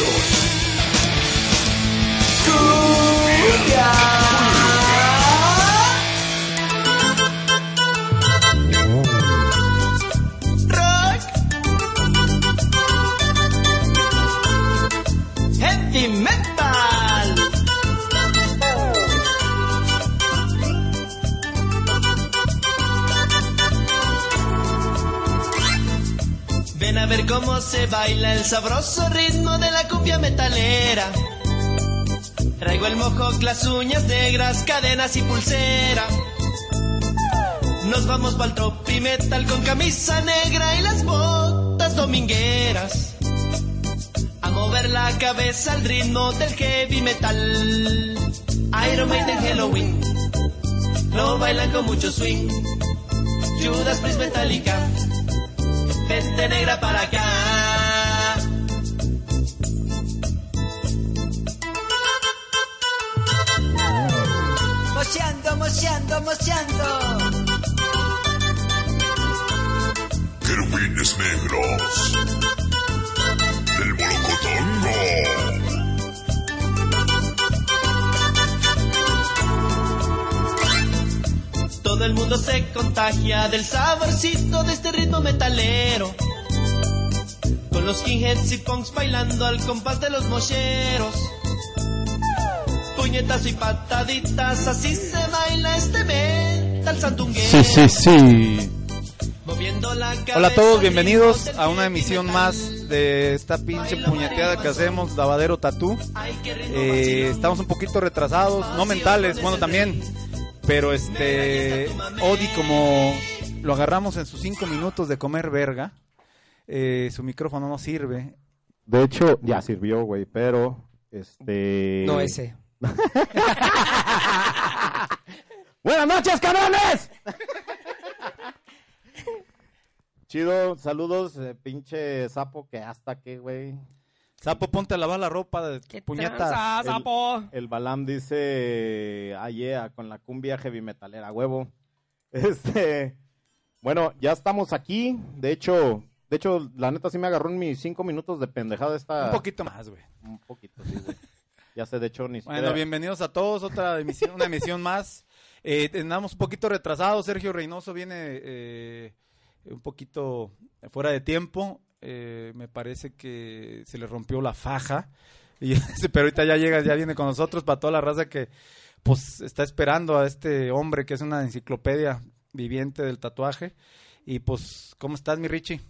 Rock. Baila el sabroso ritmo de la cumbia metalera. Traigo el mojo, las uñas negras, cadenas y pulsera. Nos vamos pa'l tropi metal con camisa negra y las botas domingueras. A mover la cabeza al ritmo del heavy metal. Iron Maiden Halloween. Lo bailan con mucho swing. Judas Priest Metallica. Vente negra para acá. Mocheando, mocheando, mocheando. Querubines negros. Del Molocotongo. Todo el mundo se contagia del saborcito de este ritmo metalero. Con los skinheads y punks bailando al compás de los mocheros. Puñetazo y pataditas, así se baila este metal sandunguero. Sí, sí, sí. Moviendo la cabeza Hola a todos, bienvenidos a una emisión más de esta pinche puñeteada que hacemos, Lavadero Tatú. Ay, qué ritmo Eh, estamos un poquito retrasados, no mentales, bueno también, pero este, Odi como lo agarramos en sus cinco minutos de comer verga, eh, su micrófono no sirve. De hecho, ya sirvió, güey, pero este. No ese. ¡Buenas noches, cabrones! Chido, saludos, eh, pinche sapo que hasta que, güey. Sapo, ponte a lavar la ropa de puñetas. El, el Balam dice, ah, yeah, con la cumbia heavy metalera, huevo. Este, bueno, ya estamos aquí. De hecho, de hecho, la neta sí me agarró en mis cinco minutos de pendejada esta. Un poquito más, güey. Un poquito, sí, güey. Ya sé, de hecho, ni Bueno, bienvenidos a todos, otra emisión, una emisión más. Eh, andamos un poquito retrasados, Sergio Reynoso viene eh, un poquito fuera de tiempo, eh, me parece que se le rompió la faja, y, pero ahorita ya llega, ya viene con nosotros para toda la raza que pues está esperando a este hombre que es una enciclopedia viviente del tatuaje. Y pues, ¿cómo estás, mi Richie?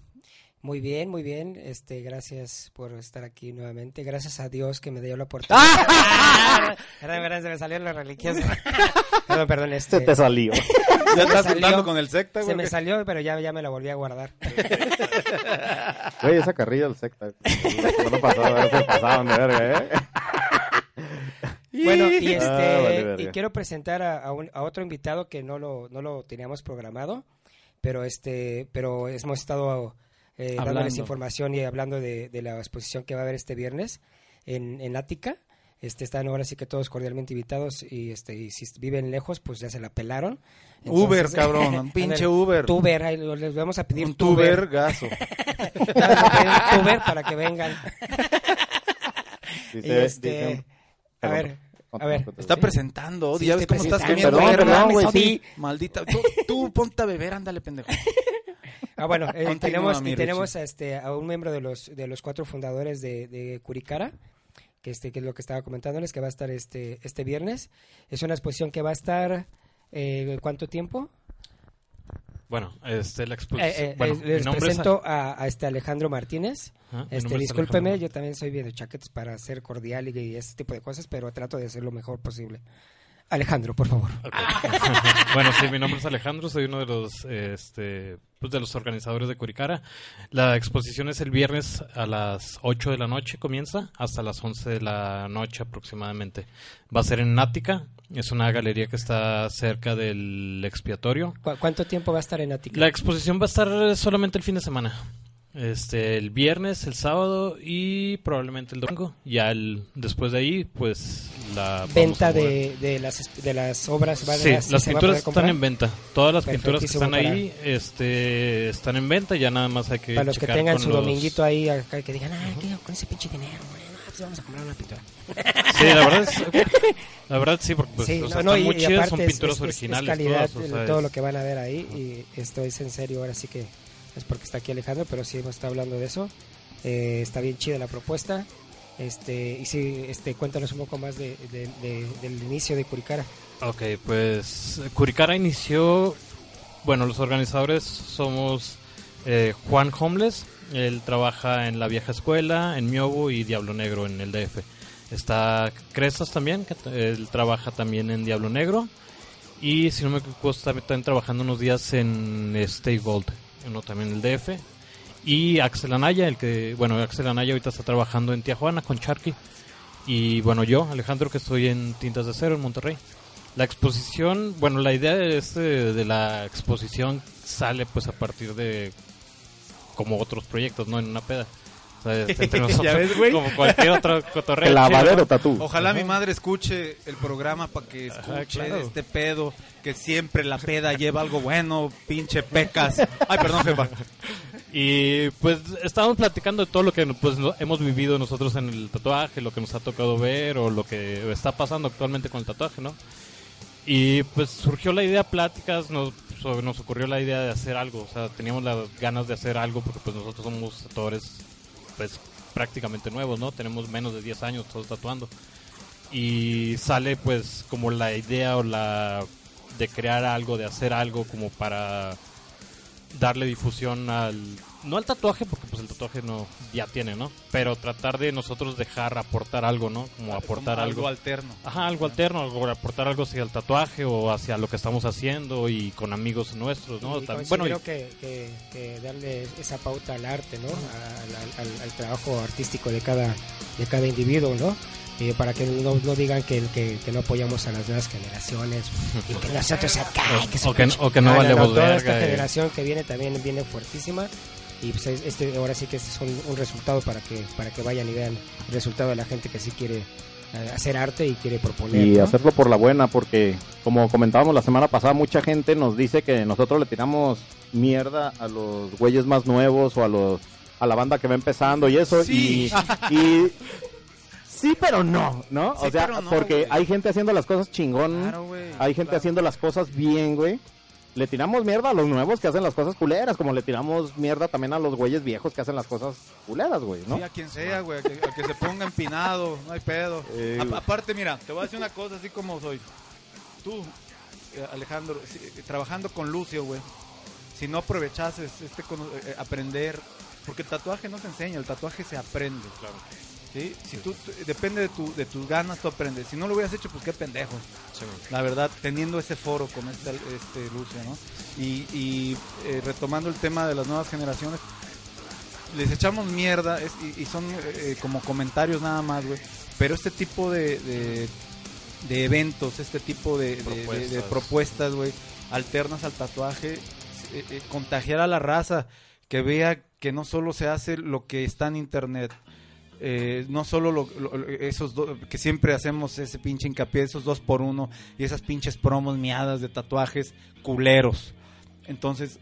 Muy bien, muy bien. Este, gracias por estar aquí nuevamente. Gracias a Dios que me dio la oportunidad. Perdón, perdón, se me salió lo religioso. Perdón, perdón, este. Se te salió. ¿Ya estás salió. juntando con el secta, Se güey? me salió, pero ya, ya me la volví a guardar. Güey, esa carrilla del secta. No pasaba, se pasaban de verga, ¿eh? Bueno, y este, Ah, vale, verga. y quiero presentar a, a un- a otro invitado que no lo, no lo teníamos programado, pero este, pero hemos estado eh, dándoles información y hablando de, de la exposición que va a haber este viernes en, en Ática. Este, están ahora sí que todos cordialmente invitados y este, y si viven lejos, pues ya se la pelaron. Uber, cabrón, un pinche Uber. Tuber, ahí les vamos a pedir Un tuber. tuber gaso. Vamos a pedir un tuber para que vengan. Dice- Y este, a ver, a ver. Está presentando, Sí, ya ves cómo estás presentando. comiendo Perdón, güey, sí. Maldita, tú, tú ponte a beber, ándale, pendejo. Ah, bueno, eh, tenemos, y tenemos a, este, a un miembro de los, de los cuatro fundadores de, de Curicara, que, este, que es lo que estaba comentándoles, que va a estar este, este viernes. Es una exposición que va a estar, eh, ¿cuánto tiempo? Bueno, este, la exposición. eh, eh, les nombre es- presento a, a este Alejandro Martínez. Este, es discúlpeme, Alejandro. yo también soy bien de chaquetes para ser cordial y, y ese tipo de cosas, pero trato de hacer lo mejor posible. Alejandro, por favor. Bueno, sí, mi nombre es Alejandro, soy uno de los, este, pues de los organizadores de Curicara. La exposición es el viernes a las 8 de la noche, comienza, hasta las 11 de la noche aproximadamente. Va a ser en Nática, es una galería que está cerca del expiatorio. ¿Cu- ¿Cuánto tiempo va a estar en Ática? La exposición va a estar solamente el fin de semana. Este, el viernes, el sábado y probablemente el domingo. Ya el, después de ahí, pues la Venta de, de, las, de las obras. ¿va- Sí, las pinturas están en venta. Todas las pinturas que están ahí este, están en venta. Ya nada más hay que Para los que tengan su los- dominguito ahí, acá, que digan, ay, ¿qué hago con ese pinche dinero? güey? sí vamos a comprar una pintura. Sí, la verdad es, la verdad sí, porque pues, sí, o sea, no, no, están y, muy chidas, son pinturas es- es- es originales. calidad todas, o sea, todo lo que van a ver ahí y esto es en serio, ahora sí que es porque está aquí Alejandro, pero sí hemos estado hablando de eso. Eh, está bien chida la propuesta. Este, y sí, este, cuéntanos un poco más de, de- de- del inicio de Curicara. Ok, pues Curicara inició, bueno, los organizadores somos eh, Juan Homeless, él trabaja en la vieja escuela, en Miobo y Diablo Negro en el DF. Está Crestas también, que él trabaja también en Diablo Negro. Y si no me equivoco, está también trabajando unos días en Stay Gold, uno también el DF. Y Axel Anaya, el que, bueno, Axel Anaya ahorita está trabajando en Tijuana con Charky. Y bueno, yo, Alejandro, que estoy en Tintas de Cero en Monterrey. La exposición, bueno, la idea de, este, de la exposición sale pues a partir de como otros proyectos, ¿no? En una peda. O sea, entre ¿Ya nosotros, ves, güey? como cualquier otro cotorreo. El lavadero tatú. Ojalá mi madre escuche el programa para que escuche claro. este pedo, que siempre la peda lleva algo bueno, pinche pecas. Ay, perdón, jefa. Y pues estábamos platicando de todo lo que pues, no- hemos vivido nosotros en el tatuaje, lo que nos ha tocado ver o lo que está pasando actualmente con el tatuaje, ¿no? Y pues surgió la idea, pláticas, nos, nos ocurrió la idea de hacer algo, o sea, teníamos las ganas de hacer algo porque pues nosotros somos tatuadores pues prácticamente nuevos, ¿no? Tenemos menos de 10 años todos tatuando. Y sale pues como la idea o la de crear algo, de hacer algo como para darle difusión al no al tatuaje porque pues el tatuaje no ya tiene no pero tratar de nosotros dejar aportar algo no como aportar Como algo, alterno. ajá algo alterno algo aportar algo hacia el tatuaje o hacia lo que estamos haciendo y con amigos nuestros no Y Tam- bueno y- considero que, que- que darle esa pauta al arte, ¿no? Al, al- al- al trabajo artístico de cada, de cada individuo, ¿no? Para que no, no digan que, que, que no apoyamos a las nuevas generaciones y que nosotros acá que o que, o que no, valemos toda verga esta y- generación que viene también viene fuertísima y pues es- este ahora sí que este es un, un resultado para que para que vayan y vean el resultado de la gente que sí quiere eh, hacer arte y quiere proponer y ¿no? hacerlo por la buena, porque como comentábamos la semana pasada, mucha gente nos dice que nosotros le tiramos mierda a los güeyes más nuevos o a los a la banda que va empezando y eso Sí. y, y sí pero no, ¿no? Sí, o sea, no, porque hay gente haciendo las cosas chingón, Claro, hay gente Claro. haciendo las cosas bien, güey. Le tiramos mierda a los nuevos que hacen las cosas culeras, como le tiramos mierda también a los güeyes viejos que hacen las cosas culeras, güey, ¿no? Sí, a quien sea, güey, a que, a que se ponga empinado, no hay pedo. Eh, A- aparte, mira, te voy a decir una cosa así como soy. Tú, eh, Alejandro, si- eh, trabajando con Lucio, güey, si no aprovechases este cono- eh, aprender, porque el tatuaje no se enseña, el tatuaje se aprende. Claro. ¿Sí? Si tú, depende de, tu, de tus ganas, tú aprendes. Si no lo hubieras hecho, pues qué pendejo. La verdad, teniendo ese foro con este, este Lucio, ¿no? Y, y, eh, retomando el tema de las nuevas generaciones, les echamos mierda es- y, y son eh, como comentarios nada más, güey. Pero este tipo de, de, de eventos, este tipo de, de- de- de Propuestas. propuestas, güey, alternas al tatuaje, eh, eh, contagiar a la raza, que vea que no solo se hace lo que está en internet, eh, no solo lo- lo- esos do- que siempre hacemos ese pinche hincapié, esos dos por uno y esas pinches promos miadas de tatuajes culeros. Entonces,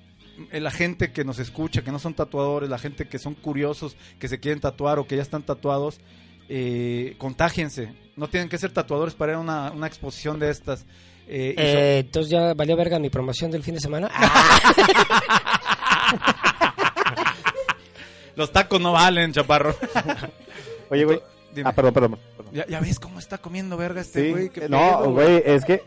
eh, la gente que nos escucha, que no son tatuadores, la gente que son curiosos, que se quieren tatuar o que ya están tatuados, eh, contágiense. No tienen que ser tatuadores para ir a una, una exposición de estas. Eh, Eh, entonces ya valió verga mi promoción del fin de semana. los tacos no valen, chaparro. Oye, güey. Ah, perdón, perdón. perdón. ya, ya ves cómo está comiendo verga este güey. no, güey, es que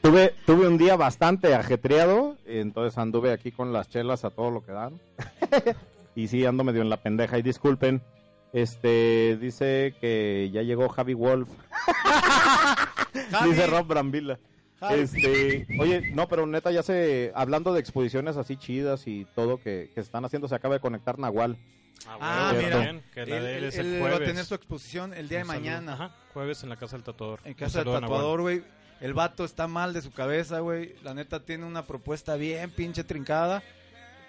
tuve tuve un día bastante ajetreado, entonces anduve aquí con las chelas a todo lo que dan. y sí, ando medio en la pendeja y disculpen. Este, dice que ya llegó Javi Wolf. Dice Rob Brambila. Este, oye, no, pero neta ya se, hablando de exposiciones así chidas y todo que, que están haciendo, se acaba de conectar Nahual. Ah, mira. bien, que la Él, de él es él el va a tener su exposición el día de saludo. mañana. Ajá, jueves en la casa del tatuador. En casa del tatuador, güey. El vato está mal de su cabeza, güey. La neta tiene una propuesta bien pinche trincada.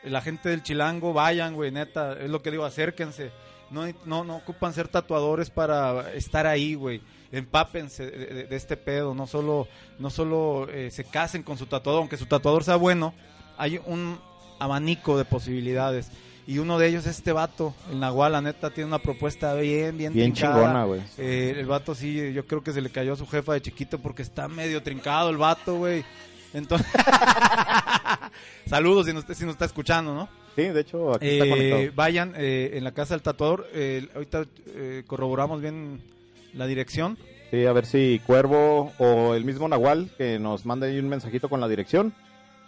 La gente del chilango, vayan, güey, neta. Es lo que digo, acérquense. No, no, no ocupan ser tatuadores para estar ahí, güey. Empápense de, de- de este pedo. No solo, no solo eh, se casen con su tatuador, aunque su tatuador sea bueno. Hay un abanico de posibilidades. Y uno de ellos es este vato, el Nahual, la neta, tiene una propuesta bien, bien, Bien trincada. chingona, güey. Eh, el vato sí, yo creo que se le cayó a su jefa de chiquito porque está medio trincado el vato, güey. Entonces, saludos si nos, si nos está escuchando, ¿no? Sí, de hecho, aquí está Eh, conectado. vayan eh, en la casa del tatuador. eh, ahorita eh, corroboramos bien la dirección. Sí, a ver si Cuervo o el mismo Nahual que nos mande ahí un mensajito con la dirección.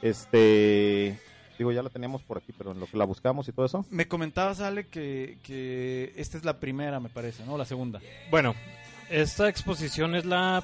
Este, digo, ya la teníamos por aquí, pero en lo que la buscamos y todo eso. Me comentabas, Ale, que, que esta es la primera, me parece, ¿no? La segunda. Bueno, esta exposición es la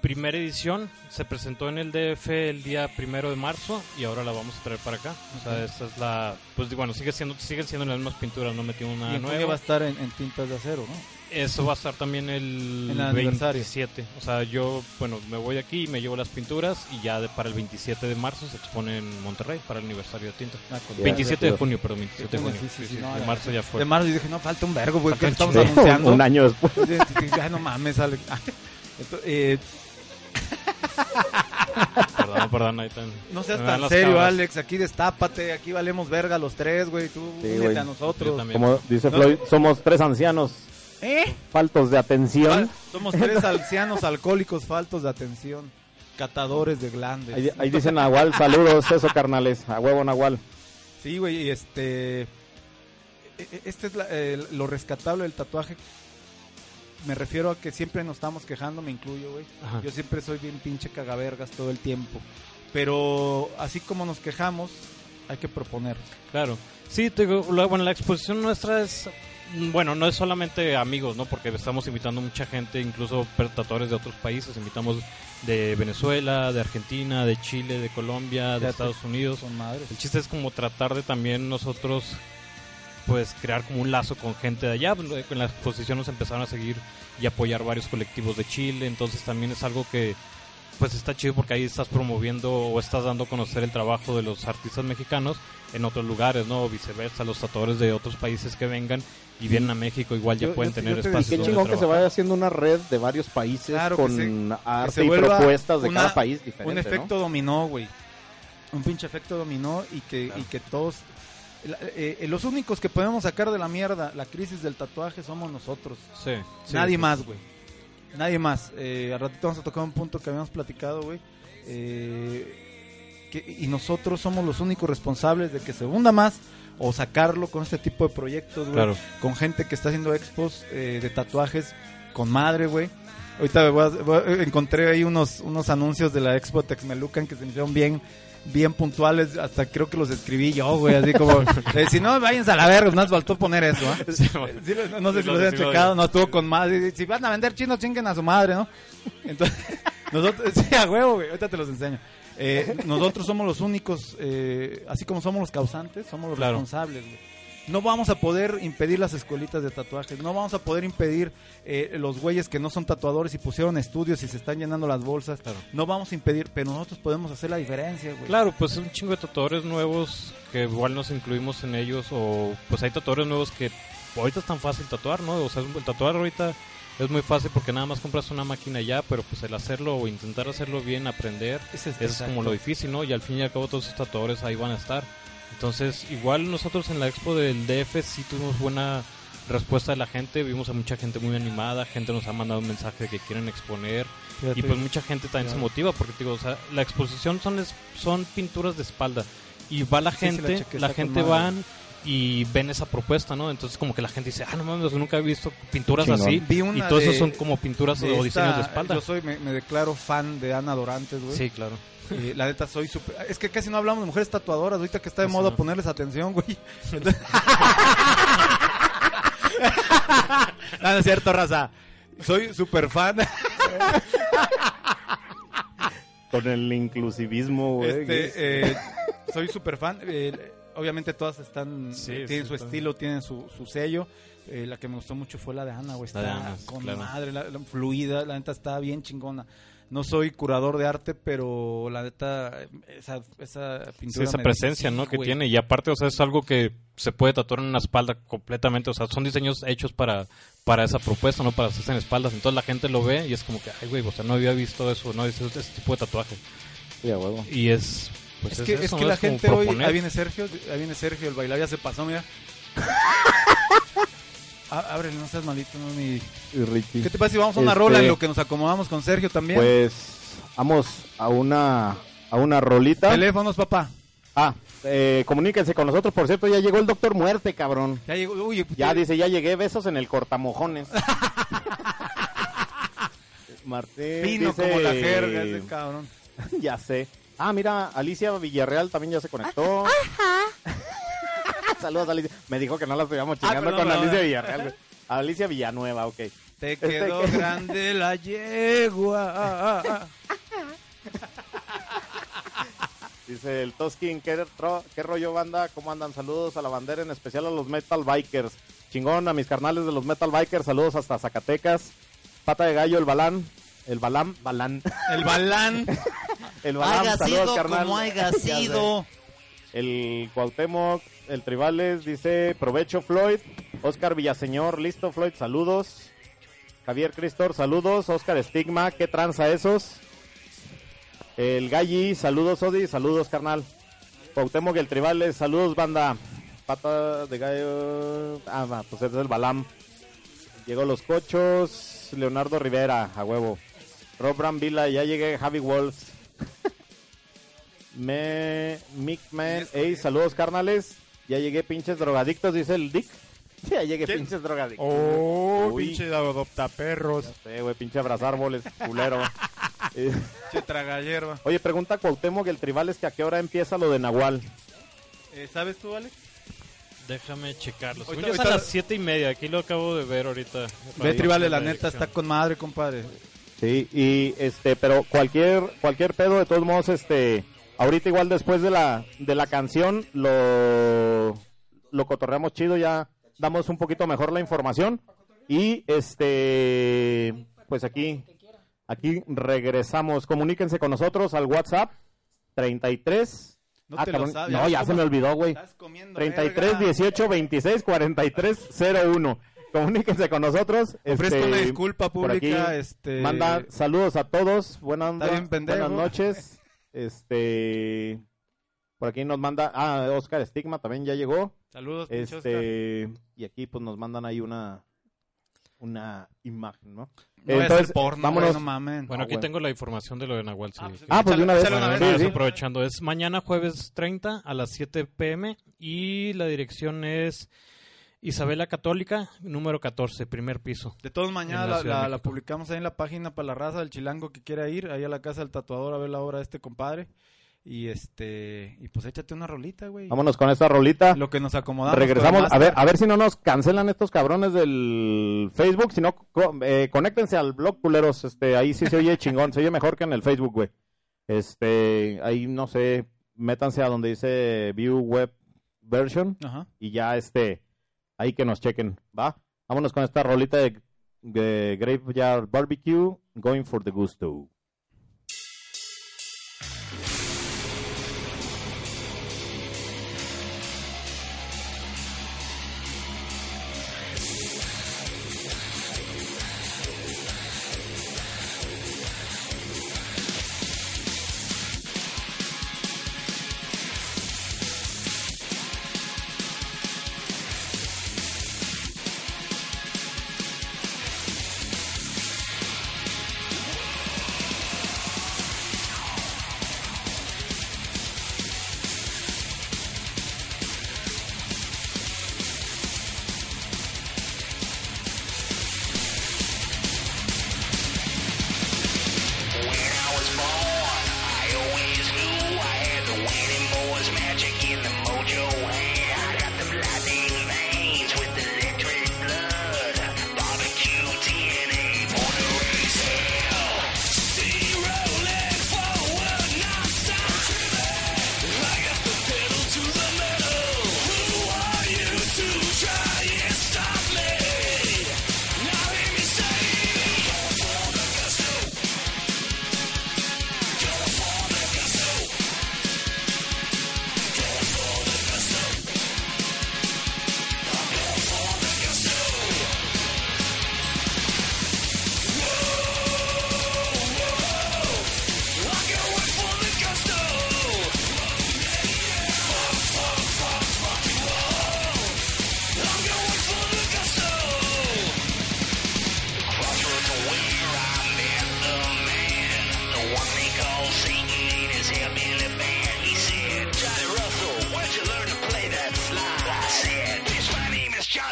primera edición. Se presentó en el DF el día primero de marzo y ahora la vamos a traer para acá. O sea, esta es la. Pues bueno, sigue siendo, siguen siendo las mismas pinturas, no metimos y nada nuevo. va a estar en, en tintas de acero, ¿no? Eso va a estar también el, El aniversario. 27. O sea, yo, bueno, me voy aquí y me llevo las pinturas y ya de- para el 27 de marzo se expone en Monterrey para el aniversario de. Ah, Ya, 27 de ya. junio, perdón, 27 de junio, junio. sí, sí, Sí, sí, sí, no, de marzo ya fue. De marzo yo dije, no, falta un vergo, güey, que estamos anunciando. un año después. Ay, no mames, Ale. Entonces, eh, Perdón, perdón, ahí tan, no seas tan serio, cabras. Alex. Aquí destápate. Aquí valemos verga los tres, güey. Tú Sí, únete güey. a nosotros. también. Como dice No. Floyd, somos tres ancianos ¿Eh? faltos de atención. Somos tres ancianos alcohólicos faltos de atención. Catadores de glandes. Ahí, ahí dice Nahual, saludos, eso carnales, a huevo Nahual. Sí, güey, y este. e- e- Este es la- el- lo rescatable del tatuaje. Me refiero a que siempre nos estamos quejando, me incluyo, güey. Yo siempre soy bien pinche cagavergas todo el tiempo. Pero así como nos quejamos, hay que proponer. Claro. Sí, te digo, la- bueno, la exposición nuestra es, bueno, no es solamente amigos, ¿no? Porque estamos invitando mucha gente, incluso tatuadores de otros países. Invitamos de Venezuela, de Argentina, de Chile, de Colombia, de. Estados Unidos. Son madres. El chiste es como tratar de también nosotros, pues, crear como un lazo con gente de allá. Pues, En la exposición nos empezaron a seguir y apoyar varios colectivos de Chile. Entonces también es algo que, pues, está chido porque ahí estás promoviendo o estás dando a conocer el trabajo de los artistas mexicanos en otros lugares, ¿no? O viceversa, los tatuadores de otros países que vengan y vienen a México igual ya Yo- pueden yo te- tener yo te espacios Qué chingón que se vaya haciendo una red de varios países Claro, con se- arte y propuestas de una- cada país diferente. Un ¿no? efecto dominó, güey. Un pinche efecto dominó y que, y que todos... eh, eh, los únicos que podemos sacar de la mierda la crisis del tatuaje somos nosotros. Sí, sí, Nadie sí. más, güey. Nadie más. Eh, al ratito vamos a tocar un punto que habíamos platicado, güey. Eh, que- y nosotros somos los únicos responsables de que se hunda más o sacarlo con este tipo de proyectos, güey. Claro. Con gente que está haciendo expos eh, de tatuajes con madre, güey. Ahorita voy a- voy a- encontré ahí unos, unos anuncios de la expo Texmelucan que se me hicieron bien bien puntuales, hasta creo que los escribí yo, güey, así como, eh, si no, váyanse a la verga, nos faltó poner eso, ¿ah? Sí. Sí, no, no sé si lo habían checado, no estuvo con más. Si- Si van a vender chinos, chinguen a su madre, ¿no? Entonces, nosotros, sí, a huevo, güey, ahorita te los enseño. Eh, nosotros somos los únicos, eh, así como somos los causantes, somos los Claro. responsables. No vamos a poder impedir las escuelitas de tatuajes, no vamos a poder impedir eh, los güeyes que no son tatuadores y pusieron estudios y se están llenando las bolsas. Claro. No vamos a impedir, pero nosotros podemos hacer la diferencia, güey. Claro, pues un chingo de tatuadores nuevos que igual nos incluimos en ellos o pues hay tatuadores nuevos que ahorita es tan fácil tatuar, ¿no? O sea, el tatuar ahorita es muy fácil porque nada más compras una máquina ya, pero pues el hacerlo o intentar hacerlo bien, aprender, es- eso es como lo difícil, ¿no? Y al fin y al cabo todos esos tatuadores ahí van a estar. Entonces, igual nosotros en la expo del DF sí tuvimos buena respuesta de la gente, vimos a mucha gente muy animada, gente nos ha mandado un mensaje de que quieren exponer Fíjate. y pues mucha gente también se motiva porque digo, o sea, la exposición son es- son pinturas de espalda y va la Sí, sí, la gente, la gente van y ven esa propuesta, ¿no? Entonces como que la gente dice, ah, no mames, nunca he visto pinturas Chingón. así Vi una y esos de- son como pinturas de o diseños esta- de espalda. Yo soy, me, me declaro fan de Ana Dorantes, güey. Sí, claro. Eh, la neta soy súper... Es que casi no hablamos de mujeres tatuadoras, ahorita que está de Sí, moda no. ponerles atención, güey. Entonces- no, no es cierto, raza. Soy súper fan. Con el inclusivismo, güey. Este, eh, soy súper fan. Eh, obviamente todas están... Sí, eh, tienen sí, su estilo, tienen su, su sello. Eh, la que me gustó mucho fue la de Ana, güey. Está Ana, con claro. madre, la, la fluida, la neta está bien chingona. No soy curador de arte, pero la neta, esa, esa Sí, pintura... esa me- presencia, sí, ¿no? Que tiene. Y aparte, o sea, es algo que se puede tatuar en la espalda completamente. O sea, son diseños hechos para, para esa propuesta, ¿no? Para hacerse en espaldas. Entonces la gente lo ve y es como que, ay, güey, o sea, no había visto eso, ¿no? Ese, ese tipo de tatuaje. Sí, a huevo. Y es, Pues es, que, es que ¿no? la gente hoy, proponer. ahí viene Sergio, ahí viene Sergio, el bailar ya se pasó, mira. Ábrele, no seas malito, no, mi... Y Richie. ¿Qué te parece si vamos a una Este- rola en lo que nos acomodamos con Sergio también? Pues vamos a una a una rolita. Teléfonos, papá. Ah, eh, comuníquense con nosotros. Por cierto, ya llegó el doctor Muerte, cabrón. Ya llegó, uy, Ya te- dice, ya llegué, besos en el cortamojones. Martín fino dice- como la jerga ese cabrón. ya sé. Ah, mira, Alicia Villarreal también ya se conectó. Saludos, Alicia. Me dijo que no la estuviéramos chingando Ah, perdón, con. Alicia Villarreal. Alicia Villanueva, ok. Te Este quedó que- grande la yegua. ah, ah, ah. Dice el Toskin, ¿qué, ro- ¿qué rollo banda? ¿Cómo andan? Saludos a la bandera, en especial a los Metal Bikers. Chingón, a mis carnales de los Metal Bikers, saludos hasta Zacatecas. Pata de gallo, el balán. El balán, balán. El balán. El balán, Haya saludos sido carnal. como haya sido. El Cuauhtémoc, el Tribales, dice, provecho Floyd. Oscar Villaseñor, listo Floyd, saludos. Javier Cristor, saludos. Oscar Estigma, ¿qué tranza esos? El Galli, saludos Odi, saludos carnal. Cuauhtémoc, el Tribales, saludos banda. Pata de gallo. Ah, pues ese es el Balam. Llegó los cochos. Leonardo Rivera, a huevo. Rob Brambila, ya llegué. Javi Wolf. Me, Mickman, ey, saludos carnales. Ya llegué, pinches drogadictos, dice el Dick. Ya llegué, ¿Quién? pinches drogadictos. Oh, Uy. pinche adoptaperros. Sí, güey, pinche abrazar árboles, culero. Eh, Pinche traga hierba. Oye, pregunta Cuauhtémoc, el tribal es que a qué hora empieza lo de Nahual. Eh, ¿Sabes tú, Alex? Déjame checarlo. Yo es a las siete y media. Aquí lo acabo de ver ahorita. Ve, Tribales, la neta está con madre, compadre. Sí, y este, pero cualquier, cualquier pedo, de todos modos, este, ahorita igual después de la, de la canción, lo, lo cotorreamos chido, ya damos un poquito mejor la información. Y este, pues aquí, aquí regresamos. Comuníquense con nosotros al WhatsApp 33. No Ah, te lo sabes. no, ya se me olvidó, güey. Estás comiendo 33 verga. 18 26 43 01. Comuníquense con nosotros. Ofrezco este, una disculpa aquí. pública. Este, Manda saludos a todos. Bien pendejo. buenas noches. Este. Por aquí nos manda. Ah, Oscar Estigma también ya llegó. Saludos, Oscar. Este. Y aquí pues nos mandan ahí una. Una imagen, ¿no? No ser porno, vámonos. mamen. Bueno, Ah, aquí bueno. tengo la información de lo de Nahual. sí. Ah, pues, Ah, pues de una vez. Échale una Bueno, vez. nada, Sí, sí. aprovechando, es mañana jueves 30 a las 7 pm y la dirección es Isabela Católica, número 14, primer piso. De todos mañana la publicamos ahí en la página para la raza del chilango que quiera ir, ahí a la casa del tatuador a ver la obra de este compadre. Y este, y pues échate una rolita, güey. Vámonos con esta rolita. Lo que nos acomodamos. Regresamos. A ver, a ver si no nos cancelan estos cabrones del Facebook. Si no, co- eh, conéctense al blog, culeros. Este, ahí sí se oye chingón. Se oye mejor que en el Facebook, güey. Este, ahí no sé, métanse a donde dice View Web Version Ajá. y ya este, ahí que nos chequen, ¿va? Vámonos con esta rolita de, de Graveyard Barbecue, Going for the Gusto.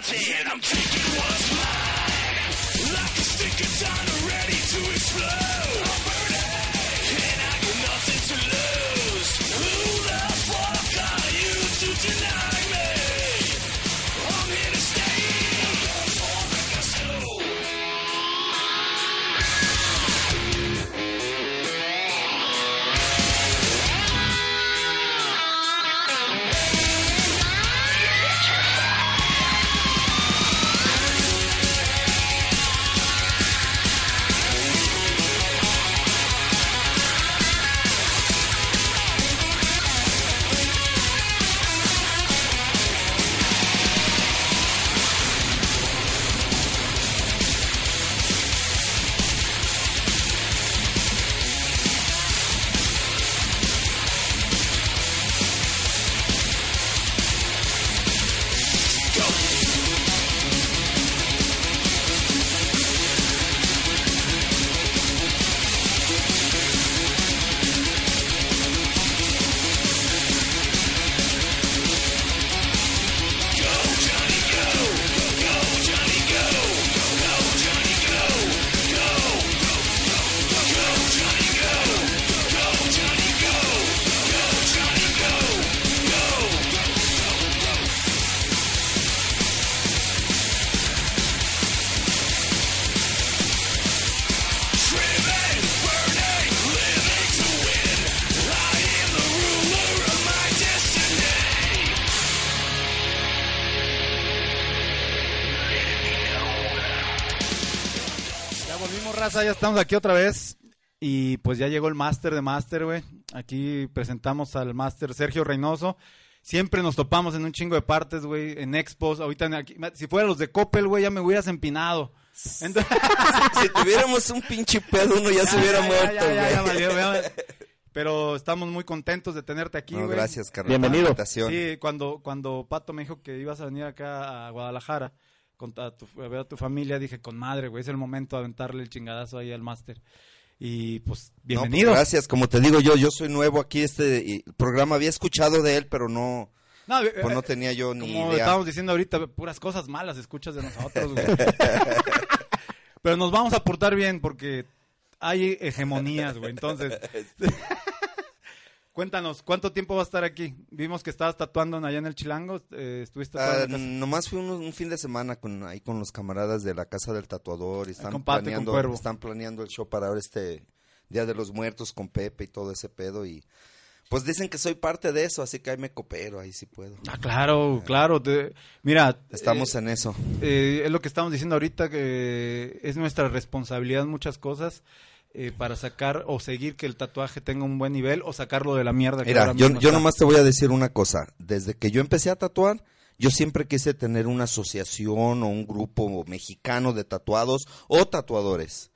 Content. I'm taking what's mine. Like a stick of dynamite ready to explode. Raza, ya estamos aquí otra vez. Y pues ya llegó el máster de máster, güey. Aquí presentamos al máster Sergio Reynoso. Siempre nos topamos en un chingo de partes, güey, en expos. Ahorita, en aquí- si fuera los de Coppel, güey, ya me hubieras empinado. Entonces, Si tuviéramos un pinche pedo, uno ya se hubiera ya, muerto, ya, ya, ya, güey. valió, ya. Pero estamos muy contentos de tenerte aquí, No, güey. gracias, carnal. Bienvenido. Sí, cuando, cuando Pato me dijo que ibas a venir acá a Guadalajara con a, tu, a ver a tu familia, dije, con madre, güey, es el momento de aventarle el chingadazo ahí al máster. Y pues, No, pues, bienvenido. gracias, como te digo yo, yo soy nuevo aquí, este programa había escuchado de él, pero no, No, eh, pues no eh, tenía yo ni Como idea. estábamos diciendo ahorita, puras cosas malas escuchas de nosotros, güey. Pero nos vamos a portar bien porque hay hegemonías, güey. Entonces, cuéntanos, ¿cuánto tiempo va a estar aquí? Vimos que estabas tatuando allá en el Chilango. eh, ¿Estuviste Ah, nomás fui un, un fin de semana con ahí con los camaradas de la casa del tatuador y están planeando están planeando el show para ahora este Día de los Muertos con Pepe y todo ese pedo y pues dicen que soy parte de eso, así que ahí me coopero, ahí sí puedo. Ah, claro, claro. te- mira, Estamos eh, en eso. eh, es lo que estamos diciendo ahorita, que es nuestra responsabilidad muchas cosas eh, para sacar o seguir que el tatuaje tenga un buen nivel o sacarlo de la mierda. que Mira, ahora yo, mismo yo está. nomás te voy a decir una cosa. Desde que yo empecé a tatuar, yo siempre quise tener una asociación o un grupo mexicano de tatuados o tatuadores.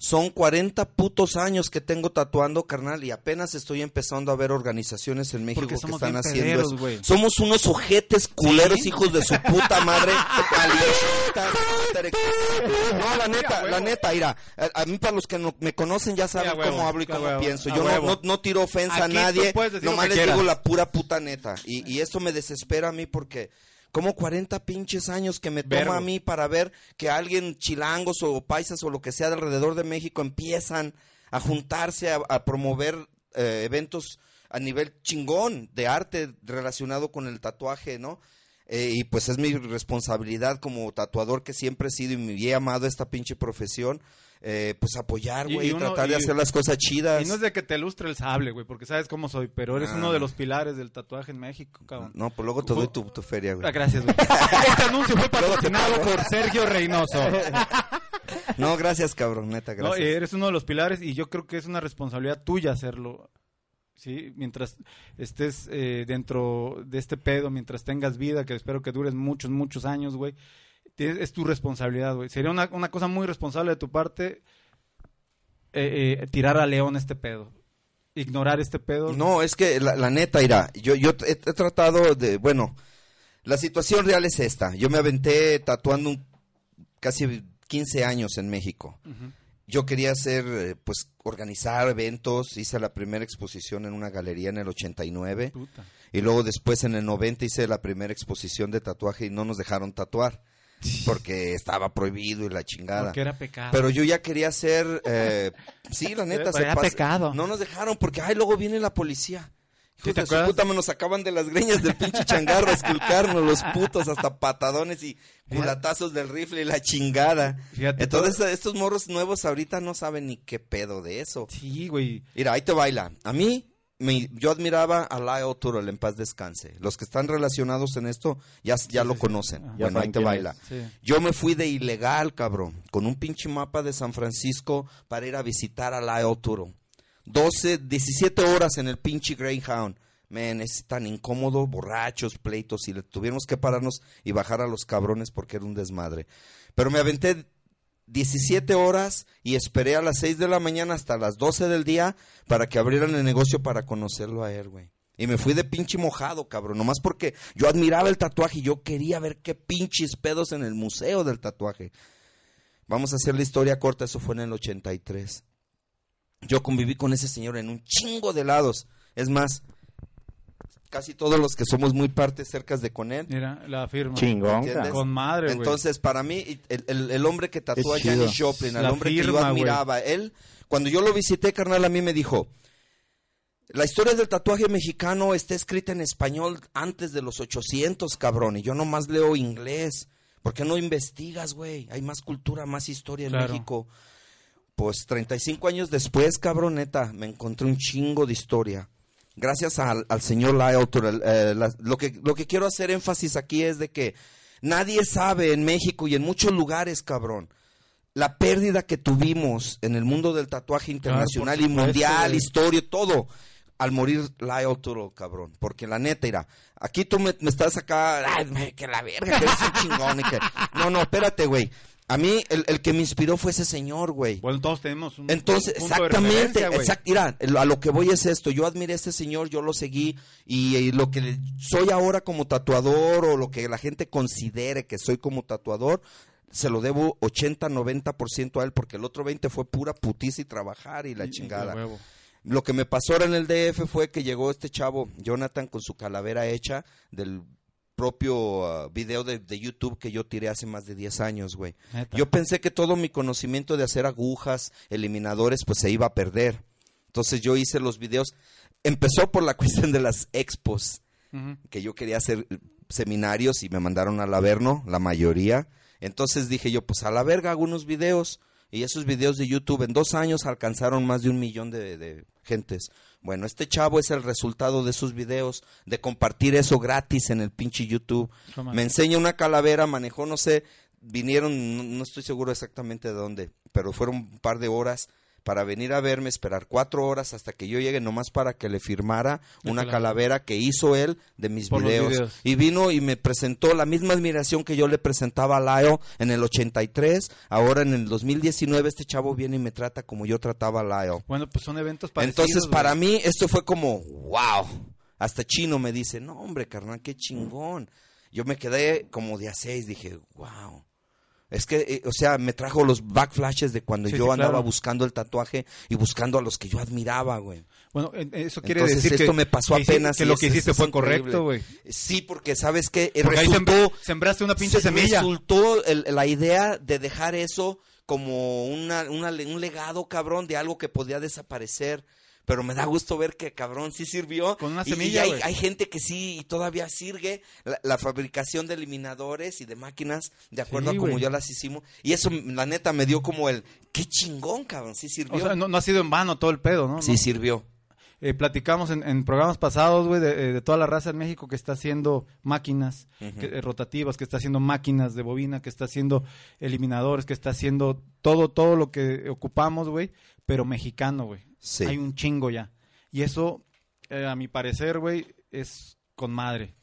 Son 40 putos años que tengo tatuando, carnal, y apenas estoy empezando a ver organizaciones en México que están haciendo pederos, eso. Somos unos ojetes culeros, ¿Sí? hijos de su puta madre. no, la neta, la neta, mira, a, a mí para los que no me conocen ya saben cómo hablo y cómo huevo, pienso. Yo no, huevo. no, no tiro ofensa Aquí a nadie, nomás les digo la pura puta neta. Y, y esto me desespera a mí porque como 40 pinches años que me toma Verbo. a mí para ver que alguien chilangos o paisas o lo que sea de alrededor de México empiezan a juntarse a, a promover eh, eventos a nivel chingón de arte relacionado con el tatuaje, ¿no? Eh, y pues es mi responsabilidad como tatuador que siempre he sido y me he amado esta pinche profesión, eh, pues apoyar, güey, y tratar de hacer las cosas chidas. Y no es de que te lustre el sable, güey, porque sabes cómo soy, pero eres Ah. uno de los pilares del tatuaje en México, cabrón. No, pues luego te doy tu, tu feria, güey. Ah, gracias, güey. Este anuncio fue patrocinado por Sergio Reynoso. No, gracias, cabrón, neta, No, gracias. eh, eres uno de los pilares y yo creo que es una responsabilidad tuya hacerlo. Sí, mientras estés eh, dentro de este pedo, mientras tengas vida, que espero que dures muchos, muchos años, güey, es, tu responsabilidad, güey. Sería una, una cosa muy responsable de tu parte eh, eh, tirar a León este pedo. Ignorar este pedo. No, es que la, la neta, irá. Yo, yo he, he tratado de, bueno, la situación real es esta. Yo me aventé tatuando un- casi 15 años en México. Yo quería hacer, eh, pues, organizar eventos. Hice la primera exposición en una galería en el 89. Puta. Y luego después en el 90 hice la primera exposición de tatuaje y no nos dejaron tatuar. Porque estaba prohibido y la chingada. Porque era pecado. Pero yo ya quería hacer, eh, sí, la neta, Pero era pasa- pecado. No nos dejaron porque, ay, luego viene la policía. ¿Sí te acuerdas? puta, nos sacaban de las greñas del pinche changarro a esculcarnos los putos, hasta patadones y culatazos del rifle y la chingada. Fíjate, Entonces, todo- estos morros nuevos ahorita no saben ni qué pedo de eso. Sí, güey. Mira, ahí te baila. A mí, me- yo admiraba a Lyle Turrell, en paz descanse. Los que están relacionados en esto ya, ya lo conocen. Ya Bueno, ahí te baila. Sí. Yo me fui de ilegal, cabrón, con un pinche mapa de San Francisco para ir a visitar a Lyle Turrell. 12, 17 horas en el pinche Greyhound. Men, es tan incómodo, borrachos, pleitos, y tuvimos que pararnos y bajar a los cabrones porque era un desmadre. Pero me aventé 17 horas y esperé a las 6 de la mañana hasta las 12 del día para que abrieran el negocio para conocerlo a él, güey. Y me fui de pinche mojado, cabrón, nomás porque yo admiraba el tatuaje y yo quería ver qué pinches pedos en el museo del tatuaje. Vamos a hacer la historia corta, eso fue en el 83. Yo conviví con ese señor en un chingo de lados. Es más, casi todos los que somos muy partes cercas de con él. Mira, la firma. Chingón. Con madre, güey. Entonces, para mí, el, el- el hombre que tatuó a. Janis Joplin, La hombre que yo admiraba, él, cuando yo lo visité, carnal, a mí me dijo, la historia del tatuaje mexicano está escrita en español antes de los 800, cabrón, y yo nomás leo inglés. ¿Por qué no investigas, güey? Hay más cultura, más historia en Claro. México. Pues 35 años después, cabrón, neta, me encontré un chingo de historia. Gracias al, al señor Turrell, eh, la- lo, que, lo que quiero hacer énfasis aquí es de que nadie sabe en México y en muchos lugares, cabrón, la pérdida que tuvimos en el mundo del tatuaje internacional y mundial, historia, todo, al morir Lyle Turrell, cabrón. Porque la neta, mira, aquí tú me, me estás acá, ay, me- que la verga, que eres un chingón. y que- No, no, espérate, güey. A mí, el, el que me inspiró fue ese señor, güey. Bueno, todos tenemos un Entonces, punto de exactamente, güey. exact- mira, a lo que voy es esto, yo admiré a este señor, yo lo seguí y, y lo que soy ahora como tatuador o lo que la gente considere que soy como tatuador, se lo debo 80-90% a él porque el otro 20 fue pura putiza y trabajar y la Y- chingada. de. Lo que me pasó ahora en el DF fue que llegó este chavo, Jonathan, con su calavera hecha del propio ah, video de, de YouTube que yo tiré hace más de 10 años, güey. Neta. Yo pensé que todo mi conocimiento de hacer agujas, eliminadores, pues se iba a perder. Entonces yo hice los videos. Empezó por la cuestión de las expos, que yo quería hacer eh, seminarios y me mandaron al Averno, la mayoría. Entonces dije yo, pues a la verga hago unos videos. Y esos videos de YouTube en dos años alcanzaron más de un millón de, de gentes. Bueno, este chavo es el resultado de esos videos, de compartir eso gratis en el pinche YouTube. Toma. Me enseña una calavera, manejó, no sé, vinieron, no, no estoy seguro exactamente de dónde, pero fueron un par de horas para venir a verme, esperar cuatro horas hasta que yo llegue, nomás para que le firmara una calavera. calavera que hizo él de mis videos. videos. Y vino y me presentó la misma admiración que yo le presentaba a Lyle en el 83. Ahora en el 2019 este chavo viene y me trata como yo trataba a Lyle. Bueno, pues son eventos parecidos. Entonces, para mí, esto fue como, wow. Hasta Chino me dice, no, hombre, carnal, qué chingón. Yo me quedé como de a seis, dije, wow. Es que, eh, o sea, me trajo los backflashes de cuando Sí, yo sí, andaba claro. buscando el tatuaje y buscando a los que yo admiraba, güey. Bueno, en- eso quiere Entonces, decir que esto me pasó que apenas que lo que hiciste es fue correcto, güey. Sí, porque sabes que Porque ahí resultó, sembraste una pinche se semilla. resultó el- la idea de dejar eso como una, una un legado, cabrón, de algo que podía desaparecer. Pero me da gusto ver que, cabrón, sí sirvió. Con una Y- y semilla, hay, gente que sí y todavía sirve la, la fabricación de eliminadores y de máquinas de acuerdo Sí, a como güey. ya las hicimos. Y eso, la neta, me dio como el, qué chingón, cabrón, sí sirvió. O sea, no, no ha sido en vano todo el pedo, ¿no? sí No. sirvió. Eh, platicamos en, en programas pasados, güey, de, eh, de toda la raza en México que está haciendo máquinas que- eh, rotativas, que está haciendo máquinas de bobina, que está haciendo eliminadores, que está haciendo todo, todo lo que ocupamos, güey, pero mexicano, güey. Sí. Hay un chingo ya. Y eso, eh, a mi parecer, güey, es con madre.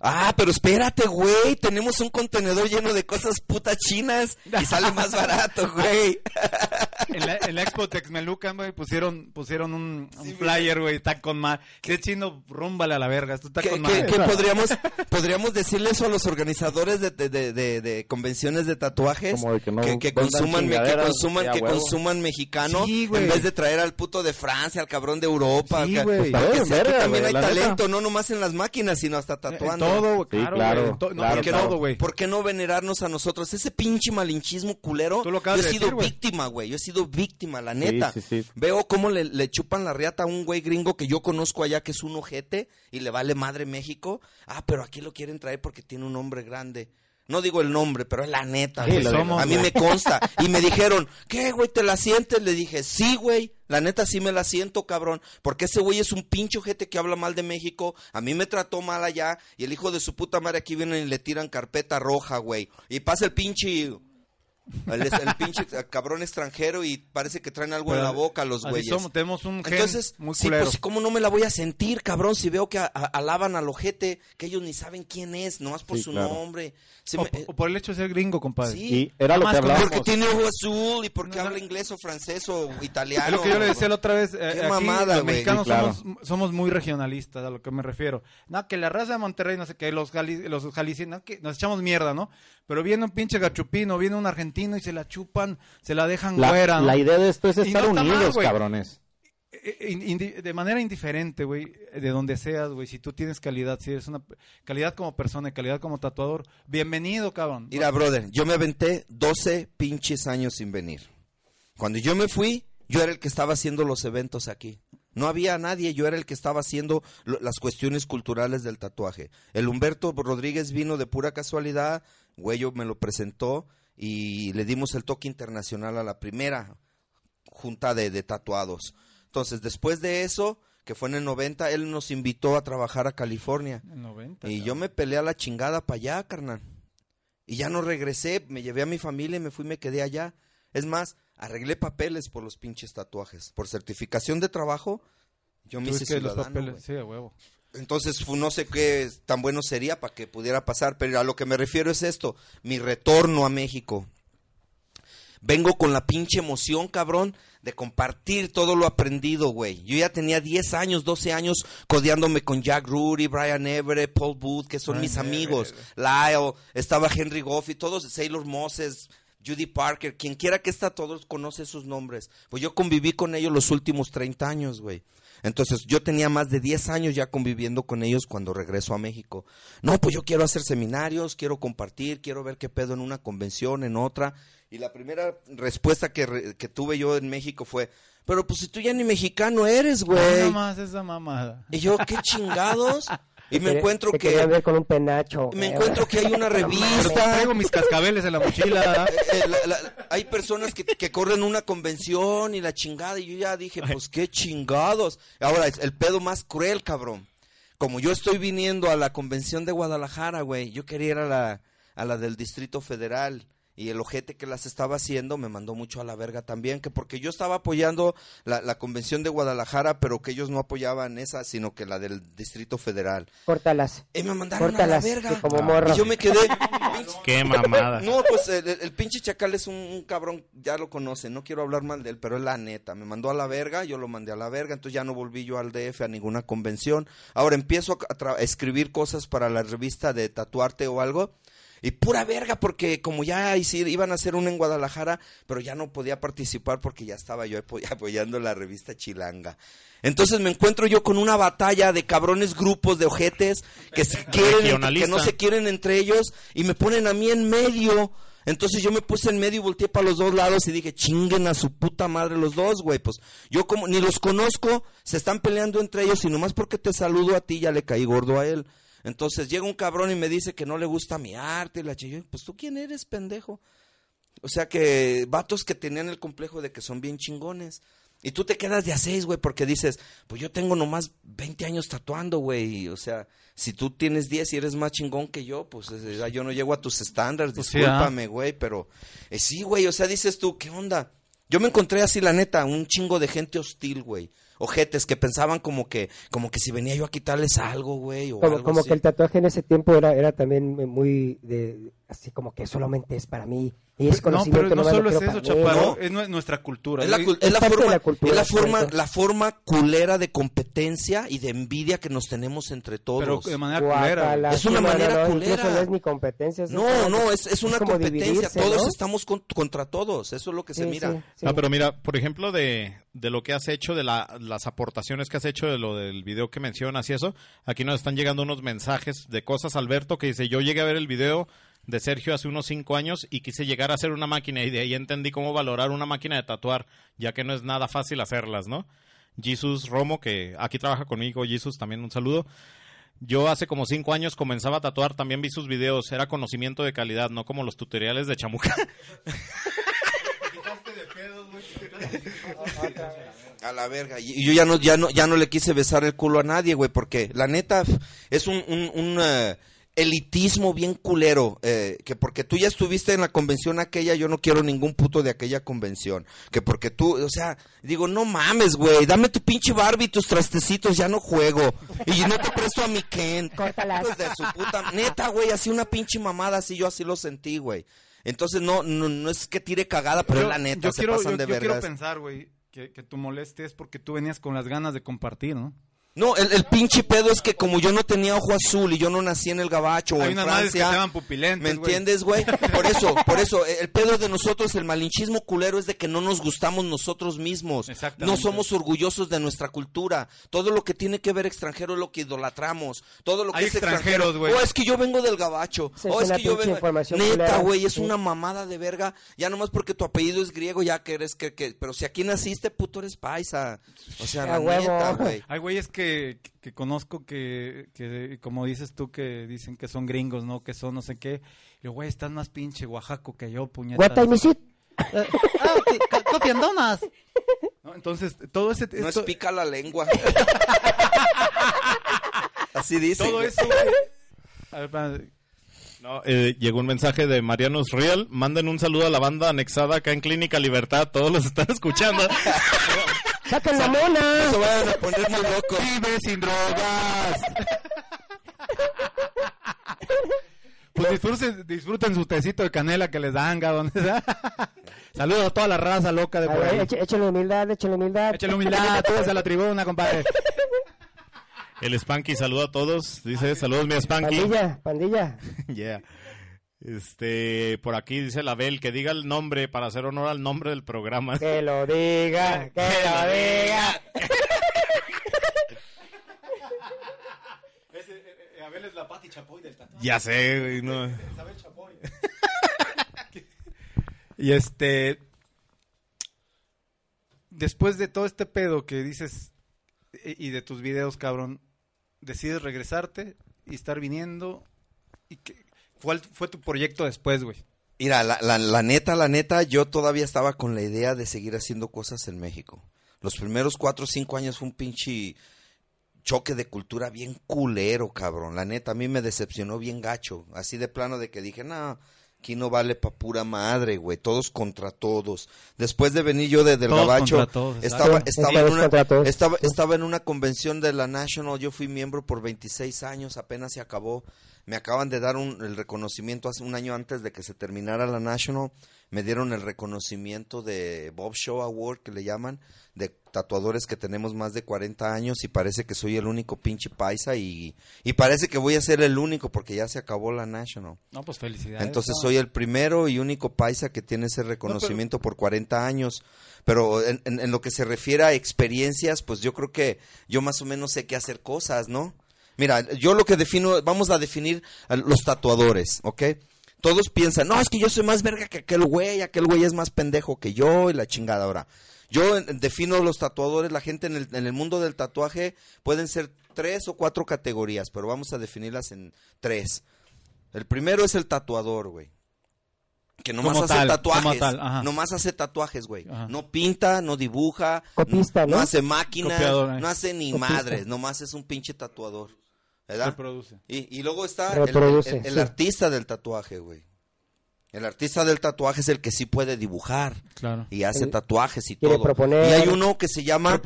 Ah, pero espérate, güey. Tenemos un contenedor lleno de cosas putas chinas y sale más barato, güey. en la, en la Expo Texmelucan, güey, pusieron, pusieron un, un flyer, güey, está con más. Que chino, rúmbale a la verga, esto está ¿Qué, con qué- más. qué podríamos, podríamos decirle eso a los organizadores de, de- de- de- de convenciones de tatuajes? Como de que no que, consuman, me- que consuman, que consuman mexicano Sí, güey. en vez de traer al puto de Francia, al cabrón de Europa. Sí, güey. porque Pues, también hay talento, no nomás en las máquinas, sino hasta En tatuando. todo, claro, claro, to- no, claro, ¿por qué claro. todo, güey? ¿Por qué no venerarnos a nosotros? Ese pinche malinchismo culero. Tú lo acabas yo he sido víctima, güey. Yo he sido víctima, la neta. sí, sí. Veo cómo le, le chupan la riata a un güey gringo que yo conozco allá que es un ojete y le vale madre México. Ah, pero aquí lo quieren traer porque tiene un nombre grande. No digo el nombre, pero es la neta, Sí, güey. lo somos, a mí güey. me consta. Y me dijeron, ¿qué, güey? ¿Te la sientes? Le dije, sí, güey. La neta sí me la siento, cabrón. Porque ese güey es un pinche ojete que habla mal de México. A mí me trató mal allá. Y el hijo de su puta madre aquí vienen y le tiran carpeta roja, güey. Y pasa el pinche... El, el pinche cabrón extranjero y parece que traen algo en la boca los Así güeyes. somos, tenemos un gen Entonces, muy sí, culero. pues ¿cómo no me la voy a sentir, cabrón? Si veo que a- a- alaban al ojete, que ellos ni saben quién es, nomás por Sí, su claro. nombre. Sí, o, me- eh, o por el hecho de ser gringo, compadre. sí, Y era lo que hablábamos. porque tiene ojo azul y porque habla inglés o francés o italiano. Es lo que yo le decía la otra vez. eh, Qué aquí mamada, los güey. mexicanos Sí, claro. somos, somos muy regionalistas, a lo que me refiero. No, que la raza de Monterrey, no sé qué, los, jali- los jaliscienses, no, que nos echamos mierda, ¿no? Pero viene un pinche gachupino, viene un argentino y se la chupan, se la dejan La, fuera, ¿no? la idea de esto es estar no está mal, unidos, güey. cabrones. Eh, indi- de manera indiferente, güey, de donde seas, güey, si tú tienes calidad, si eres una calidad como persona y calidad como tatuador, bienvenido, cabrón. Mira, brother, yo me aventé 12 pinches años sin venir. Cuando yo me fui, yo era el que estaba haciendo los eventos aquí. No había nadie, yo era el que estaba haciendo las cuestiones culturales del tatuaje. El Humberto Rodríguez vino de pura casualidad, Güello me lo presentó y le dimos el toque internacional a la primera junta de, de tatuados. Entonces, después de eso, que fue en el 90, él nos invitó a trabajar a California. El 90, Y yo me peleé a la chingada para allá, carnal. Y ya no regresé, me llevé a mi familia y me fui y me quedé allá. Es más, arreglé papeles por los pinches tatuajes. Por certificación de trabajo, yo me hice los papeles, sí, a huevo. Entonces, no sé qué tan bueno sería para que pudiera pasar, pero a lo que me refiero es esto, mi retorno a México. Vengo con la pinche emoción, cabrón, de compartir todo lo aprendido, güey. Yo ya tenía 10 años, 12 años codeándome con Jack Rudy, Brian Everett, Paul Booth, que son Brian mis amigos. Everett. Lyle, estaba Henry Goffey, todos, Sailor Moses, Judy Parker, quien quiera que está, todos conoce sus nombres. Pues yo conviví con ellos los últimos 30 años, güey. Entonces yo tenía más de 10 años ya conviviendo con ellos cuando regreso a México. No, pues yo quiero hacer seminarios, quiero compartir, quiero ver qué pedo en una convención, en otra. Y la primera respuesta que, re- que tuve yo en México fue, pero pues si tú ya ni mexicano eres, güey. más esa mamada. Y yo, qué chingados. Y me Te- encuentro te que... quería ver con un penacho. Me güey. encuentro que hay una Pero revista. traigo mis cascabeles en la mochila. Eh, la- la- hay personas que, que corren una convención y la chingada, y yo ya dije, pues qué chingados. Ahora, es el pedo más cruel, cabrón. Como yo estoy viniendo a la convención de Guadalajara, güey, yo quería ir a la, a la del Distrito Federal. Y el ojete que las estaba haciendo me mandó mucho a la verga también, que porque yo estaba apoyando la, la convención de Guadalajara, pero que ellos no apoyaban esa, sino que la del Distrito Federal. Córtalas. Y me mandaron Córtalas, a la verga. como morro. Y yo me quedé. Qué mamada. No, pues el, el- el pinche chacal es un, un cabrón, ya lo conocen, no quiero hablar mal de él, pero es la neta. Me mandó a la verga, yo lo mandé a la verga, entonces ya no volví yo al DF a ninguna convención. Ahora empiezo a, tra- a escribir cosas para la revista de tatuarte o algo. Y pura verga, porque como ya iban a hacer una en Guadalajara, pero ya no podía participar porque ya estaba yo apo- apoyando la revista Chilanga. Entonces me encuentro yo con una batalla de cabrones grupos de ojetes que se quieren, que no se quieren entre ellos y me ponen a mí en medio. Entonces yo me puse en medio y volteé para los dos lados y dije, chinguen a su puta madre los dos, güey. Pues yo como ni los conozco, se están peleando entre ellos y nomás porque te saludo a ti ya le caí gordo a él. Entonces llega un cabrón y me dice que no le gusta mi arte y la chingada. Pues tú quién eres, pendejo. O sea que vatos que tenían el complejo de que son bien chingones. Y tú te quedas de a seis, güey, porque dices, pues yo tengo nomás 20 años tatuando, güey. O sea, si tú tienes 10 y eres más chingón que yo, pues eh, yo no llego a tus estándares, Pues sí, discúlpame, güey, pero eh, sí, güey, o sea, dices tú, ¿qué onda? Yo me encontré así, la neta, un chingo de gente hostil, güey. Ojetes que pensaban como que, como que si venía yo a quitarles algo, güey, o Como, algo como así. que el tatuaje en ese tiempo era, era también muy de así como que solamente es para mí. Y es No, conocimiento, pero no nomás lo solo es eso, Chaparro, ¿no? es nue- nuestra cultura. Es la, es forma, la cultura, es la forma, cierto. la forma culera de competencia y de envidia que nos tenemos entre todos. pero de manera culera. Es una no, manera no, no, culera. No es ni competencia. es no, no, es, es una competencia. Todos ¿no? estamos con- contra todos. Eso es lo que se Sí, mira. sí, sí. Ah, pero mira, por ejemplo, de, de lo que has hecho, de la- las aportaciones que has hecho, de lo del video que mencionas y eso, aquí nos están llegando unos mensajes de cosas, Alberto, que dice, yo llegué a ver el video de Sergio hace unos cinco años y quise llegar a hacer una máquina y de ahí entendí cómo valorar una máquina de tatuar, ya que no es nada fácil hacerlas, ¿no? Jesus Romo, que aquí trabaja conmigo, Jesus, también un saludo. Yo hace como cinco años comenzaba a tatuar, también vi sus videos, era conocimiento de calidad, no como los tutoriales de chamuca. A la verga. Y yo ya no, ya no, ya no le quise besar el culo a nadie, güey, porque la neta es un, eh, elitismo bien culero. eh, que porque tú ya estuviste en la convención aquella, yo no quiero ningún puto de aquella convención. Que porque tú, o sea, digo, no mames, güey, dame tu pinche Barbie y tus trastecitos, ya no juego. Y no te presto a mi Ken. Córtalas. De su puta. Neta, güey, así una pinche mamada, así yo así lo sentí, güey. Entonces no, no, no es que tire cagada, pero es la neta, yo se quiero, pasan yo- de yo quiero vergas. pensar, güey, que, que tu molestia es porque tú venías con las ganas de compartir, ¿no? No, el, el pinche pedo es que como yo no tenía ojo azul y yo no nací en el gabacho o en unas madres que Francia, se llaman pupilentes, ¿me entiendes, güey? Por eso, por eso, eh, el pedo de nosotros, el malinchismo culero es de que no nos gustamos nosotros mismos. Exactamente. No somos orgullosos de nuestra cultura. Todo lo que tiene que ver extranjero es lo que idolatramos. Todo lo que Hay es extranjeros, extranjero. güey. Oh, es que yo vengo del gabacho. Esa Oh, es que yo vengo... Neta, güey, es Sí. una mamada de verga. Ya nomás porque tu apellido es griego, ya que eres que... que- pero si aquí naciste, puto, eres paisa. O sea, la neta, güey. Hay güeyes que, que conozco que, que, como dices tú, que dicen que son gringos, ¿no? Que son no sé qué. Y yo, güey, estás más pinche Oaxaco que yo, puñetas. What time is it? Ah, donuts. ¿No? Entonces, todo ese... No esto- es pica la lengua. Así dice. todo güey. eso, güey. No, eh, llegó un mensaje de Marianus Real. Manden un saludo a la banda anexada acá en Clínica Libertad. Todos los están escuchando. ¡Saquen la No se mona! vayan a poner muy locos. Vive sin drogas. Pues disfruten, disfruten su tecito de canela que les dan, donde sea. Saludos a toda la raza loca de por ahí. échale humildad, échale humildad. Échale humildad, todos a la tribuna, compadre. El Spanky saluda a todos. Dice, saludos mi Spanky. Pandilla, pandilla. Yeah. Este, por aquí dice la Bel que diga el nombre para hacer honor al nombre del programa. Que lo diga, que lo diga. Abel es la Pati Chapoy del tatuaje. Ya sé, güey, no. Y este. Después de todo este pedo que dices y y de tus videos, cabrón, decides regresarte y estar viniendo. ¿Y qué- ¿Cuál fue tu proyecto después, güey? Mira, la, la, la neta, la neta, yo todavía estaba con la idea de seguir haciendo cosas en México. Los primeros cuatro o cinco años fue un pinche choque de cultura bien culero, cabrón. La neta, a mí me decepcionó bien gacho. Así de plano de que dije, no, aquí no vale pa' pura madre, güey. Todos contra todos. Después de venir yo de, del Todos gabacho, todos, estaba, estaba, en una, estaba, estaba en una convención de la National. Yo fui miembro por 26 años, apenas se acabó. Me acaban de dar un, el reconocimiento hace un año antes de que se terminara la National. Me dieron el reconocimiento de Bob Show Award, que le llaman, de tatuadores que tenemos más de 40 años y parece que soy el único pinche paisa y, y parece que voy a ser el único porque ya se acabó la National. No, pues felicidades. Entonces no. soy el primero y único paisa que tiene ese reconocimiento por 40 años. Pero en, en- en lo que se refiere a experiencias, pues yo creo que yo más o menos sé qué hacer cosas, ¿no? Mira, yo lo que defino, vamos a definir a los tatuadores, ¿ok? Todos piensan, no, es que yo soy más verga que aquel güey, aquel güey es más pendejo que yo y la chingada ahora. Yo en- defino los tatuadores, la gente en el, en el mundo del tatuaje pueden ser tres o cuatro categorías, pero vamos a definirlas en tres. El primero es el tatuador, güey. Que nomás Como hace tal, tatuajes. como tal, ajá. nomás hace tatuajes, güey. Ajá. No pinta, no dibuja. Copista, ¿no? hace máquinas, eh. no hace ni Copista. madres. Nomás es un pinche tatuador. ¿Verdad? Reproduce. Y, y luego está el, Reproduce, el- el sí. artista del tatuaje, güey. El artista del tatuaje es el que sí puede dibujar Claro. y hace tatuajes y quiere todo. proponer. Y hay uno que se llama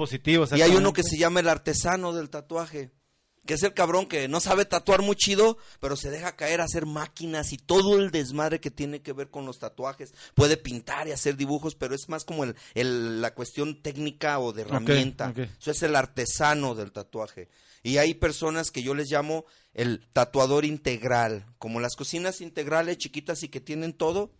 y hay uno que se llama el artesano del tatuaje. que es el cabrón que no sabe tatuar muy chido, pero se deja caer a hacer máquinas y todo el desmadre que tiene que ver con los tatuajes. Puede pintar y hacer dibujos, pero es más como el, el- la cuestión técnica o de herramienta. Eso es el artesano del tatuaje. Y hay personas que yo les llamo el tatuador integral, como las cocinas integrales chiquitas y que tienen todo.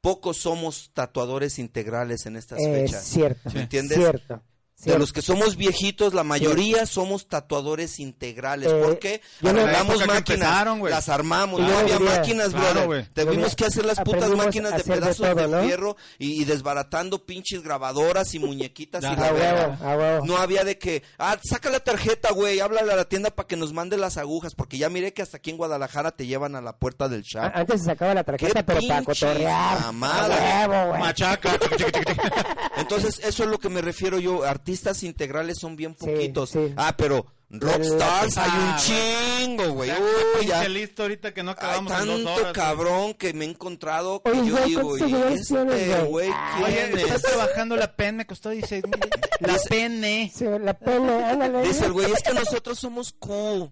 Pocos somos tatuadores integrales en estas Es fechas. cierto. ¿Me entiendes? Cierto. De los que somos viejitos, la mayoría somos tatuadores integrales. Eh, ¿Por qué? Arreglamos la máquinas, las armamos. No había diría- máquinas, Claro, brother. güey. Tuvimos que hacer las putas máquinas de pedazos de, todo, ¿no? fierro y, y desbaratando pinches grabadoras y muñequitas y la huevo, a huevo. No había de que, ah, saca la tarjeta, güey, háblale a la tienda para que nos mande las agujas, porque ya miré que hasta aquí en Guadalajara te llevan a la puerta del shop. A- Antes se sacaba la tarjeta, pero para cotorrear. mamada. Machaca. Entonces, eso es lo que me refiero yo. Artistas integrales son bien poquitos. sí. Ah, pero rockstars hay un Ah, chingo, güey. Ya, Uy, ya. listo ahorita que no Hay acabamos en dos tanto horas. cabrón que me he encontrado que Oye, yo güey, digo, ¿cuántos ¿y este güey? Oye, quién estás es? trabajando la pen, me costó 16 mil. La pene. Sí, la pena, ándale. Dice el güey, es que nosotros somos cool.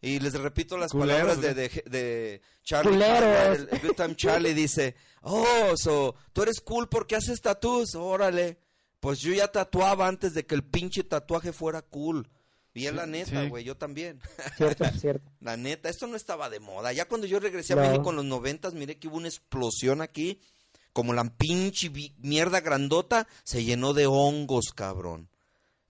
Y les repito las Culeros, palabras de, de, de Charlie. Culeros. El, el Good Time Charlie dice, oh, so, tú eres cool porque haces tatús, órale. Pues yo ya tatuaba antes de que el pinche tatuaje fuera cool. Y es la neta, sí. güey, yo también. Cierto, cierto. La neta, esto no estaba de moda. Ya cuando yo regresé a. México en los noventas, miré que hubo una explosión aquí. Como la pinche mierda grandota se llenó de hongos, cabrón.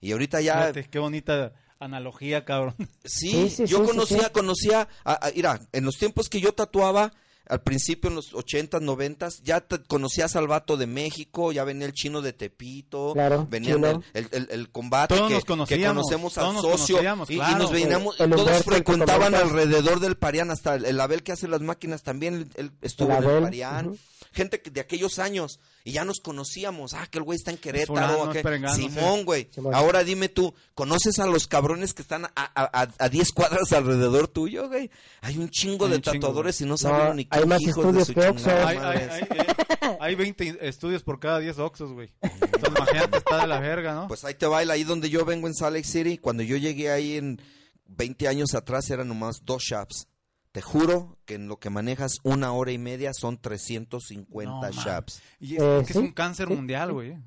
Y ahorita ya... Fíjate, qué bonita analogía, cabrón. Sí, Sí, sí, yo sí, sí, conocía, sí. conocía, a- a- mira, en los tiempos que yo tatuaba, al principio en los 80s, 90s, ya te- conocía a Salvato de México, ya venía el chino de Tepito, Claro, venía el, el- el- el combate Todos que, nos que conocíamos, conocemos al todos nos socio conocíamos, y, y nos veníamos, El- el todos frecuentaban alrededor del Parián, hasta el, el Abel que hace las máquinas también, él, estuvo El en el Parián. Gente que- de aquellos años, y ya nos conocíamos. Ah, que el güey está en Querétaro. fulano, aquel- es perengano, Simón, güey. Ahora dime tú, ¿conoces a los cabrones que están a, a, a- a 10 cuadras alrededor tuyo, güey? Hay un chingo Hay de un chingo, tatuadores y no No, saben ni qué hay más hijos de estudios su que Oxxo. chingada Hay, hay, hay, eh, hay 20 estudios por cada 10 Oxos, güey. Entonces, imagínate, está de la verga, ¿no? Pues ahí te baila, ahí donde yo vengo en Salt Lake City. Cuando yo llegué ahí en 20 años atrás eran nomás dos shops. Te juro que en lo que manejas una hora y media son 350 No, man. shops. y es, Eh, que es un cáncer sí, mundial, güey.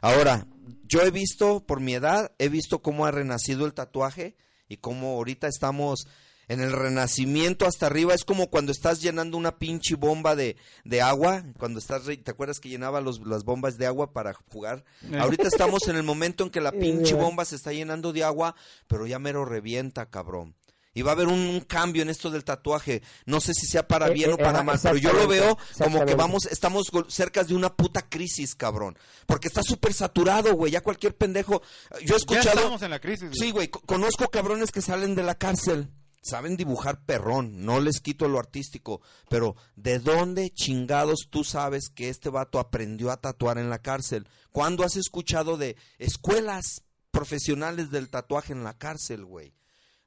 Ahora, yo he visto, por mi edad, he visto cómo ha renacido el tatuaje y cómo ahorita estamos en el renacimiento hasta arriba. Es como cuando estás llenando una pinche bomba de, de agua. Cuando estás, re- ¿te acuerdas que llenaba los, las bombas de agua para jugar? Eh. Ahorita estamos en el momento en que la pinche bomba se está llenando de agua, pero ya mero revienta, cabrón. Y va a haber un, un cambio en esto del tatuaje. No sé si sea para Eh, bien eh, o para ajá, mal, pero yo lo veo como que vamos, estamos cerca de una puta crisis, cabrón. Porque está súper saturado, güey. Ya cualquier pendejo. Yo he Ya escuchado. estamos en la crisis, güey. Sí, güey. co- Conozco cabrones que salen de la cárcel. Saben dibujar perrón. No les quito lo artístico. Pero, ¿de dónde chingados tú sabes que este vato aprendió a tatuar en la cárcel? ¿Cuándo has escuchado de escuelas profesionales del tatuaje en la cárcel, güey?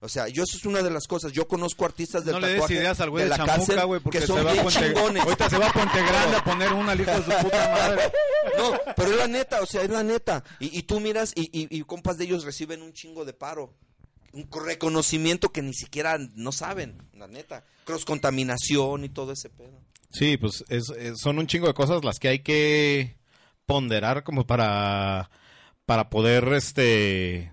O sea, yo eso es una de las cosas. Yo conozco artistas del No le des ideas al güey de de, la cárcel Chamuca, güey, porque que se son va a bien Puente chingones. Ahorita se va a Puente Grande a poner una al hijo de su puta madre. No, pero es la neta, o sea, es la neta. Y, y tú miras y, y- y compas de ellos reciben un chingo de paro. Un reconocimiento que ni siquiera no saben, la neta. Cross contaminación y todo ese pedo. Sí, pues es- es- son un chingo de cosas las que hay que ponderar como para, para poder, este,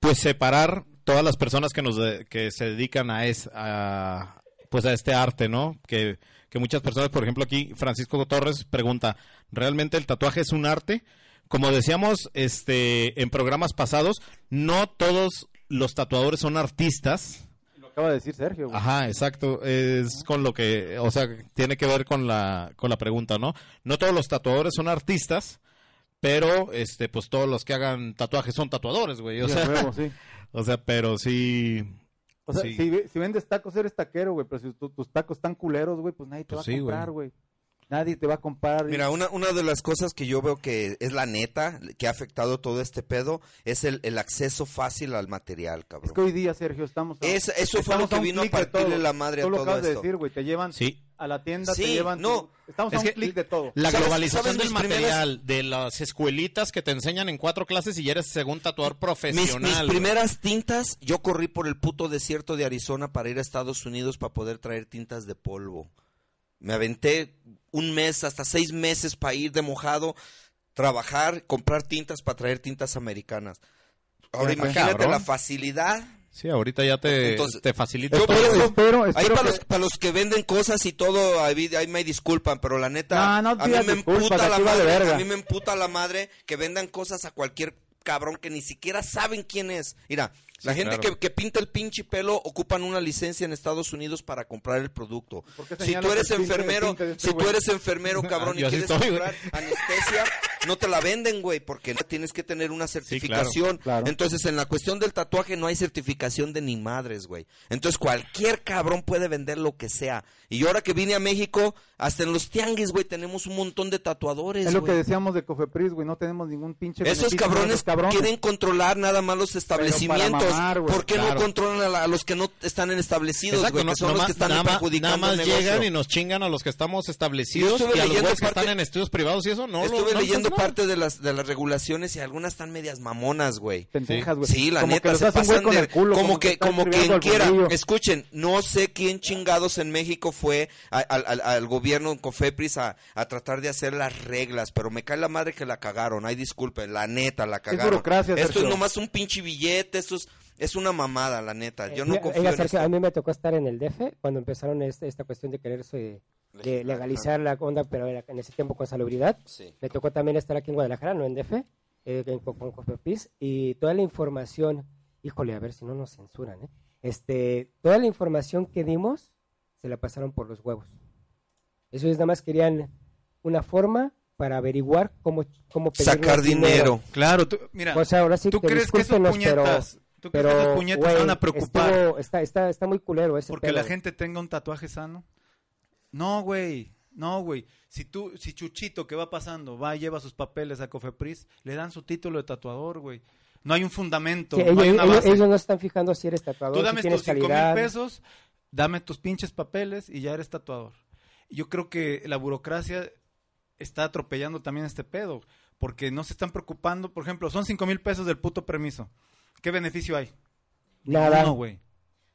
pues separar todas las personas que nos de- que se dedican a, es, a pues a este arte, ¿no? Que, que muchas personas, por ejemplo aquí Francisco Torres pregunta, ¿realmente el tatuaje es un arte? Como decíamos este en programas pasados, no todos los tatuadores son artistas. Lo acaba de decir Sergio. güey. Ajá, exacto. Es con lo que, o sea, tiene que ver con la, con la pregunta, ¿no? No todos los tatuadores son artistas, pero, este, pues todos los que hagan tatuajes son tatuadores, güey. O Sí, sea, sí. o sea, pero sí. O sea, Sí. si, si vendes tacos, eres taquero, güey. Pero si tu- tus tacos están culeros, güey, pues nadie te Pues va sí, a comprar, güey. Nadie te va a comprar. Mira, una, una de las cosas que yo veo que es la neta, que ha afectado todo este pedo, es el, el acceso fácil al material, es cabrón. que hoy día, Sergio, estamos. a- Es- eso fue lo que un vino a clic de partirle todo. la madre a Tú lo todo acabas de esto. decir, güey. Te llevan Sí. a la tienda, Sí, te llevan. tu- no. estamos Es a un clic de todo. La ¿Sabes- globalización sabes del mis primeras- material, de las escuelitas que te enseñan en cuatro clases y ya eres según tatuador Mis, profesional. mis güey. primeras tintas, yo corrí por el puto desierto de Arizona para ir a Estados Unidos para poder traer tintas de polvo. Me aventé un mes, hasta seis meses para ir de mojado, trabajar, comprar tintas para traer tintas americanas. Ahora imagínate cabrón. la facilidad. Sí, ahorita ya te, Entonces, te facilita. Yo todo. por eso- espero- ahí espero para que- los, para los que venden cosas y todo, ahí, ahí me disculpan, pero la neta, No, no a mí me emputa la vale madre, verga. a mí me emputa la madre que vendan cosas a cualquier cabrón que ni siquiera saben quién es. Mira, la gente claro. que, que pinta el pinche pelo ocupan una licencia en Estados Unidos para comprar el producto. ¿Por qué Si tú eres enfermero, este si tú eres enfermero, cabrón, y quieres estoy, comprar anestesia, no te la venden, güey, porque tienes que tener una certificación. claro. Entonces, en la cuestión del tatuaje no hay certificación de ni madres, güey. Entonces, cualquier cabrón puede vender lo que sea. Y ahora que vine a México, hasta en los tianguis, güey, tenemos un montón de tatuadores, Es lo que decíamos de Cofepris, güey, no tenemos ningún pinche Esos cabrones esos cabrones. quieren controlar nada más los establecimientos. mamar, ¿Por qué claro. no controlan a, la- a los que no están en establecidos, Exacto, güey? no- que son los que están nada, perjudicando nada más llegan y nos chingan a los que estamos establecidos y a los que parte- están en estudios privados y eso no lo- Estuve no leyendo. Parte de las, de las regulaciones y algunas están medias mamonas, güey. Pendejas, güey. Sí, la Como que neta, se pasan con de... culo, como, que, como quien quiera. Escuchen, no sé quién chingados en México fue a- al, al- al gobierno en Cofepris a, a tratar de hacer las reglas, pero me cae la madre que la cagaron. Ay, disculpe, la neta, la cagaron. burocracia, Esto Sergio. es nomás un pinche billete, esto es, es una mamada, la neta. Yo no Eh, confío en esto. a mí me tocó estar en el DF cuando empezaron este- esta cuestión de quererse de legalizar la onda, pero era en ese tiempo con salubridad. Sí. Me tocó también estar aquí en Guadalajara, no en DF, eh, en- con, Cofepris, y toda la información, híjole, a ver si no nos censuran, ¿eh? Este, toda la información que dimos se la pasaron por los huevos. Eso es nada más querían una forma para averiguar cómo, cómo Sacar dinero. Claro, tú, mira, O sea, ahora sí ¿tú que crees que esos discúlpenos, pero- puñetas, tú crees pero, que esos puñetas van a preocupar estuvo- está, está, está muy culero ese porque pedo. la gente tenga un tatuaje sano? No, güey. No, güey. Si tú, si Chuchito que va pasando va y lleva sus papeles a Cofepris, le dan su título de tatuador, güey. No hay un fundamento, Sí, no ellos, hay una base. ellos no están fijando si eres tatuador, Tú si dame tienes tus cinco mil pesos, dame tus pinches papeles y ya eres tatuador. Yo creo que la burocracia está atropellando también este pedo, porque no se están preocupando, por ejemplo, son cinco mil pesos del puto permiso. ¿Qué beneficio hay? Nada. No, güey.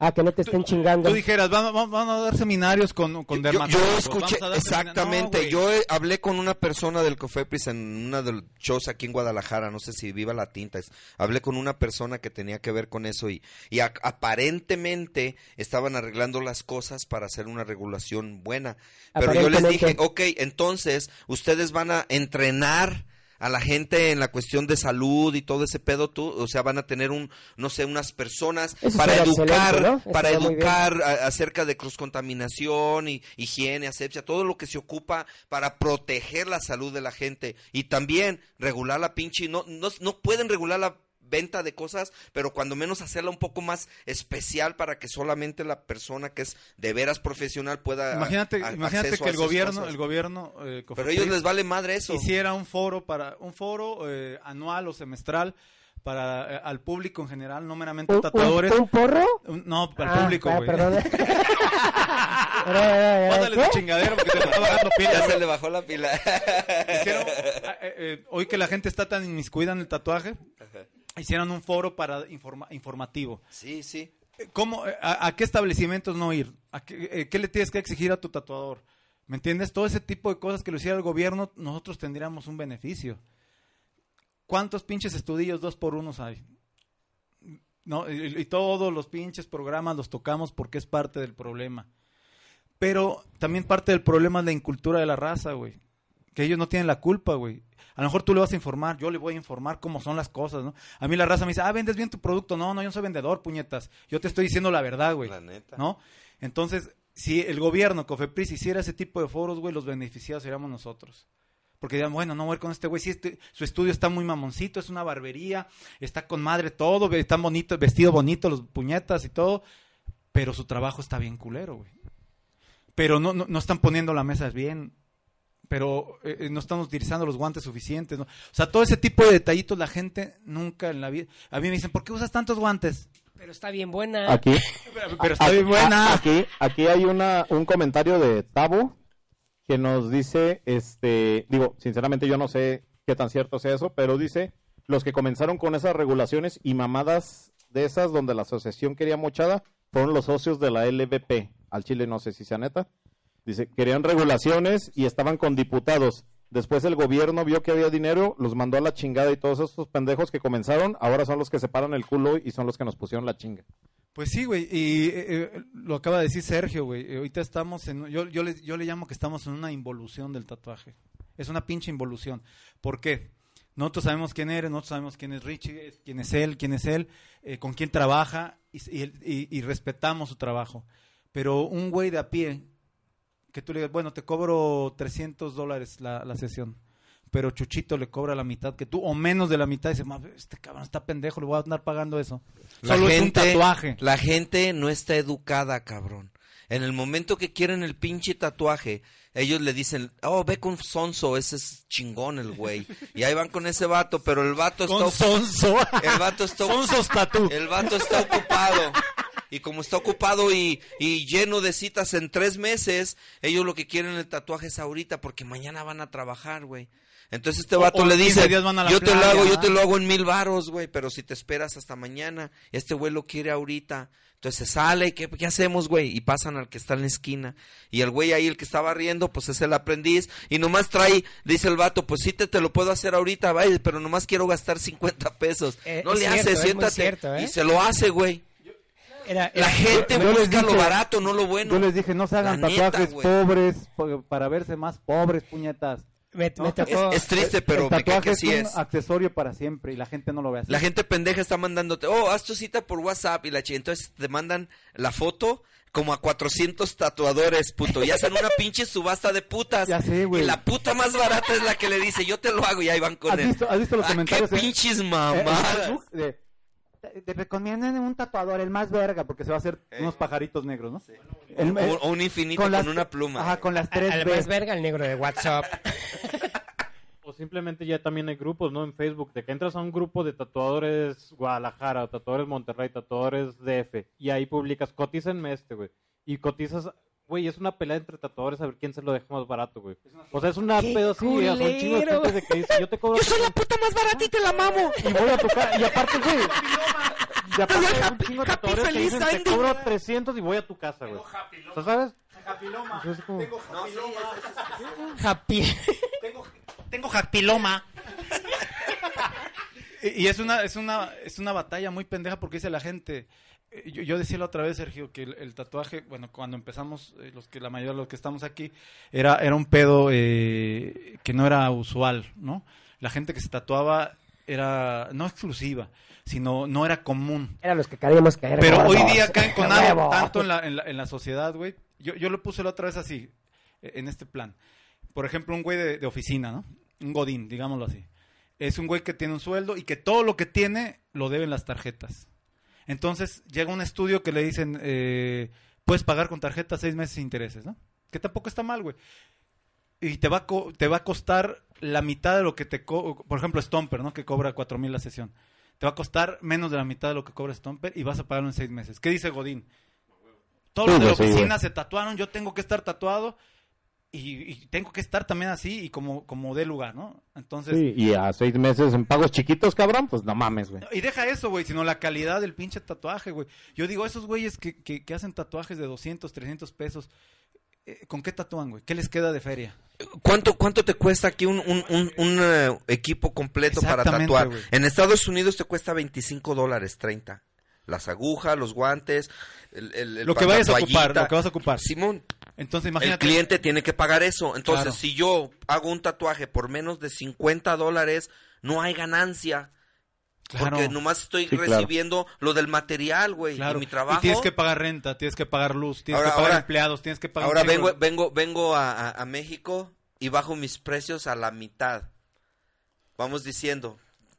Ah, que no te estén chingando. Tú dijeras, vamos, vamos, vamos a dar seminarios con, con Yo, escuché a exactamente. No, yo eh, hablé con una persona del Cofepris en una de los shows aquí en Guadalajara. No sé si viva la tinta. es- Hablé con una persona que tenía que ver con eso y, y a- aparentemente estaban arreglando las cosas para hacer una regulación buena. Pero yo les dije, ok, entonces ustedes van a entrenar a la gente en la cuestión de salud y todo ese pedo, tú, o sea, van a tener un, no sé, unas personas Eso para educar, para educar a- acerca de cross-contaminación y higiene, asepsia, todo lo que se ocupa para proteger la salud de la gente y también regular la pinche, no, no, no pueden regular la venta de cosas, pero cuando menos hacerla un poco más especial para que solamente la persona que es de veras profesional pueda Imagínate, a- imagínate que el gobierno, cosas. el gobierno, eh, pero a ellos les vale madre eso. hiciera un foro para, un foro eh, anual o semestral para eh, al público en general, no meramente ¿Un, tatuadores. un- un porro? Un- no, para Ah, el público, ah, güey. perdón. Era- era- era- Pásale ¿qué? tu chingadero porque te está bajando pila. ya se le bajó la pila. Hicieron, eh, eh, eh, hoy que la gente está tan inmiscuida en el tatuaje, hicieron un foro para informa- informativo. sí, sí. Eh, ¿Cómo, eh, a, a qué establecimientos no ir? ¿A qué, eh, qué le tienes que exigir a tu tatuador? ¿Me entiendes? Todo ese tipo de cosas que lo hiciera el gobierno, nosotros tendríamos un beneficio. ¿Cuántos pinches estudillos dos por unos hay? No, y, y todos los pinches programas los tocamos porque es parte del problema. Pero también parte del problema es la incultura de la raza, güey. Que ellos no tienen la culpa, güey. A lo mejor tú le vas a informar, yo le voy a informar cómo son las cosas, ¿no? A mí la raza me dice, ah, vendes bien tu producto. No, no, yo no soy vendedor, puñetas. Yo te estoy diciendo la verdad, güey. La neta. ¿No? Entonces, si el gobierno, Cofepris, hiciera ese tipo de foros, güey, los beneficiados seríamos nosotros. Porque dirían, bueno, no voy a ir con este güey, sí, este- su estudio está muy mamoncito, es una barbería, está con madre todo, están bonitos, vestido bonito, los puñetas y todo, pero su trabajo está bien culero, güey. Pero no, no, no están poniendo la mesa bien, pero eh, eh, no están utilizando los guantes suficientes, ¿no? O sea, todo ese tipo de detallitos la gente nunca en la vida... A mí me dicen, ¿por qué usas tantos guantes? Pero está bien buena. Aquí, Pero está bien buena. Aquí, aquí hay una, un comentario de Tabo que nos dice, este, digo, sinceramente yo no sé qué tan cierto sea eso, pero dice, los que comenzaron con esas regulaciones y mamadas de esas donde la asociación quería mochada fueron los socios de la LVP. Al Chile no sé si sea neta. Dice, querían regulaciones y estaban con diputados. Después el gobierno vio que había dinero, los mandó a la chingada y todos esos pendejos que comenzaron, ahora son los que se paran el culo y son los que nos pusieron la chinga. Pues sí, güey, y eh, eh, lo acaba de decir Sergio, güey. eh, Ahorita estamos en. Yo, yo, le, yo le llamo que estamos en una involución del tatuaje. Es una pinche involución. ¿Por qué? Nosotros sabemos quién eres, nosotros sabemos quién es Richie, quién es él, quién es él, eh, con quién trabaja y- y respetamos su trabajo. Pero un güey de a pie, que tú le digas, bueno, te cobro 300 dólares la, la sesión, pero Chuchito le cobra la mitad que tú, o menos de la mitad, y dice, "Ma, este cabrón está pendejo, le voy a andar pagando eso. La Solo es un gente, tatuaje. La gente no está educada, cabrón. En el momento que quieren el pinche tatuaje, ellos le dicen, oh, ve con Sonso, ese es chingón el güey. Y ahí van con ese vato, pero el vato está... Con Sonso. El vato está... Sonsos Tatú. El vato está ocupado. Y como está ocupado y, y lleno de citas en tres meses, ellos lo que quieren el tatuaje es ahorita, porque mañana van a trabajar, güey. Entonces este vato o le en 15 dice, yo te lo hago, yo te lo hago en mil varos, güey, pero si te esperas hasta mañana, este güey lo quiere ahorita. Entonces sale, ¿qué, qué hacemos, güey? Y pasan al que está en la esquina. Y el güey ahí, el que estaba riendo, pues es el aprendiz. Y nomás trae, dice el vato, pues sí te, te lo puedo hacer ahorita, vaya, pero nomás quiero gastar 50 pesos. Eh, no le cierto, hace, siéntate. cierto, ¿eh? Y se lo hace, güey. Era- La gente yo busca lo dije- barato, no lo bueno. Yo les dije, no se hagan La tatuajes pobres po- para verse más pobres, puñetas. me, ¿no? me tocó- Es, es triste, pero el me tatuaje que es sí un es. accesorio para siempre y la gente no lo ve así. La gente pendeja está mandándote, oh, haz tu cita por WhatsApp y la chi- Entonces te mandan la foto como a 400 tatuadores, puto. Y hacen una pinche subasta de putas. Ya sé, güey. Y la puta más barata es la que le dice, yo te lo hago y ahí van con ¿Has él. visto, has visto los Ah, comentarios? qué en- pinches eh, mamadas. Te, recomiendan un tatuador, el más verga, porque se va a hacer unos pajaritos negros, ¿no? El- O, o un infinito con, las- una pluma. Ajá, con las tres al más verga, el negro de WhatsApp. O simplemente ya también hay grupos, ¿no? En Facebook, de que entras a un grupo de tatuadores Guadalajara, o tatuadores Monterrey, tatuadores DF, y ahí publicas, cotícenme este, güey. Y cotizas, güey, es una pelea entre tatuadores a ver quién se lo deja más barato, güey. O sea, es una ¡Qué pedo así, chingos de que dice, yo te cobro... Yo soy la puta más barata y te la mamo. Y voy a tocar, y aparte, güey... Y aparte hay un chingo de Happy tatuadores que dicen, te Ending". cobro 300 y voy a tu casa, güey. O sea, ¿sabes? Entonces, como- Happy. Tengo jacpiloma. y y es una, es una, es una batalla muy pendeja porque dice la gente. Eh, Yo, yo decía la otra vez, Sergio, que el, el tatuaje, bueno, cuando empezamos, eh, los que la mayoría de los que estamos aquí, era, era un pedo eh, que no era usual, ¿no? La gente que se tatuaba era no exclusiva, sino no era común. Eran los que queríamos caer. Pero hoy día caen con ¡A algo tanto en la, en la, en la sociedad, güey. Yo, yo lo puse la otra vez así, eh, en este plan. Por ejemplo, un güey de, de oficina, ¿no? Un godín, digámoslo así. Es un güey que tiene un sueldo y que todo lo que tiene lo deben las tarjetas. Entonces llega un estudio que le dicen, eh, puedes pagar con tarjeta seis meses sin intereses, ¿no? Que tampoco está mal, güey. Y te va, a co- te va a costar la mitad de lo que te... co- por ejemplo, Stomper, ¿no? Que cobra cuatro mil la sesión. Te va a costar menos de la mitad de lo que cobra Stomper y vas a pagarlo en seis meses. ¿Qué dice Godín? Todos los Sí, de la pues sí, oficina se tatuaron, yo tengo que estar tatuado y, y tengo que estar también así y como, como dé lugar, ¿no? Entonces... Sí, y a seis meses en pagos chiquitos, cabrón, pues no mames, güey. Y deja eso, güey, sino la calidad del pinche tatuaje, güey. Yo digo, esos güeyes que, que, que hacen tatuajes de 200, 300 pesos, eh, ¿con qué tatúan, güey? ¿Qué les queda de feria? ¿Cuánto, ¿Cuánto te cuesta aquí un, un, un, un, eh, equipo completo para tatuar? güey. En Estados Unidos te cuesta 25 dólares, 30. Las agujas, los guantes, el, el- el Lo que vayas a ocupar, lo que vas a ocupar. Simón, Entonces, el cliente tiene que pagar eso. Entonces, Claro. si yo hago un tatuaje por menos de 50 dólares, no hay ganancia. Claro, Porque nomás estoy Sí, claro. recibiendo lo del material, güey. claro. Y mi trabajo. Y tienes que pagar renta, tienes que pagar luz, tienes Ahora- que pagar ahora- empleados, tienes que pagar... Ahora vengo, vengo, vengo a, a- a México y bajo mis precios a la mitad. Vamos diciendo,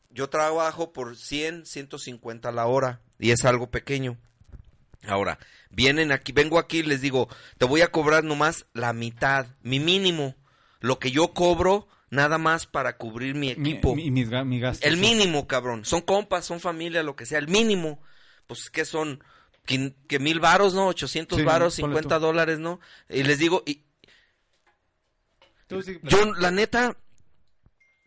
yo trabajo por 100, 150 la hora y es algo pequeño. Ahora, vienen aquí, vengo aquí y les digo, te voy a cobrar nomás la mitad, mi mínimo, lo que yo cobro nada más para cubrir mi mi, equipo. mi- mi gasto, el sí. mínimo, cabrón. Son compas, son familia, lo que sea, el mínimo. pues, ¿qué son? Que mil varos, ¿no? 800 Sí, varos, ponle 50 tú. dólares, ¿no? Y les digo, y, sí, yo, la neta,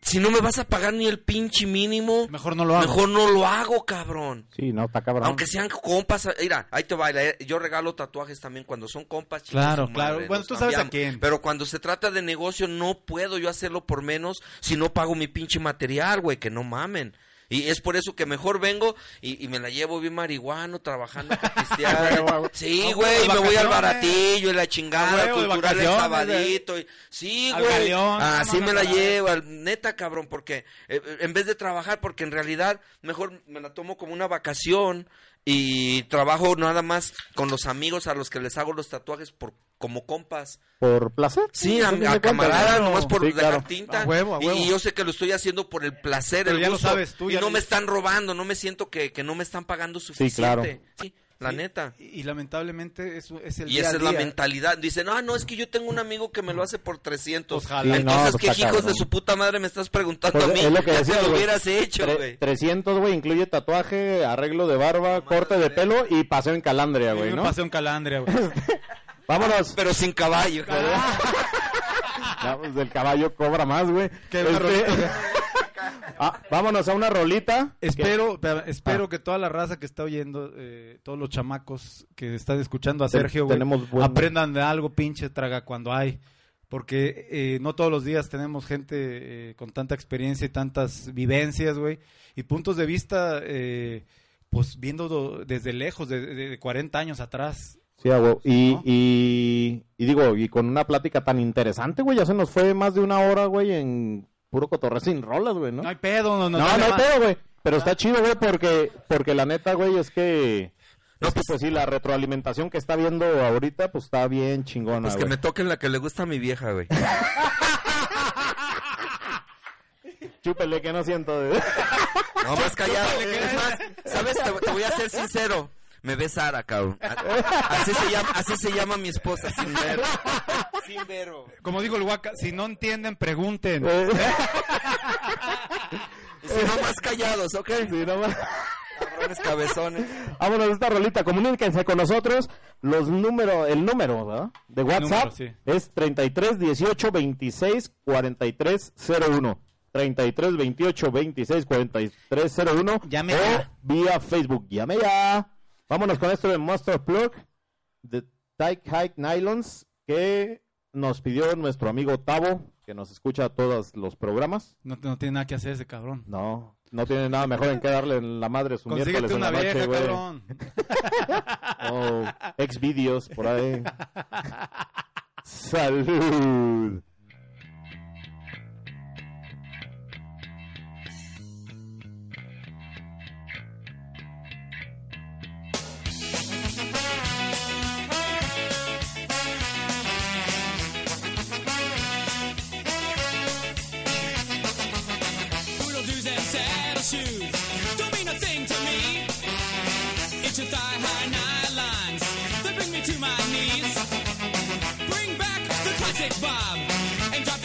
si no me vas a pagar ni el pinche mínimo, mejor no lo hago. mejor no lo hago, cabrón. Sí, no, está cabrón. Aunque sean compas, mira, ahí te baila. Yo regalo tatuajes también cuando son compas. chicos, Claro, claro. madre, Bueno, tú sabes a quién. Pero cuando se trata de negocio, no puedo yo hacerlo por menos si no pago mi pinche material, güey, que no mamen. Y es por eso que mejor vengo y, y me la llevo bien marihuano, trabajando para sí, güey, y me voy al baratillo y la chingada, Ah, huevo, cultural el sabadito. y- sí, güey. Así me la- llevo, al- neta, cabrón, porque eh, en vez de trabajar, porque en realidad mejor me la tomo como una vacación y trabajo nada más con los amigos a los que les hago los tatuajes por como compas. Por placer. Sí, a, a ¿no? nomás por Sí, dejar claro. tinta. A huevo, a Y- huevo. Y, yo sé que lo estoy haciendo por el placer, Pero el ya lo sabes, tú y ya no lo- me están robando, no me siento que, que no me están pagando suficiente. claro. Sí, la Sí, neta. Y, y lamentablemente eso es el Y día esa a es la día. mentalidad. Dicen, ah, no, es que yo tengo un amigo que me lo hace por 300. Pues, jala. Sí, no, Entonces, pues, ¿qué hijos de su puta madre me estás preguntando Pues, a mí? es lo que Ya decía, te lo hubieras hecho, güey. 300, güey, incluye tatuaje, arreglo de barba, corte de pelo y paseo en calandria, güey, ¿no? pasé un calandria, güey. Vámonos. Pero sin caballo. Ya, pues, el caballo cobra más, güey. Qué Este-. Ah, vámonos a una rolita. Espero, Ah. espero que toda la raza que está oyendo, eh, todos los chamacos que están escuchando a Ten- Sergio, güey, buen- aprendan de algo, pinche traga cuando hay. Porque eh, no todos los días tenemos gente eh, con tanta experiencia y tantas vivencias, güey. Y puntos de vista, eh, pues viendo do- desde lejos, de, de- de 40 años atrás. Sí, huevo. y, ¿No? y, y digo, y con una plática tan interesante, güey, ya se nos fue más de una hora, güey, en puro cotorreo sin rolas, güey, ¿no? No hay pedo, no, no, No, no hay pedo, güey. Pero está chido, güey, porque, porque la neta, güey, es que... No, es que, pues- pues sí, la retroalimentación que está viendo ahorita, pues está bien chingona, Pues que güey. me toquen la que le gusta a mi vieja, güey. Chúpele que no siento. de- No, más callado. Es más, ¿sabes? Te, te voy a ser sincero. Me ves Sara, cabrón. A- Así se llama, así se llama mi esposa, sin ver. Sin vero. Como digo el Waka, si no entienden, pregunten. Eh, Y si no, más callados, ¿ok? sí, no más. Cabrones cabezones. Vámonos a esta rolita, comuníquense con nosotros. Los números, el número ¿verdad? de WhatsApp número, sí. es 33 18 26 43 01. 33 28 26 43 01. Llame o ya. vía Facebook. Llame ya. Vámonos con esto de Monster Plug de Tyke Hike Nylons que nos pidió nuestro amigo Tavo, que nos escucha todos los programas. No, no tiene nada que hacer ese cabrón. No, no tiene nada mejor en que darle en la madre su miércoles en una la noche, vieja, güey. cabrón. O ex vídeos por ahí. Salud.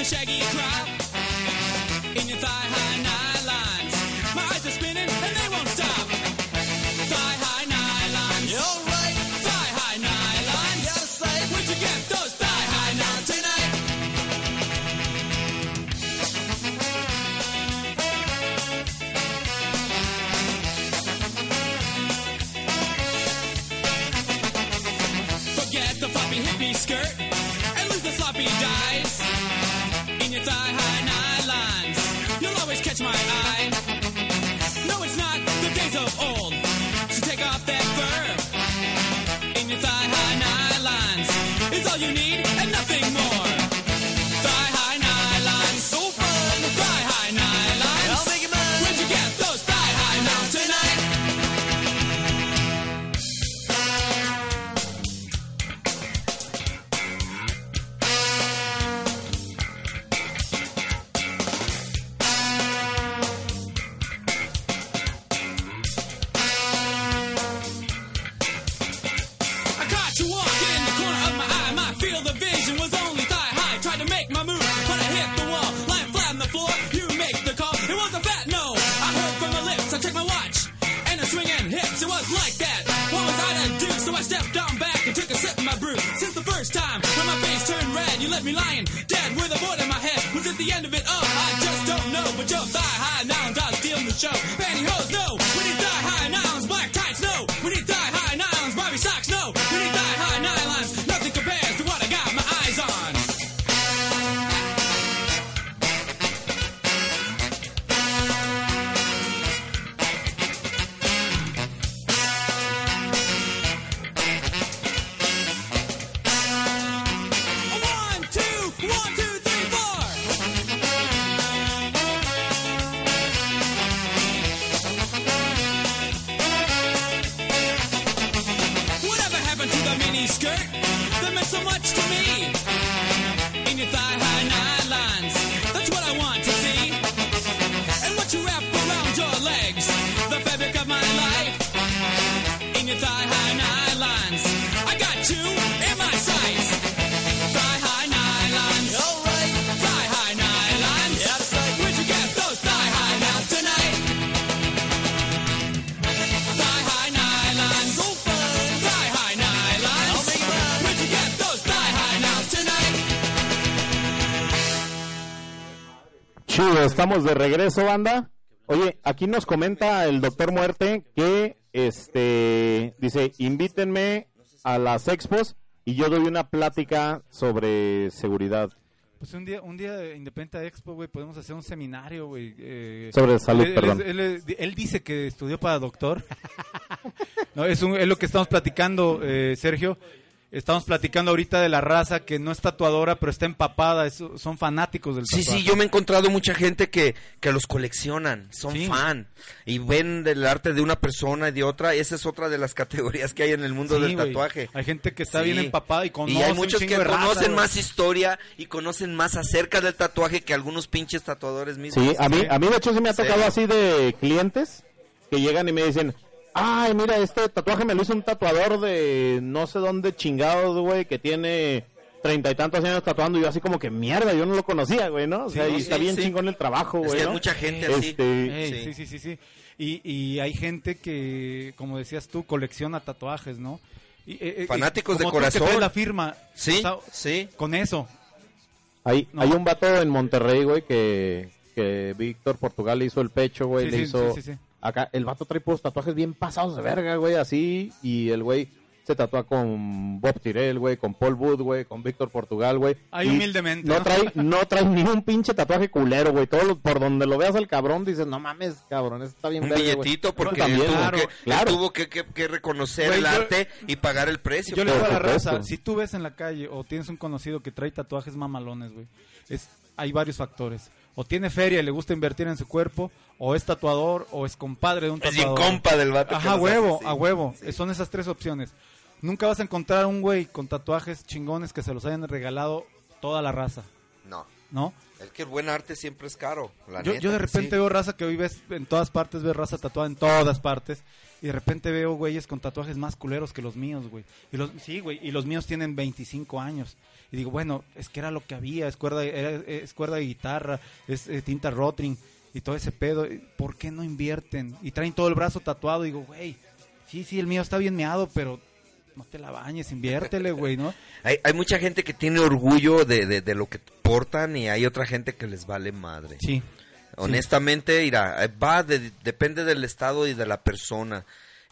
shaggy cry. Estamos de regreso, banda. Oye, aquí nos comenta el doctor Muerte que, este, dice, invítenme a las expos y yo doy una plática sobre seguridad. Pues un día, un día de Independiente Expo, güey, podemos hacer un seminario, güey. eh, Sobre salud, él, perdón. Él, él dice que estudió para doctor. no, es, un- es lo que estamos platicando, eh, Sergio. Estamos platicando ahorita de la raza que no es tatuadora, pero está empapada. es- son fanáticos del Sí, tatuaje. sí, yo me he encontrado mucha gente que, que los coleccionan, son Sí. fan y ven del arte de una persona y de otra. Esa es otra de las categorías que hay en el mundo Sí, del tatuaje. Hay gente que está Sí. bien empapada y conoce Y hay muchos que raza, conocen más historia y conocen más acerca del tatuaje que algunos pinches tatuadores mismos. Sí, a mí, a mí de hecho sí me ha Sí. tocado así de clientes que llegan y me dicen, ay, mira, este tatuaje me lo hizo un tatuador de no sé dónde chingados, güey, que tiene treinta y tantos años tatuando y yo así como que mierda, yo no lo conocía, güey, ¿no? O sea, Sí, y sí, está bien sí. chingón el trabajo, Es güey, que hay ¿no? mucha gente así. Este, Ey, Sí. sí, sí, sí. Y, y hay gente que, como decías tú, colecciona tatuajes, ¿no? Y, eh, eh, Fanáticos como de tú que corazón. la firma. Sí, o sea, sí. Con eso. Hay, No. hay un vato en Monterrey, güey, que, que Víctor Portugal le hizo el pecho, güey, Sí, le sí, hizo... Acá, el vato trae puros tatuajes bien pasados de verga, güey, así, y el güey se tatúa con Bob Tyrell, güey, con Paul Wood, güey, con Víctor Portugal, güey. Ahí humildemente, No trae, no trae ni un pinche tatuaje culero, güey, todo lo- por donde lo veas al cabrón dices, no mames, cabrón, eso está bien Un verga, güey". billetito porque También, él tuvo, claro, que, él tuvo que, que- que reconocer Güey, el yo- arte y pagar el precio. Yo le digo a la raza, si tú ves en la calle o tienes un conocido que trae tatuajes mamalones, güey, es, hay varios factores. O tiene feria y le gusta invertir en su cuerpo, o es tatuador, o es compadre de un Es tatuador. compa del vato que Ajá, los huevo, hace, sí. a huevo. Sí. Son esas tres opciones. Nunca vas a encontrar un güey con tatuajes chingones que se los hayan regalado toda la raza, No, ¿no? es que el buen arte siempre es caro. la Yo, neta yo de que repente sí. veo raza que hoy ves en todas partes, ves raza tatuada en todas partes. Y de repente veo güeyes con tatuajes más culeros que los míos, güey. Y los, sí, güey, y los míos tienen 25 años. Y digo, bueno, es que era lo que había, es cuerda, era- es cuerda de guitarra, es eh, tinta Rotring y todo ese pedo. ¿Por qué no invierten? Y traen todo el brazo tatuado. Y digo, güey, sí, sí, el mío está bien meado, pero no te la bañes, inviértele, güey, ¿no? Hay, hay mucha gente que tiene orgullo de, de- de lo que portan y hay otra gente que les vale madre. Sí. Honestamente, mira, eh, va, de- depende del estado y de la persona.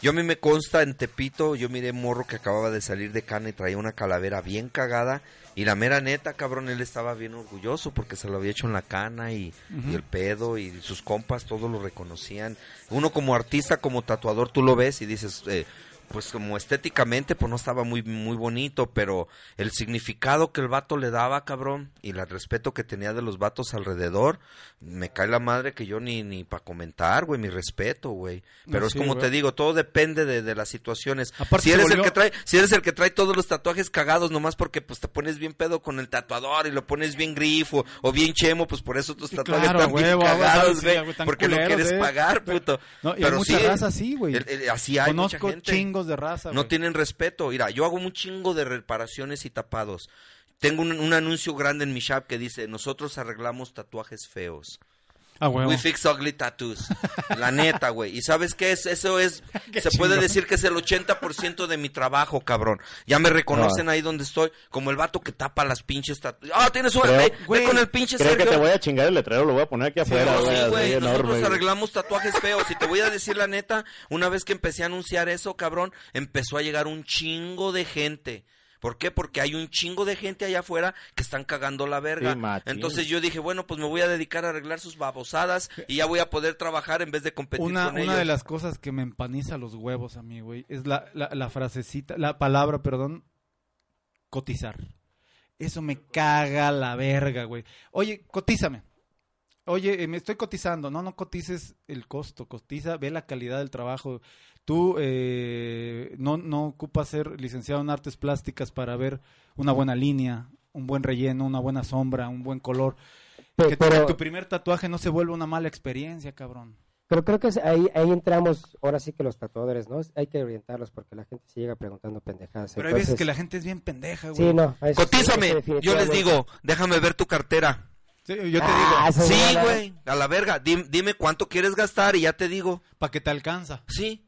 Yo a mí me consta en Tepito, yo miré morro que acababa de salir de cana y traía una calavera bien cagada. Y la mera neta, cabrón, él estaba bien orgulloso porque se lo había hecho en la cana y, y el pedo y sus compas todos lo reconocían. Uno como artista, como tatuador, tú lo ves y dices, eh, pues como estéticamente, pues no estaba muy, muy bonito, pero el significado que el vato le daba, cabrón, y el respeto que tenía de los vatos alrededor, me cae la madre que yo ni, ni para comentar, güey, mi respeto, güey. Pero No, es sí, como güey. te digo, todo depende de, de las situaciones. Aparte si eres el que trae, si eres el que trae todos los tatuajes cagados nomás porque pues te pones bien pedo con el tatuador y lo pones bien grifo o bien chemo, pues por eso tus tatuajes claro, están bien cagados, güey, porque no culeros, quieres eh. pagar, puto. No, y hay Pero mucha sí, raza así, güey. el- el- así hay mucha Conozco gente. Chingos de raza, No tienen respeto. Mira, yo hago un chingo de reparaciones y tapados. Tengo un, un anuncio grande en mi shop que dice, nosotros arreglamos tatuajes feos. Ah. We fix ugly tattoos. La neta, güey. ¿Y sabes qué es? Eso es, se puede chingón. decir que es el 80% de mi trabajo, cabrón. Ya me reconocen ahí donde estoy, como el vato que tapa las pinches tatuajes. Ah, tienes una, Creo- ve, ve güey, con el pinche Creo que Sergio. te voy a chingar el letrero, lo voy a poner aquí afuera, No, güey, sí, güey, enorme, nosotros güey. arreglamos tatuajes feos. Y te voy a decir la neta, una vez que empecé a anunciar eso, cabrón, empezó a llegar un chingo de gente. ¿Por qué? Porque hay un chingo de gente allá afuera que están cagando la verga. Sí. Entonces yo dije, bueno, pues me voy a dedicar a arreglar sus babosadas y ya voy a poder trabajar en vez de competir Una, con una ellos. de las cosas que me empaniza los huevos a mí, güey, es la, la, la frasecita, la palabra, perdón, cotizar. Eso me caga la verga, güey. Oye, cotízame. Oye, eh, me estoy cotizando. No, no cotices el costo, cotiza, ve la calidad del trabajo. Tú eh, no, no ocupas ser licenciado en artes plásticas para ver una buena línea, un buen relleno, una buena sombra, un buen color. Pe- que tu- pero- tu primer tatuaje no se vuelva una mala experiencia, cabrón. Pero creo que es- ahí, ahí entramos, ahora sí que los tatuadores, ¿no? Hay que orientarlos porque la gente se llega preguntando pendejadas. Pero hay veces Entonces, que la gente es bien pendeja, güey. Sí, no. eso- Cotízame, eso yo les digo, déjame ver tu cartera. Sí, yo te Ah, digo, Sí, güey, a la verga. Dim- dime cuánto quieres gastar y ya te digo. para que te alcanza. Sí.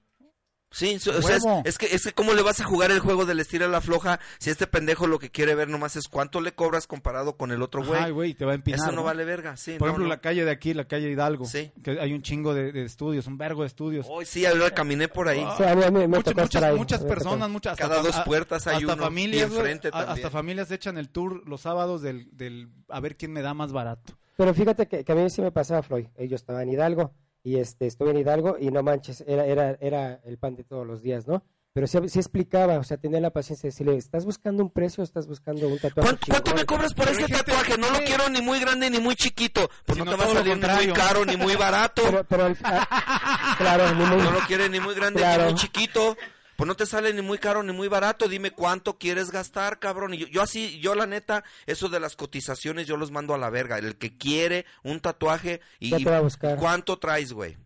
Sí, o sea, es, que es que cómo le vas a jugar el juego del estira la floja si este pendejo lo que quiere ver nomás es cuánto le cobras comparado con el otro güey. Ay, güey, te va a empinar. Eso no, vale verga, sí. Por no, ejemplo, no. la calle de aquí, la calle Hidalgo, Sí. que hay un chingo de, de estudios, un vergo de estudios. Hoy sí, ahora caminé por ahí. Sí, a mí- a mí me Muchas- muchas, ahí, muchas personas, muchas hasta Cada dos a- puertas hay hasta uno, familias, y enfrente a- hasta familias echan el tour los sábados del, del a ver quién me da más barato. Pero fíjate que, que a mí sí me pasaba, Floyd. Yo estaba en Hidalgo y este estuve en Hidalgo y no manches, era, era, era el pan de todos los días, ¿no? Pero sí, sí explicaba, o sea, tenía la paciencia de decirle, ¿estás buscando un precio o estás buscando un tatuaje? ¿Cuánto, cuánto chingón?" me cobras por ese tatuaje? No lo quiero ni muy grande ni muy chiquito. Pues no Sino te va a salir ni muy caro ni muy barato. Pero, ah, claro, ni muy- No lo quieres ni muy grande Claro. ni muy chiquito. Pues no te sale ni muy caro ni muy barato. Dime cuánto quieres gastar, cabrón. Y yo, yo así, yo la neta, eso de las cotizaciones yo los mando a la verga. El que quiere un tatuaje y. ¿cuánto traes, güey?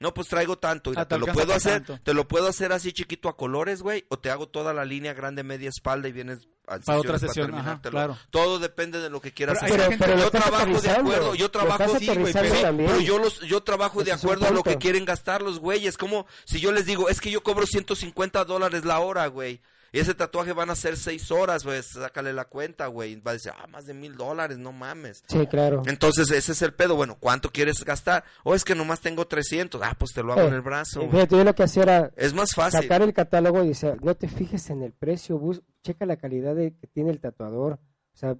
No, pues traigo tanto. Mira, Ah, te te lo puedo hacer, tanto. te lo puedo hacer así chiquito a colores, güey, o te hago toda la línea grande, media espalda y vienes Para otra sesión, ajá, claro. Todo depende de lo que quieras Pero hacer. pero yo trabajo de acuerdo, yo trabajo sí, güey, pero, yo los yo trabajo de acuerdo a lo que quieren gastar los güeyes. Como si yo les digo, es que yo cobro 150 dólares la hora, güey. Y ese tatuaje van a ser seis horas, pues sácale la cuenta, güey. Va a decir, ah, más de mil dólares, no mames. Sí, claro. Entonces, ese es el pedo. Bueno, ¿cuánto quieres gastar? O es que nomás tengo 300. Ah, pues te lo hago Eh, en el brazo. güey. Fíjate, yo lo que hacía era Es más fácil. sacar el catálogo y decía, no te fijes en el precio, bus checa la calidad de, que tiene el tatuador. O sea,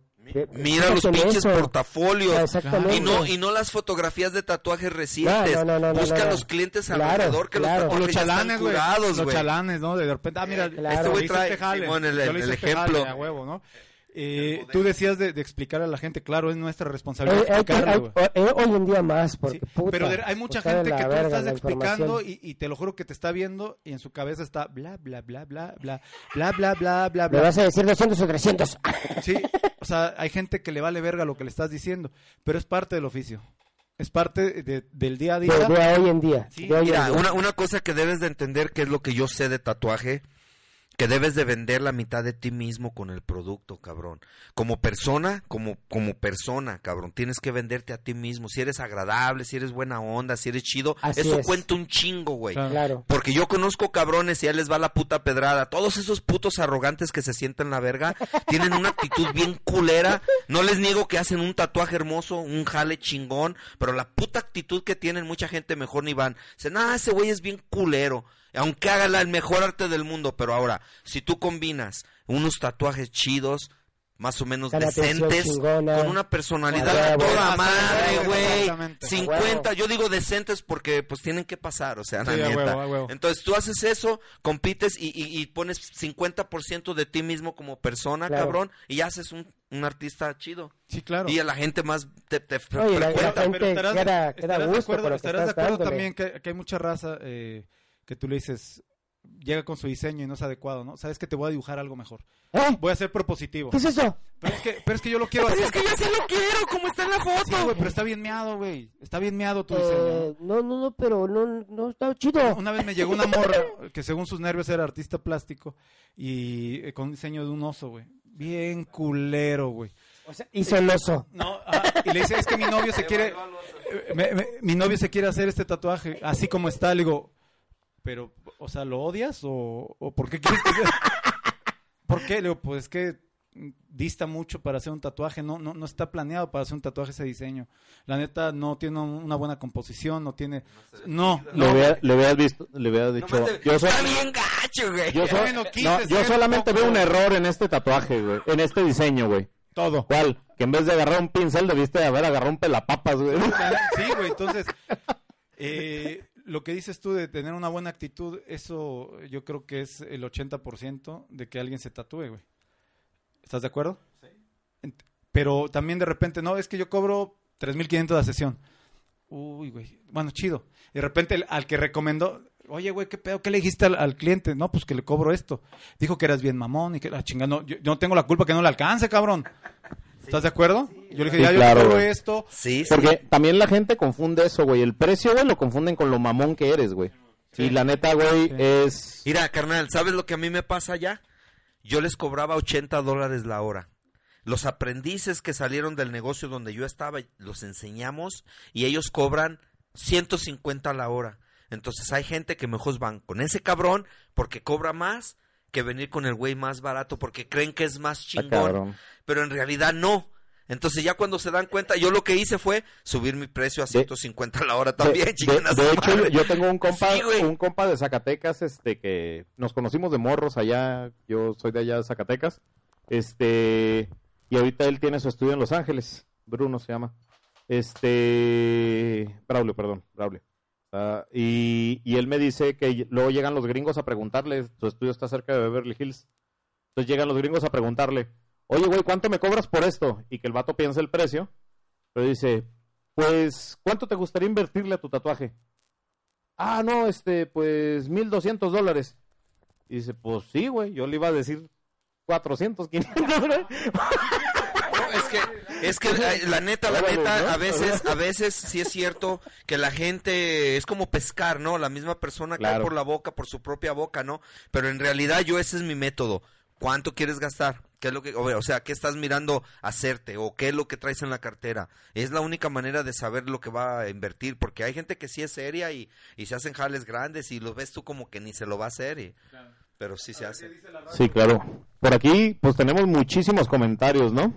Mira los pinches eso. portafolios. Ah, exactamente. Y no, y no las fotografías de tatuajes recientes. No, no, no, no, Busca no, no. los clientes Claro, alrededor que claro. los los tatuajes están chalanes, güey. curados, Los chalanes, ¿no? De repente, ah, mira, Claro. Este güey trae, este jale. Simón, el- este ejemplo. jale, a huevo, ¿no? Eh, tú decías de, de explicar a la gente, claro, es nuestra responsabilidad Eh, hay hay- güey. eh, hoy en día más, porque Sí, puta, pero de- hay mucha gente que tú estás explicando y, y te lo juro que te está viendo y en su cabeza está bla, bla, bla, bla, bla, bla, bla, bla, bla, ¿Me bla. vas a decir 200 o 300? Sí, o sea, hay gente que le vale verga lo que le estás diciendo, pero es parte del oficio. Es parte de- del día a día. de hoy en día. Sí, de hoy en día. una, una cosa que debes de entender que es lo que yo sé de tatuaje, que debes de vender la mitad de ti mismo con el producto, cabrón. Como persona, como, como persona, cabrón. Tienes que venderte a ti mismo. Si eres agradable, si eres buena onda, si eres chido, Así eso es. cuenta un chingo, güey. Claro. Claro. Porque yo conozco cabrones y ya les va la puta pedrada. Todos esos putos arrogantes que se sienten la verga tienen una actitud bien culera. No les niego que hacen un tatuaje hermoso, un jale chingón, pero la puta actitud que tienen mucha gente mejor ni van. Dicen, ah, ese güey es bien culero. Aunque haga la- el mejor arte del mundo, pero ahora, si tú combinas unos tatuajes chidos, más o menos decentes, chingona. con una personalidad huevo. toda Ah, madre, güey. exactamente. 50, yo digo decentes porque pues tienen que pasar, o sea, la Sí, a neta. huevo, a huevo. Entonces tú haces eso, compites y, y- y pones 50% de ti mismo como persona, Claro. cabrón, y ya haces un, un artista chido. Sí, claro. Y a la gente más te, te Oye, la- frecuenta. la- gente queda- queda estarás de acuerdo, estarás de estás acuerdo dándole. también que, que hay mucha raza eh, que tú le dices, llega con su diseño y no es adecuado, ¿no? Sabes que te voy a dibujar algo mejor. ¿Eh? Voy a ser propositivo. ¿Qué es eso? Pero es que, pero es que yo lo quiero Pero hacer. es que yo sí lo quiero, como está en la Sí, foto. güey, pero está bien meado, güey. Está bien meado tu diseño. Eh, no, no, no, pero no, no está chido. Una vez me llegó una morra que según sus nervios era artista plástico y eh, con un diseño de un oso, güey. Bien culero, güey. Y celoso. No, ah, y le dice, es que mi novio se quiere, eh, me- me- mi novio se quiere hacer este tatuaje, así como está. Le digo, pero, o sea, ¿lo odias o, o por qué quieres que sea? ¿Por qué? Le digo, pues es que dista mucho para hacer un tatuaje, no, no, no está planeado para hacer un tatuaje ese diseño. La neta no tiene una buena composición, no tiene, no, Le, no. hubiera- le hubieras visto, le hubieras dicho. Yo, so- Está bien gacho, güey. yo, so- no, solamente poco- veo un error en este tatuaje, güey. En este diseño, güey. Todo. ¿Cuál? Que en vez de agarrar un pincel debiste de haber agarrado un pelapapas, güey. Sí, güey, entonces, eh, lo que dices tú de tener una buena actitud, eso yo creo que es el 80% de que alguien se tatúe, güey. ¿Estás de acuerdo? Sí. Pero también de repente, no, es que yo cobro 3.500 la sesión. Uy, güey, bueno, chido. Y de repente el- al que recomendó, oye, güey, ¿qué pedo? ¿Qué le dijiste al, al cliente? No, pues que le cobro esto. Dijo que eras bien mamón y que la chingada, no, yo, yo no tengo la culpa que no le alcance, cabrón. ¿Estás de acuerdo? Yo le dije, Sí, ya claro, yo cobro güey. esto. Sí, sí. Porque también la gente confunde eso, güey. El precio, güey, lo confunden con lo mamón que eres, güey. Y la neta, güey, Sí. es... Mira, carnal, ¿sabes lo que a mí me pasa ya? Yo les cobraba 80 dólares la hora. Los aprendices que salieron del negocio donde yo estaba, los enseñamos y ellos cobran 150 la hora. Entonces hay gente que mejor van con ese cabrón porque cobra más que venir con el güey más barato porque creen que es más Está chingón. Pero en realidad no. Entonces ya cuando se dan cuenta, yo lo que hice fue subir mi precio a 150 la hora también, De, de- de hecho, yo, tengo un compa, Sí, un compa de Zacatecas, este, que nos conocimos de morros allá, yo soy de allá de Zacatecas, este, y ahorita él tiene su estudio en Los Ángeles, Bruno se llama, este, Braulio, perdón, Braulio. Ah, y, y él me dice que luego llegan los gringos a preguntarle, su estudio está cerca de Beverly Hills, entonces llegan los gringos a preguntarle, oye, güey, ¿cuánto me cobras por esto? Y que el vato piensa el precio, pero dice, pues, ¿cuánto te gustaría invertirle a tu tatuaje? Ah, no, este, pues, 1200 dólares. Y dice, pues sí, güey, yo le iba a decir 400, 500 dólares. No, es que, es que la, la neta, la neta, a veces, a veces sí es cierto que la gente es como pescar, ¿no? La misma persona cae Claro. por la boca, por su propia boca, ¿no? Pero en realidad yo ese es mi método. ¿Cuánto quieres gastar? ¿Qué es lo que, o sea, qué estás mirando hacerte o qué es lo que traes en la cartera? Es la única manera de saber lo que va a invertir, porque hay gente que sí es seria y, y se hacen jales grandes y lo ves tú como que ni se lo va a hacer, y- pero sí se hace. Sí, claro. Por aquí, pues tenemos muchísimos comentarios, ¿no?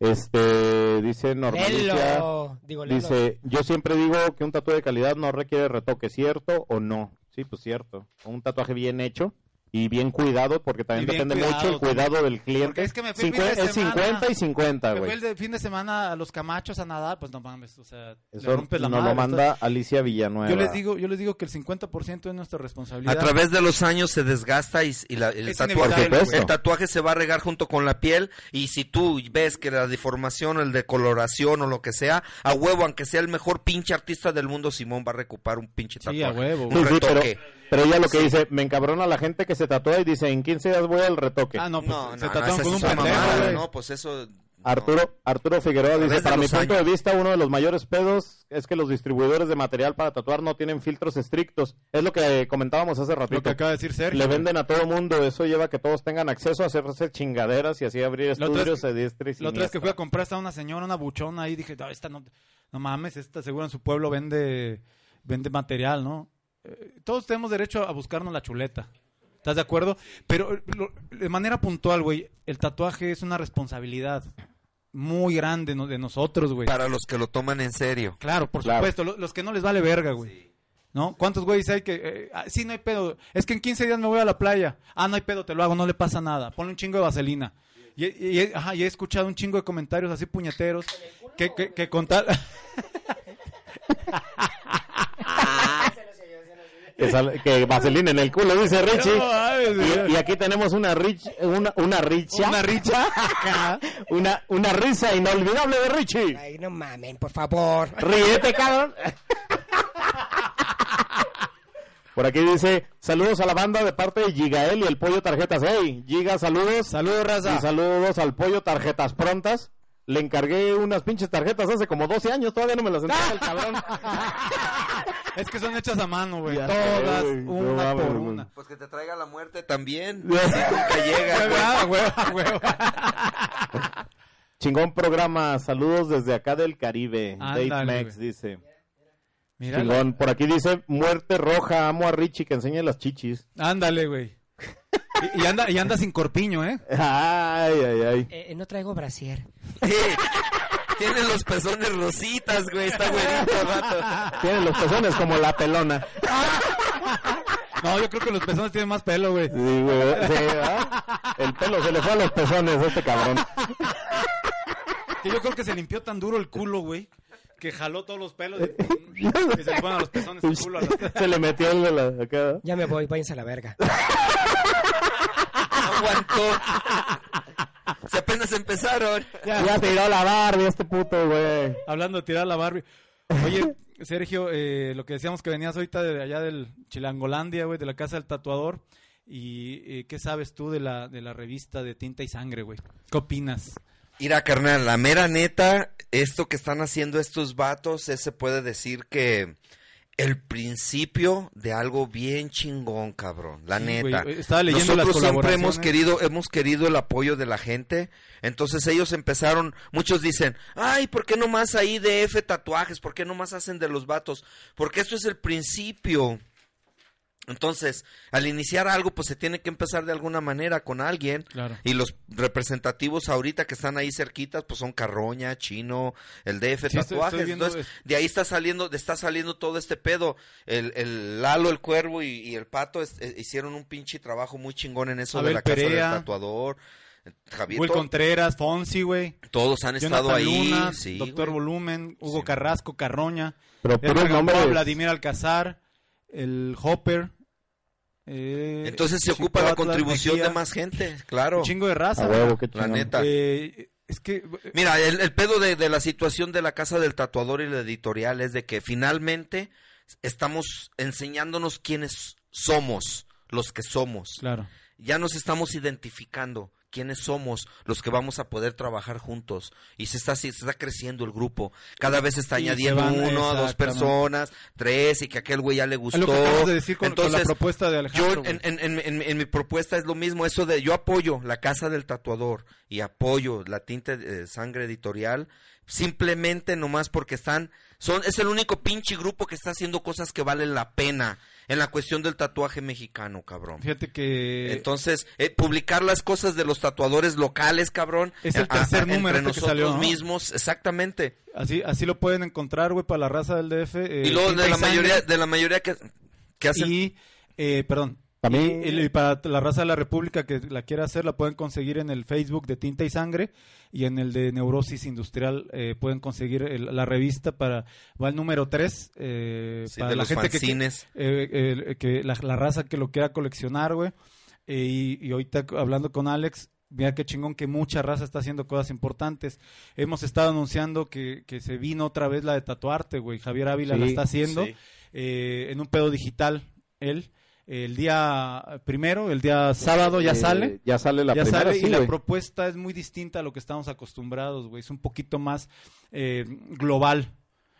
Este, dice Normalicia. Digo, dice, yo siempre digo que un tatuaje de calidad no requiere retoque, ¿cierto o no? Sí, pues cierto. Un tatuaje bien hecho y bien cuidado, porque también depende mucho el cuidado cuidado del cliente. Porque es que me fui el fin Cincuen- de es semana- 50 y 50, Me fui güey. el de fin de semana a los camachos a nadar, pues no mames, o sea, le Eso rompes la nos madre. lo manda Alicia Villanueva. Yo les digo, yo les digo que el 50% es nuestra responsabilidad. A través de los años se desgasta y, y la- el, tatuaje, el tatuaje se va a regar junto con la piel y si tú ves que la deformación, el decoloración o lo que sea, a huevo, aunque sea el mejor pinche artista del mundo, Simón va a recuperar un pinche Sí, tatuaje. a huevo. Un Sí, sí, pero, retoque. Pero ella lo que Sí. dice, me encabrona la gente que se tatúa y dice, en 15 días voy al retoque. Ah, no, pues No, se no, no, tatúan esa con es un pendejo, no, pues eso... no. Arturo, Arturo Figueroa dice, para mi punto de vista, uno de los mayores pedos es que los distribuidores de material para tatuar no tienen filtros estrictos. Es lo que comentábamos hace Lo que ratito. acaba de decir Sergio. Le venden a todo mundo, eso lleva a que todos tengan acceso a hacerse chingaderas y así abrir estudios y La otra vez que fui a comprar estaba una señora, una buchona ahí, dije, no, esta no, no mames, esta seguro en su pueblo vende, vende material, ¿no? Eh, todos tenemos derecho a buscarnos la chuleta. ¿Estás de acuerdo? Pero lo- de manera puntual, güey, el tatuaje es una responsabilidad muy grande no- de nosotros, güey. Para los que lo toman en serio. Claro, por Claro. supuesto, lo- los que no les vale verga, güey. ¿No? ¿Cuántos güeyes hay que... eh, ah, sí, no hay pedo. Es que en 15 días me voy a la playa. Ah, no hay pedo, te lo hago, no le pasa nada. Ponle un chingo de vaselina. Y, y- y- ajá, y he escuchado un chingo de comentarios así puñeteros que, que, que con tal... Que, sal- que vaselina en el culo, dice Richie. No, mames, güey. Y, y aquí tenemos una rich, una, una richa. Una richa. una, una risa inolvidable de Richie. Ay, no mamen, por favor. Ríete, cabrón. Por aquí dice, saludos a la banda de parte de Gigael y el Pollo Tarjetas. Hey, Giga, saludos. Saludos, raza. Y saludos al Pollo Tarjetas Prontas. Le encargué unas pinches tarjetas hace como 12 años, todavía no me las entrega el cabrón. Es que son hechas a mano, güey. Todas. No una por una. Pues que te traiga la muerte también. Si nunca llega, güey. Ah, ah. Chingón programa, saludos desde acá del Caribe. Dave Ándale, Mex güey. dice. Mira, Chingón, por aquí dice muerte roja, amo a Richie que enseñe las chichis. ándale, güey. Y, y anda, y anda sin corpiño, ¿eh? Ay, ay, ay. Eh, no traigo brasier. Tiene los pezones rositas, güey. Está güerito el vato. Tiene los pezones como la pelona. No, yo creo que los pezones tienen más pelo, güey. Sí, güey. El pelo se le fue a los pezones a este cabrón. Que yo creo que se limpió tan duro el culo, güey, que jaló todos los pelos y, y se le fueron a los pezones el culo. a la- Se le metió el de la acá. Ya me voy, váyanse a la verga. Aguantó. Se apenas empezaron. Ya tiró la Barbie este puto, güey. Hablando de tirar la Barbie. Oye, Sergio, eh, lo que decíamos que venías ahorita de allá del Chilangolandia, güey, de la casa del tatuador. ¿Y eh, qué sabes tú de la, de la revista de Tinta y Sangre, güey? ¿Qué opinas? Mira, carnal, la mera neta, esto que están haciendo estos vatos, ese puede decir que el principio de algo bien chingón, cabrón. La Sí, neta. güey, estaba leyendo Nosotros las siempre hemos querido, hemos querido el apoyo de la gente. Entonces ellos empezaron, muchos dicen, ay, ¿por qué nomás ahí de F tatuajes? ¿Por qué nomás hacen de los vatos? Porque esto es el principio. Entonces, al iniciar algo, pues se tiene que empezar de alguna manera con alguien. Claro. Y los representativos ahorita que están ahí cerquitas, pues son Carroña, Chino, el DF Sí, Tatuajes. estoy Entonces, es- de ahí está saliendo, está saliendo todo este pedo. El, el Lalo, el Cuervo y, y el Pato es- eh, hicieron un pinche trabajo muy chingón en eso Abel de la casa Perea. del tatuador. Javier, Will Contreras, Fonsi, güey. todos han estado ahí. Luna, sí, Doctor. Volumen, Hugo Sí. Carrasco, Carroña, Pero nombres. Vladimir Alcazar, el Hopper. Eh, Entonces se ocupa la contribución Mejía, de más gente, claro. Un chingo de raza. A huevo, qué La chingón. neta. Eh, es que Mira, el, el pedo de, de la situación de la casa del tatuador y la editorial es de que finalmente estamos enseñándonos quiénes somos, los que somos. claro. Ya nos estamos identificando quiénes somos los que vamos a poder trabajar juntos. Y se está se está creciendo el grupo. Cada vez se está Sí, se añadiendo van, uno dos personas tres y que aquel güey ya le gustó lo que de decir con, con la propuesta de yo Alejandro. en- en- en- en mi propuesta es lo mismo, eso de yo apoyo la casa del tatuador y apoyo la tinta de sangre editorial, simplemente nomás porque están, son, es el único pinche grupo que está haciendo cosas que valen la pena en la cuestión del tatuaje mexicano, cabrón. Fíjate que Entonces, eh, publicar las cosas de los tatuadores locales, cabrón. Es el a- tercer a- número entre este que nosotros salió, ¿no? mismos, exactamente. así así lo pueden encontrar, güey, para la raza del DF. eh, y luego de la mayoría, de la mayoría que, que hacen Y, eh, perdón. También- Y, y para la raza de la República que la quiera hacer, la pueden conseguir en el Facebook de Tinta y Sangre y en el de Neurosis Industrial eh, pueden conseguir el- la revista para, va el número 3, eh, Sí, para de la los gente que, fanzines. eh, eh, que la, la raza que lo quiera coleccionar, güey. Eh, y, y ahorita hablando con Alex, mira qué chingón que mucha raza está haciendo cosas importantes. Hemos estado anunciando que, que se vino otra vez la de tatuarte, güey. Javier Ávila la está haciendo sí. eh, en un pedo digital, él. El día primero, el día sábado ya Eh, sale. Ya sale la ya primera, sale sí, y la propuesta es muy distinta a lo que estamos acostumbrados, güey. Es un poquito más eh, global.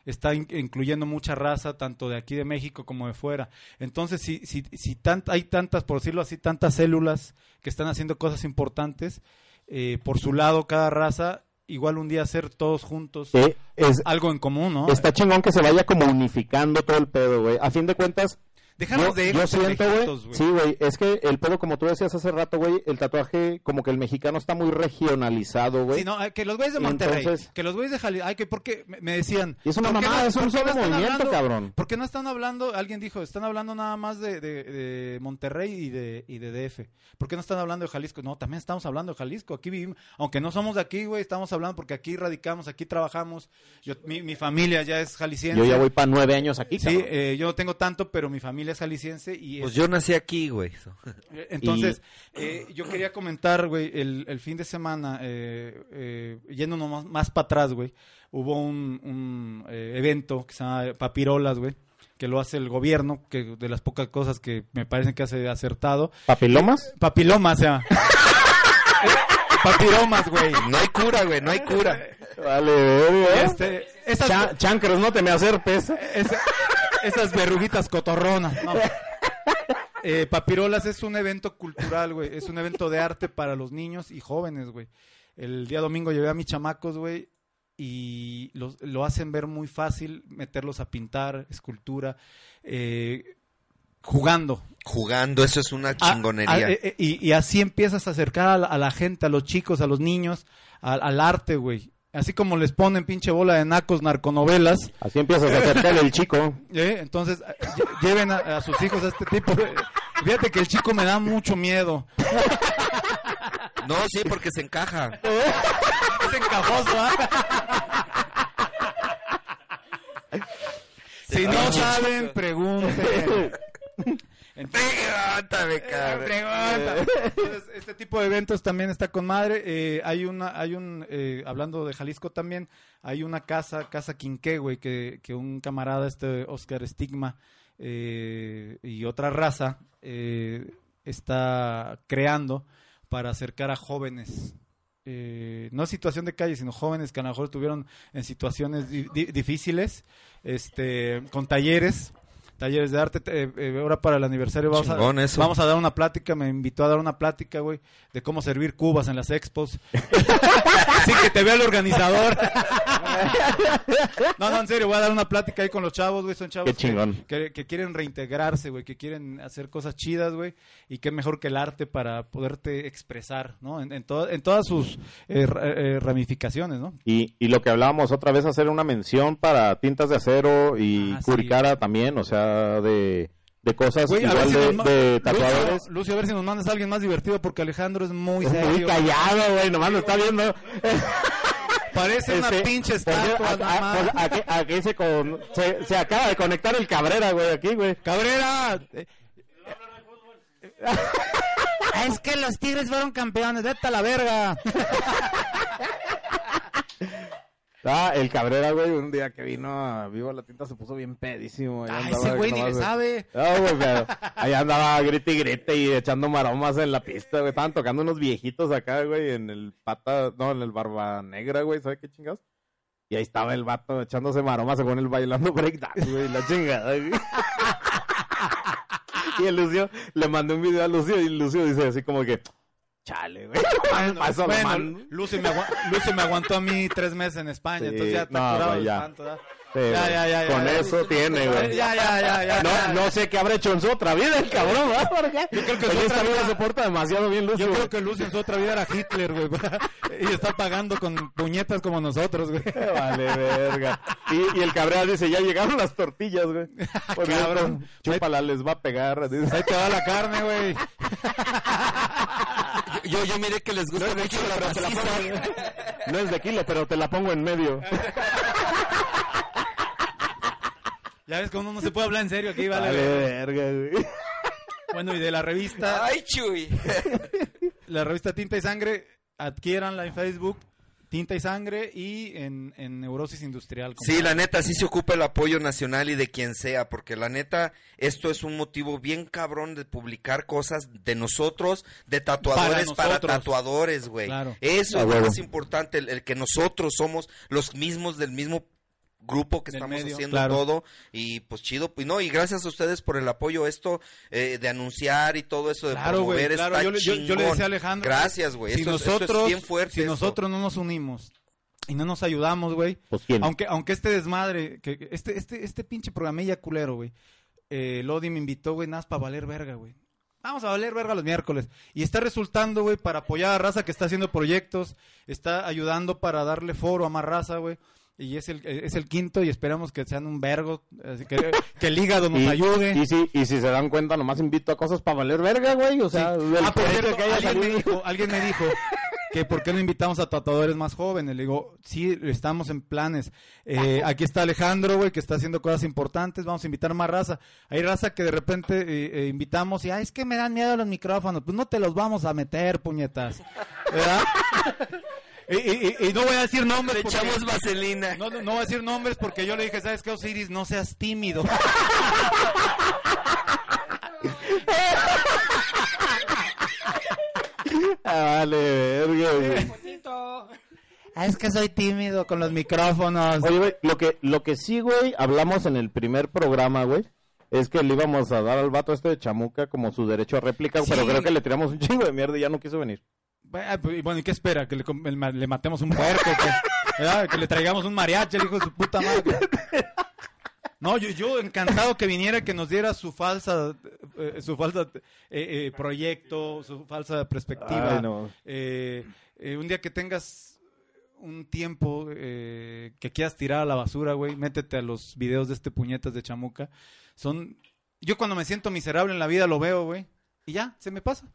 Está in- incluyendo mucha raza, tanto de aquí de México como de fuera. Entonces, si, si, si tant- hay tantas, por decirlo así, tantas células que están haciendo cosas importantes, eh, por su lado, cada raza, igual un día hacer todos juntos Sí, es- algo en común, ¿no? Está chingón que se vaya como unificando todo el pedo, güey. A fin de cuentas, Déjanos yo, de yo siento, güey. Sí, güey. Es que el pedo, como tú decías hace rato, güey, el tatuaje, como que el mexicano está muy regionalizado, güey. Sí, no, eh, que los güeyes de Monterrey, Entonces- que los güeyes de Jalisco, ay, que porque me decían... Y es una ¿por qué mamada, es un solo están movimiento, hablando- cabrón. ¿Por qué no están hablando, alguien dijo, están hablando nada más de, de- de Monterrey y de, y de DF? ¿Por qué no están hablando de Jalisco? No, también estamos hablando de Jalisco, aquí vivimos, aunque no somos de aquí, güey, estamos hablando porque aquí radicamos, aquí trabajamos, yo, mi, mi familia ya es jalisciense. Yo ya voy para nueve años aquí, Sí, eh, yo no tengo tanto, pero mi familia es jalisciense y... Pues es- yo nací aquí, güey. eh, Entonces, eh, yo quería comentar, güey, el, el fin de semana, eh, eh, yéndonos más, más para atrás, güey, hubo un, un, eh, evento que se llama Papirolas, güey, que lo hace el gobierno, que de las pocas cosas que me parecen que hace acertado. ¿Papilomas? Papilomas, o sea. Papiromas, güey. No hay cura, güey, no hay cura. Vale, verga. Este, esas, chancros, no te me acerpes. esa- esas verruguitas cotorronas, no. Eh, Papirolas es un evento cultural, güey. Es un evento de arte para los niños y jóvenes, güey. El día domingo llevé a mis chamacos, güey, y los- lo hacen ver muy fácil meterlos a pintar, escultura, eh, jugando. Jugando, eso es una Ah, chingonería. ah, eh, eh, y, y así empiezas a acercar a la, a la gente, a los chicos, a los niños, al- al arte, güey. Así como les ponen pinche bola de nacos narconovelas, Así empiezas a acercarle el chico. ¿eh? entonces eh, lle- lleven a, a sus hijos a este tipo. de- Fíjate que el chico me da mucho miedo. No, sí, porque se encaja. Es encajoso, ¿ah? Si no saben, pregunten. Pregúntame, cabrón. Pregunta. Entonces, este tipo de eventos también está con madre. Eh, hay una, hay un, eh, hablando de Jalisco también, hay una casa, casa Quinqué, güey, que, que un camarada, este Oscar Stigma, eh, y otra raza, eh, está creando para acercar a jóvenes. eh, no situación de calle, sino jóvenes que a lo mejor estuvieron en situaciones di- di- difíciles, este, con talleres, talleres de arte. eh, eh, ahora para el aniversario vamos Chingón a, eso. vamos a dar una plática, me invitó a dar una plática, güey, de cómo servir cubas en las expos. Así que te vea el organizador. no, no, en serio, voy a dar una plática ahí con los chavos, güey, son chavos Qué que- chingón. Que, que quieren reintegrarse, güey, que quieren hacer cosas chidas, güey, y qué mejor que el arte para poderte expresar, ¿no? En, en, to- en todas sus eh, eh, ramificaciones, ¿no? Y, y lo que hablábamos otra vez, hacer una mención para tintas de acero y Ah, sí. Curicara también, o sea, de, de cosas Güey, a ver igual si de, nos ma- de tatuadores. Lucio, Lucio, a ver si nos mandas a alguien más divertido porque Alejandro es muy serio. callado, güey, nomás lo está viendo. Parece una Este, pinche por cierto, estatua, a- a- pues, aquí, aquí se, con- se, se acaba de conectar el Cabrera, güey, aquí, güey. Cabrera. eh, Es que los Tigres fueron campeones, vete a la verga. Ah, el Cabrera, güey, un día que vino a Viva la Tinta se puso bien pedísimo. andaba, ese güey ni le sabe. No, güey, pero ahí andaba grite y grite y echando maromas en la pista, güey. Estaban tocando unos viejitos acá, güey, en el pata, no, en el barba negra, güey, ¿sabes qué chingados? Y ahí estaba el vato echándose maromas según él bailando breakdance, güey, la chingada, güey. Y el Lucio, le mandé un video a Lucio y Lucio dice así como que, chale, güey. Bueno. Lucy, me agua- Lucy me aguantó a mí tres meses en España, Sí, entonces ya está no, curado ya. espanto, ¿verdad? Sí, Ya, ya, ya, ya, Con ya. eso tiene, güey. Ya, ya, ya, ya. No, no sé qué habrá hecho en su otra vida el cabrón, ¿verdad? Porque Yo creo que en su esta otra vida se porta demasiado bien Lucio. Yo creo que Lucy en su otra vida era Hitler, güey. Y está pagando con puñetas como nosotros, güey. Vale, verga. Y, y el Cabrera dice, ya llegaron las tortillas, güey. Por Cabrón. cabrón. Chúpala, les va a pegar. dice. Ahí te va la carne, güey. Yo, yo miré que les gusta mucho la Pero te la pongo- No es de kilo, pero te la pongo en medio. Ya ves uno no se puede hablar en serio aquí, vale. Verga, güey. Bueno, y de la revista, Ay, Chuy. la revista Tinta y Sangre, adquiéranla en Facebook, Tinta y Sangre, y en, en Neurosis Industrial. Sí, la neta, sí se ocupa el apoyo nacional y de quien sea, porque la neta, esto es un motivo bien cabrón de publicar cosas de nosotros, de tatuadores Para tatuadores, güey. Claro. Eso es lo huevo. más importante, el, el que nosotros somos los mismos del mismo grupo que estamos medio, haciendo claro. todo y pues chido y no y gracias a ustedes por el apoyo esto eh, de anunciar y todo eso de Claro, promover claro. está Yo, le- yo- yo le chingón. decía a Alejandro. gracias güey Si esto, es- esto nosotros, es bien fuerte si esto. nosotros no nos unimos y no nos ayudamos, güey, Pues aunque aunque este desmadre, que este este este pinche programilla culero, güey. Eh, Lodi me invitó, güey, nada más para valer verga, güey. Vamos a valer verga los miércoles. Y está resultando, güey, para apoyar a raza que está haciendo proyectos, está ayudando para darle foro a más raza, güey. Y es el, es el quinto y esperamos que sean un vergo, así que, que el hígado nos y, ayude. Y si, y si se dan cuenta, nomás invito a cosas para valer verga, güey. O sea, del Ah, por proyecto cierto, que haya alguien me dijo, alguien me dijo que por qué no invitamos a tatuadores más jóvenes. Le digo, sí, estamos en planes. Eh, aquí está Alejandro, güey, que está haciendo cosas importantes. Vamos a invitar más raza. Hay raza que de repente eh, eh, invitamos y, ay, es que me dan miedo los micrófonos. Pues no te los vamos a meter, puñetas. ¿Verdad? Y, y- y- y no voy a decir nombres. le porque- echamos vaselina no, no, no voy a decir nombres porque yo le dije, ¿sabes qué, Osiris? No seas tímido. Ah, vale, verga, güey. Ah, es que soy tímido con los micrófonos. Oye, güey, lo que, lo que sí, güey, hablamos en el primer programa, güey, es que le íbamos a dar al vato este de Chamuca como su derecho a réplica, Sí. pero creo que le tiramos un chingo de mierda y ya no quiso venir. Ah, pues, Bueno, ¿y qué espera? ¿Que le, matemos un puerco? ¿Que le traigamos un mariachi, el hijo de su puta madre? No, yo, yo encantado que viniera, que nos diera su falsa, eh, su falsa eh, eh, proyecto, su falsa perspectiva. Ay, no. Un día que tengas un tiempo eh, que quieras tirar a la basura, güey, métete a los videos de este puñetas de chamuca. Son, yo cuando me siento miserable en la vida lo veo, güey, y ya, se me pasa.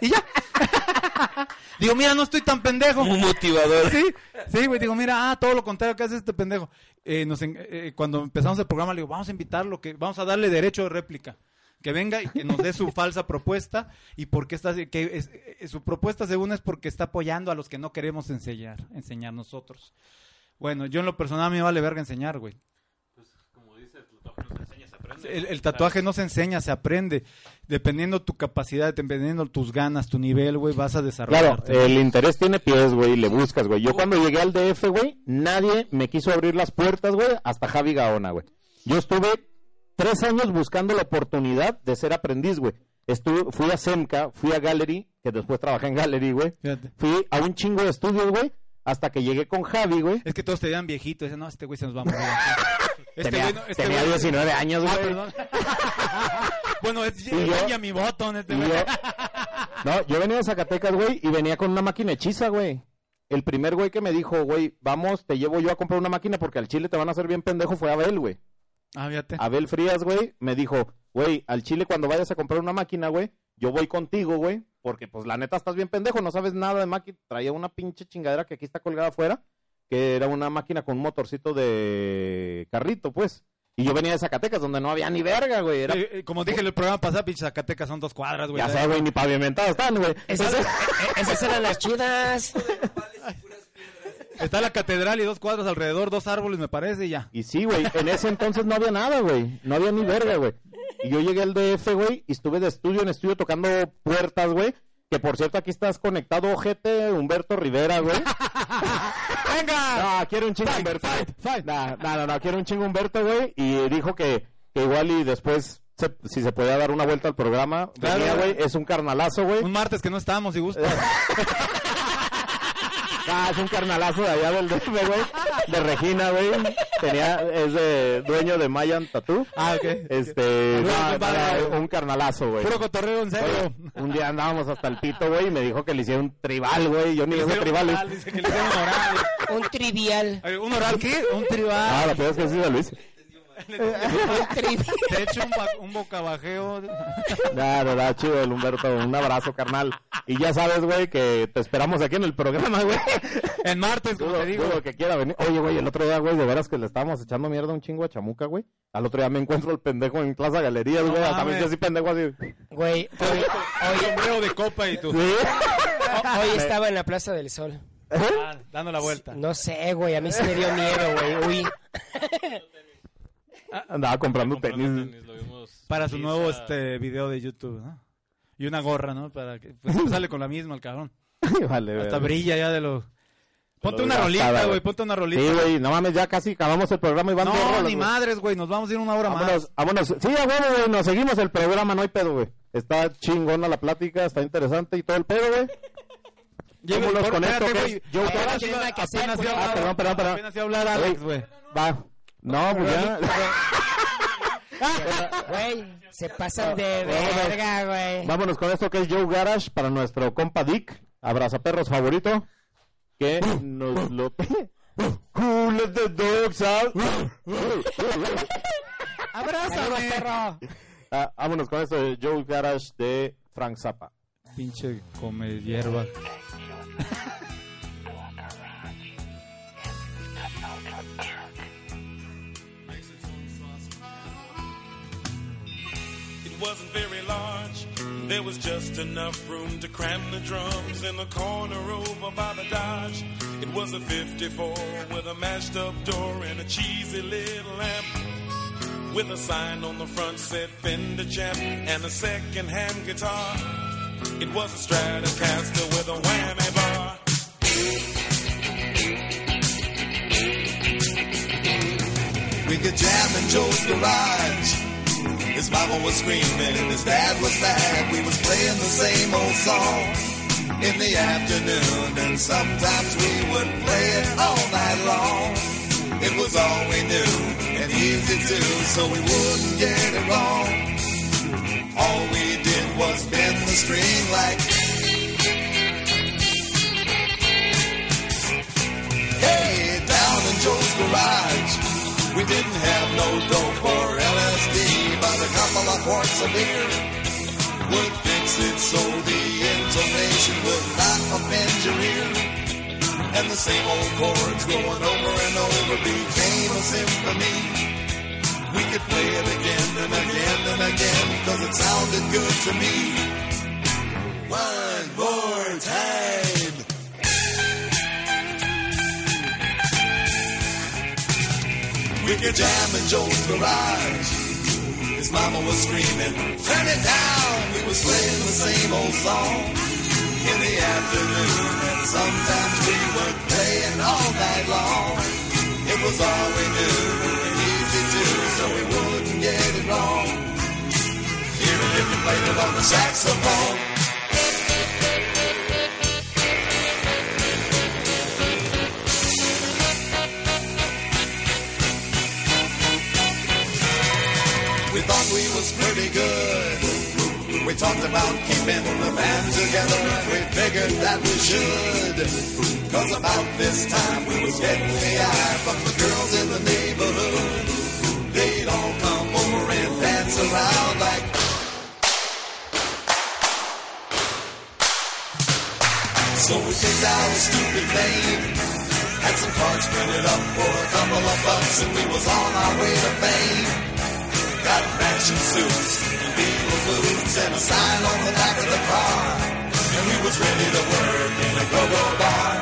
Y ya. Digo, mira, no estoy tan pendejo. Un motivador. Sí, sí, güey. Digo, mira, ah, todo lo contrario que hace este pendejo. Eh, nos en- eh, cuando empezamos el programa, le digo, vamos a invitarlo, que vamos a darle derecho de réplica. Que venga y que nos dé su falsa propuesta y por qué está, que es- eh, su propuesta según es porque está apoyando a los que no queremos enseñar, enseñar nosotros. Bueno, yo en lo personal me vale verga enseñar, güey. Como dices, el tatuaje no se enseña, se aprende. El, el tatuaje no se enseña, se aprende. Dependiendo tu capacidad, dependiendo tus ganas, tu nivel, güey, vas a Claro, desarrollarte. el interés tiene pies, güey, le buscas, güey. Yo cuando llegué al DF, güey, nadie me quiso abrir las puertas, güey, hasta Javi Gaona, güey. Yo estuve tres años buscando la oportunidad de ser aprendiz, güey. Estuve, fui a Semca, fui a Gallery, que después trabajé en Gallery, güey. Fui a un chingo de estudios, güey, hasta que llegué con Javi, güey. Es que todos te vean viejito. Dicen, no, este güey se nos va a morir. Este tenía güey no- este tenía güey- 19 años, Ah, güey. perdón. bueno, es Y yo- ya mi botón este Y güey. no, yo venía de Zacatecas, güey, y venía con una máquina hechiza, güey. El primer güey que me dijo, güey, vamos, te llevo yo a comprar una máquina porque al chile te van a hacer bien pendejo fue Abel, güey. Ah, fíjate. Abel Frías, güey, me dijo, güey, al chile cuando vayas a comprar una máquina, güey, yo voy contigo, güey, porque pues la neta estás bien pendejo, no sabes nada de máquina. Traía una pinche chingadera que aquí está colgada afuera, que era una máquina con un motorcito de carrito, pues. Y yo venía de Zacatecas, donde no había ni verga, güey. Era... Eh, eh, como dije en el programa pasado, pinche Zacatecas son dos cuadras, güey. Ya sé, güey, ni pavimentadas están, güey. Esas, Entonces- eh, esas eran las chidas. Está la catedral y dos cuadras alrededor, dos árboles, me parece, y ya. Y sí, güey, en ese entonces no había nada, güey. No había ni verga, güey. Y yo llegué al DF, güey, y estuve de estudio en estudio tocando puertas, güey. Que por cierto, aquí estás conectado, ojete, Humberto Rivera, güey. ¡Venga! No, quiero un chingo Humberto. No, no, no, no, quiero un chingo Humberto, güey. Y dijo que, que igual y después, se- si se podía dar una vuelta al programa. Claro. Venía, güey, es un carnalazo, güey. Un martes que no estábamos, si gusta. Ah, es un carnalazo de allá del DF, güey. De Regina, güey. Tenía, es de dueño de Mayan Tattoo. Ah, ok. Este, no, un carnalazo, güey. Puro cotorreo, en serio. Oye, un día andábamos hasta el pito, güey, y me dijo que le hiciera un tribal, güey. Yo ni ese tribal. Oral, Dice que le hicieron oral. Un trivial. ¿Un oral qué? Un Ah, tribal. lo peor es que sí se Te echo un, un bocabajeo. Nada, no, no, chido, el Humberto. Un abrazo, carnal. Y ya sabes, güey, que te esperamos aquí en el programa, güey. En martes, como te digo. que quiera venir. Oye, güey, el otro día, güey, de veras que le estábamos echando mierda un chingo a Chamuca, güey. Al otro día me encuentro el pendejo en Plaza Galerías, No güey. Me mames. hice así pendejo así. Güey, hoy, Sombrero de copa y tú. Sí. hoy estaba en la Plaza del Sol. Ah, dando la vuelta. No sé, güey, a mí sí me dio miedo, güey. Uy, Andaba comprando Comprando tenis. tenis, lo vimos Para su nuevo a- este video de YouTube, ¿no? Y una gorra, ¿no? Para que pues, sale con la misma el cabrón. vale, Hasta güey. brilla ya de lo. Ponte una rolita, güey. güey. Ponte una rolita. Sí, güey, no mames, ya casi acabamos el programa y van No, rolas, ni güey. madres, güey. Nos vamos a ir una hora Vámonos, más. vámonos. Sí, a huevo, güey, nos seguimos el programa, no hay pedo, güey. Está chingona la plática, está interesante y todo el pedo, güey. Vámonos con esto güey. Joe Apenas apenas güey. güey. No, pues ya. güey, se pasan de verga, güey. Vámonos con esto que es Joe Garage para nuestro compa Dick, abrazaperros favorito, que nos lo... Let the dogs out? Perro. Ah, vámonos con esto de Joe Garage de Frank Zappa. Pinche come hierba. wasn't very large. There was just enough room to cram the drums in the corner over by the Dodge. It was a 54 with a mashed up door and a cheesy little lamp. With a sign on the front said Fender Champ and a second hand guitar. It was a Stratocaster with a whammy bar. We could jam in Joe's garage. His mama was screaming and his dad was mad. We was playing the same old song. in the afternoon, and sometimes we would play it all night long. It was all we knew and easy to, so we wouldn't get it wrong. All we did was bend the string like. Hey, down in Joe's garage, we didn't have no dope or LSD, but a couple of quarts of beer would fix it so the intonation would not offend your ear. And the same old chords going over and over became a symphony. We could play it again and again and again, cause it sounded good to me. One more time. We could jam in Joe's garage. His mama was screaming, turn it down. We were playing the same old song in the afternoon. And sometimes we would play it all night long. It was all we knew and easy too, so we wouldn't get it wrong. Even if you played it on the saxophone. We thought we was pretty good. We talked about keeping the band together. We figured that we should. Cause about this time we was getting the eye from the girls in the neighborhood. They'd all come over and dance around like. So we picked out a stupid name. Had some cards printed up for a couple of bucks and we was on our way to fame. Got matching suits and Beatle boots and a sign on the back of the car. And we was ready to work in a go-go bar.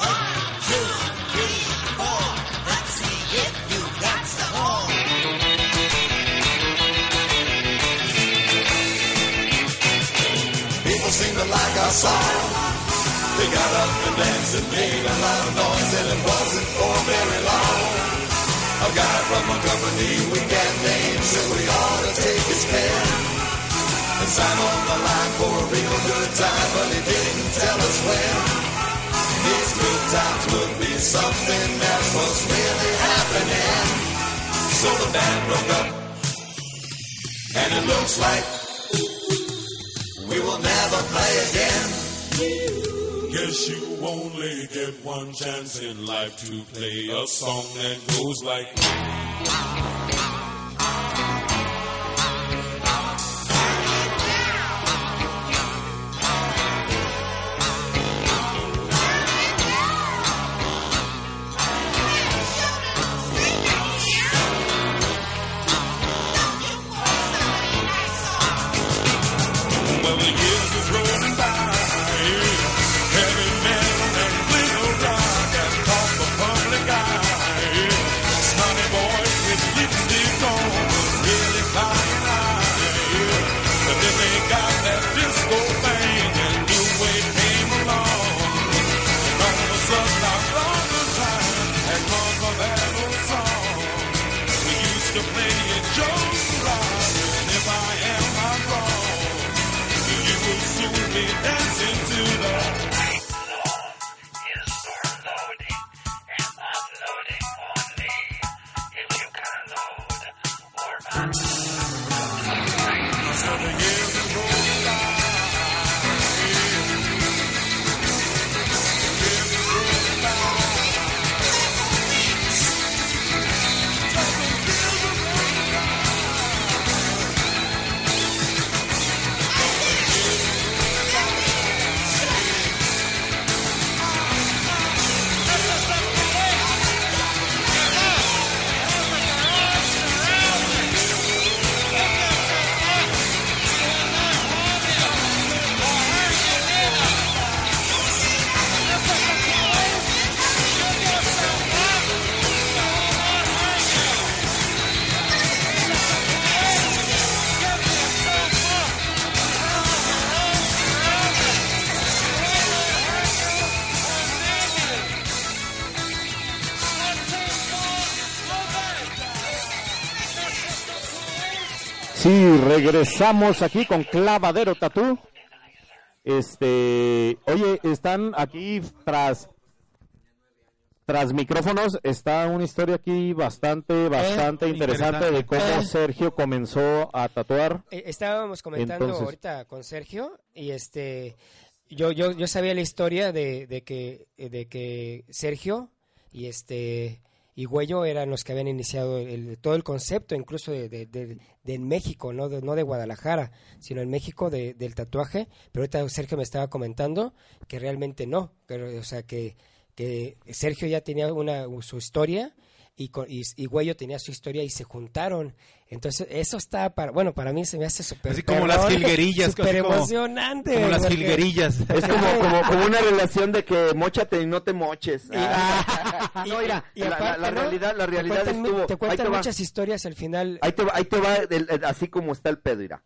One, two, three, four. Let's see if you got some more. People seem to like our song. They got up and danced and made a lot of noise and it wasn't for very long. A guy from a company we can't name said we ought to take his pen and sign on the line for a real good time, but he didn't tell us when. These good times would be something that was really happening. So the band broke up, and it looks like we will never play again. Guess you only get one chance in life to play a song that goes like. Regresamos aquí con Clavadero Tatú. Este, oye, están aquí tras tras micrófonos está una historia aquí bastante bastante interesante de cómo Eh. Sergio comenzó a tatuar. Eh, estábamos comentando Entonces- ahorita con Sergio y este yo yo, yo sabía la historia de, de que de que Sergio y este y Güello eran los que habían iniciado el- todo el concepto incluso de, de, México no de, no de Guadalajara sino en México de- del tatuaje. Pero ahorita Sergio me estaba comentando que realmente no que, o sea que que Sergio ya tenía una su historia y, con- y, y Güello tenía su historia y se juntaron. Entonces, eso está para, bueno, para mí se me hace súper Así como las jilguerillas, súper emocionante. Como las porque- jilguerillas. Es como, como, como una relación de que mochate y no te moches. Y- no, mira, y la, la- aparte, la ¿no? realidad, la Te realidad cuentan, estuvo. te cuentan te va. muchas historias al final. Ahí te va, ahí te va el- el- así como está el pedo, mira.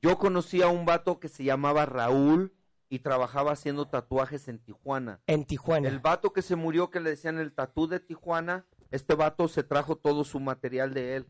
Yo conocí a un vato que se llamaba Raúl y trabajaba haciendo tatuajes en Tijuana. En Tijuana. El vato que se murió, que le decían el tatú de Tijuana, este vato se trajo todo su material de él.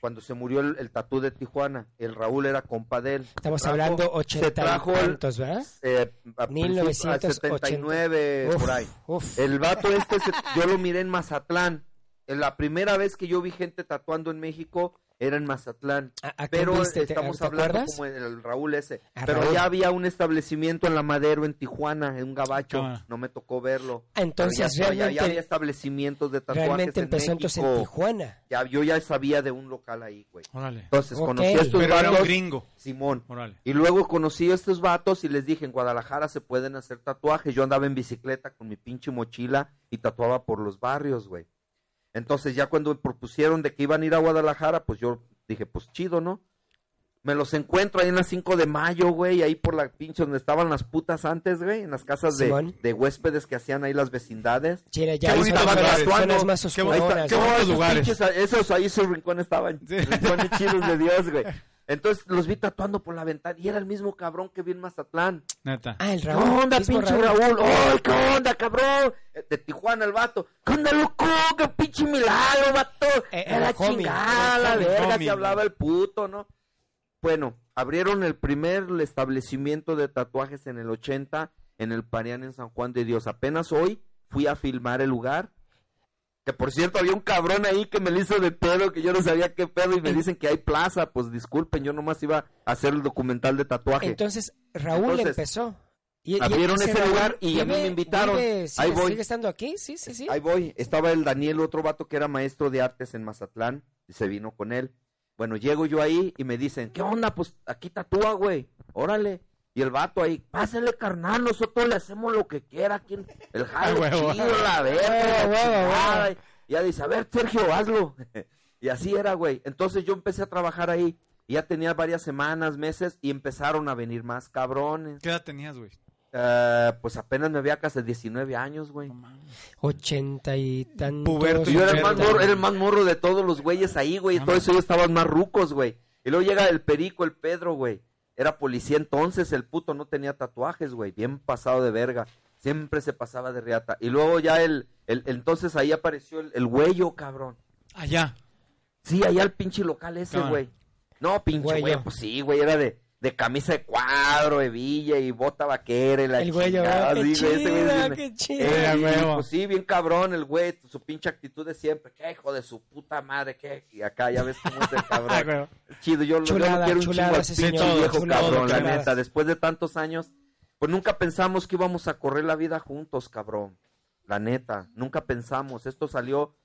Cuando se murió el, el tatú de Tijuana, el Raúl era compa de él. Estamos Se trajo- hablando se ochenta y trajo el- ¿verdad? eh, a principio- a 79 Uf, por ahí. uf. El vato este, se- yo lo miré en Mazatlán. En La primera vez que yo vi gente tatuando en México era en Mazatlán. ¿A- a quién Pero estamos te hablando acuerdas? como el, el Raúl ese. Pero Raúl. ya había un establecimiento en La Madero, en Tijuana, en un gabacho. Ah. No me tocó verlo. Ah, entonces, ya, ya- ya realmente- había establecimientos de tatuajes Realmente en empezó entonces en. Tijuana. Ya, yo ya sabía de un local ahí, güey. Órale. Entonces conocí a estos Pero era un vatos. gringo. Simón. Órale. Y luego conocí a estos vatos y les dije, en Guadalajara se pueden hacer tatuajes. Yo andaba en bicicleta con mi pinche mochila y tatuaba por los barrios, güey. Entonces ya cuando me propusieron de que iban a ir a Guadalajara, pues yo dije, pues chido, ¿no? Me los encuentro ahí en la 5 de mayo, güey, ahí por la pinche donde estaban las putas antes, güey, en las casas de, Simón. de huéspedes que hacían ahí las vecindades. Chile, ya Qué bonitos zonas- lugares. zonas más Qué Ahí bonitos esos lugares. pinches- esos ahí sus rincones estaban, Sí. rincones chidos de Dios, güey. Entonces los vi tatuando por la ventana y era el mismo cabrón que vi en Mazatlán. Neta. Ah, el ¿Qué Raúl. onda, mismo pinche Raúl? ¡Ay, qué onda, cabrón! Eh, De Tijuana el vato. ¿Qué onda, loco? ¡Qué pinche milagro, vato! Eh, Era el homie, chingada, la verga, homie, que hablaba el puto, ¿no? Bueno, abrieron el primer establecimiento de tatuajes en el 80 en el Parián en San Juan de Dios. Apenas hoy fui a filmar el lugar. Que por cierto había un cabrón ahí que me lo hizo de pedo, que yo no sabía qué pedo y me dicen que hay plaza. Pues disculpen, yo nomás iba a hacer el documental de tatuaje. Entonces, Raúl Entonces, empezó. Y, abrieron ese Raúl lugar y a mí me invitaron. vive- Ahí sigue, voy. sigue estando aquí? Sí, sí, sí. Ahí voy. Estaba el Daniel, otro vato que era maestro de artes en Mazatlán, y se vino con él. Bueno, llego yo ahí y me dicen, ¿qué onda? Pues aquí tatúa, güey. Órale. Y el vato ahí, pásale, carnal, nosotros le hacemos lo que quiera aquí. en El jale huevo. chido, la verga, la Huevo, huevo, chingada". huevo. Y ya dice, a ver, Sergio, hazlo. y así era, güey. Entonces yo empecé a trabajar ahí. Y ya tenía varias semanas, meses, y empezaron a venir más cabrones. ¿Qué edad tenías, güey? Eh, pues apenas me había casi 19 años, güey. Ochenta y tantos. Puberto, Yo era el, más morro, era el más morro de todos los güeyes ahí, güey. Ah, Todo eso ellos estaban más rucos, güey. Y luego llega el perico, el Pedro, güey. Era policía entonces, el puto no tenía tatuajes, güey. Bien pasado de verga. Siempre se pasaba de riata. Y luego ya el, el entonces ahí apareció el, el güeyo, cabrón. Allá. Sí, allá el pinche local ese, güey. No, pinche güey, pues sí, güey, era de, de camisa de cuadro, hebilla y bota vaquera y la El güey, chingada, qué sí, güey qué chida. Eh, pues sí, bien cabrón el güey, su pinche actitud de siempre, que hijo de su puta madre, que y acá ya ves cómo es el Ah, cabrón. güey. Chido, yo, lo- yo Chulada, lo quiero un chulada chingo al ese pinche señor, viejo chulada, cabrón, la chulada. neta, después de tantos años, pues nunca pensamos que íbamos a correr la vida juntos, cabrón. La neta, nunca pensamos, esto salió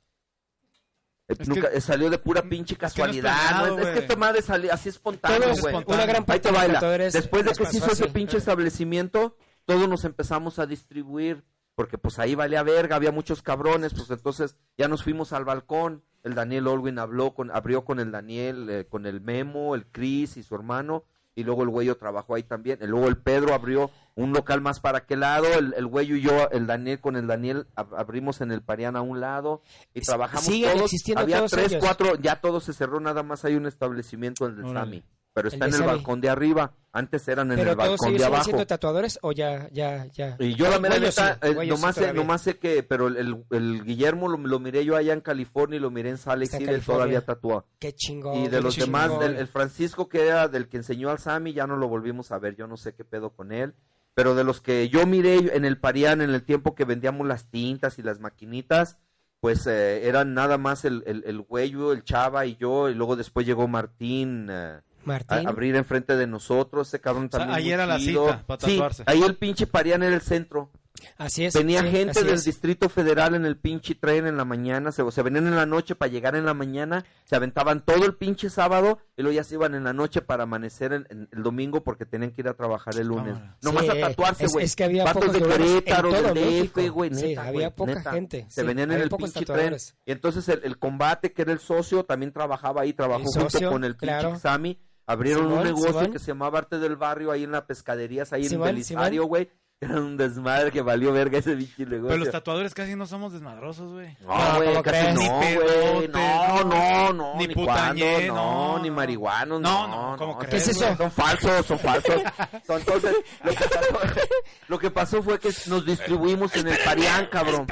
Es nunca- que- eh, salió de pura pinche es que no es casualidad, planeado, ¿no? es, es que güey. esta madre salió así espontáneo, güey. una gran Ahí parte te de los baila. Después de que se hizo ese pinche establecimiento, todos nos empezamos a distribuir, porque pues ahí valía verga, había muchos cabrones, pues entonces ya nos fuimos al balcón. El Daniel Olwin habló con, abrió con el Daniel, eh, con el Memo, el Chris y su hermano, y luego el güeyo trabajó ahí también. Y luego el Pedro abrió un local más para aquel lado, el, el güeyo y yo, el Daniel con el Daniel, ab- abrimos en el Parián a un lado y trabajamos Siguen todos. existiendo Había todos tres, ellos. cuatro, ya todo se cerró, nada más hay un establecimiento, el del Órale. Sami. pero está en el balcón de arriba. Antes eran en el balcón de abajo. siendo tatuadores o ya, ya, ya. Y yo la mera Güeyos neta, sí, eh, sí nomás, sé, todavía. nomás sé que, pero el, el- el Guillermo lo, lo miré yo allá en California y lo miré en Salt Lake City, todavía tatúa. Qué chingón. Y de los chingón. demás, el Francisco que era del que enseñó al Sammy, ya no lo volvimos a ver, yo no sé qué pedo con él. Pero de los que yo miré en el Parián en el tiempo que vendíamos las tintas y las maquinitas, pues eh, eran nada más el, el, el güeyo, el chava y yo, y luego después llegó Martín. eh, Martín. a abrir enfrente de nosotros, ese cabrón sea, también. ahí era la cita para Sí, tatuarse. ahí el pinche Parián era el centro. Así es. Venía sí, gente del es. Distrito Federal en el pinche tren en la mañana, se, o sea, venían en la noche para llegar en la mañana, se aventaban todo el pinche sábado y luego ya se iban en la noche para amanecer en- en el domingo porque tenían que ir a trabajar el lunes. Cámara. Nomás Sí, a tatuarse, es- güey. es que había Vatos pocos de Querétaro, del DF, güey, Sí, neta, había poca neta. gente, Se venían en el pinche tren. Y entonces el, el combate, que era el socio, también trabajaba ahí, trabajó El junto socio, con el pinche claro. Sammy. Abrieron un negocio Simón. que se llamaba Arte del Barrio ahí en la pescaderías, ahí Simón, en Belisario, güey. Era un desmadre que valió verga ese pinche negocio. Pero los tatuadores casi no somos desmadrosos, güey. No, güey, ¿cómo casi no, Ni güey. No, no, no. ni Ni, cuando, no, no, ni no. marihuanos, No, no. no, ¿cómo no. crees, ¿Qué es eso? Son falsos, son falsos. Son- Entonces, lo que, pasó, lo que pasó fue que nos distribuimos en el Parián, cabrón.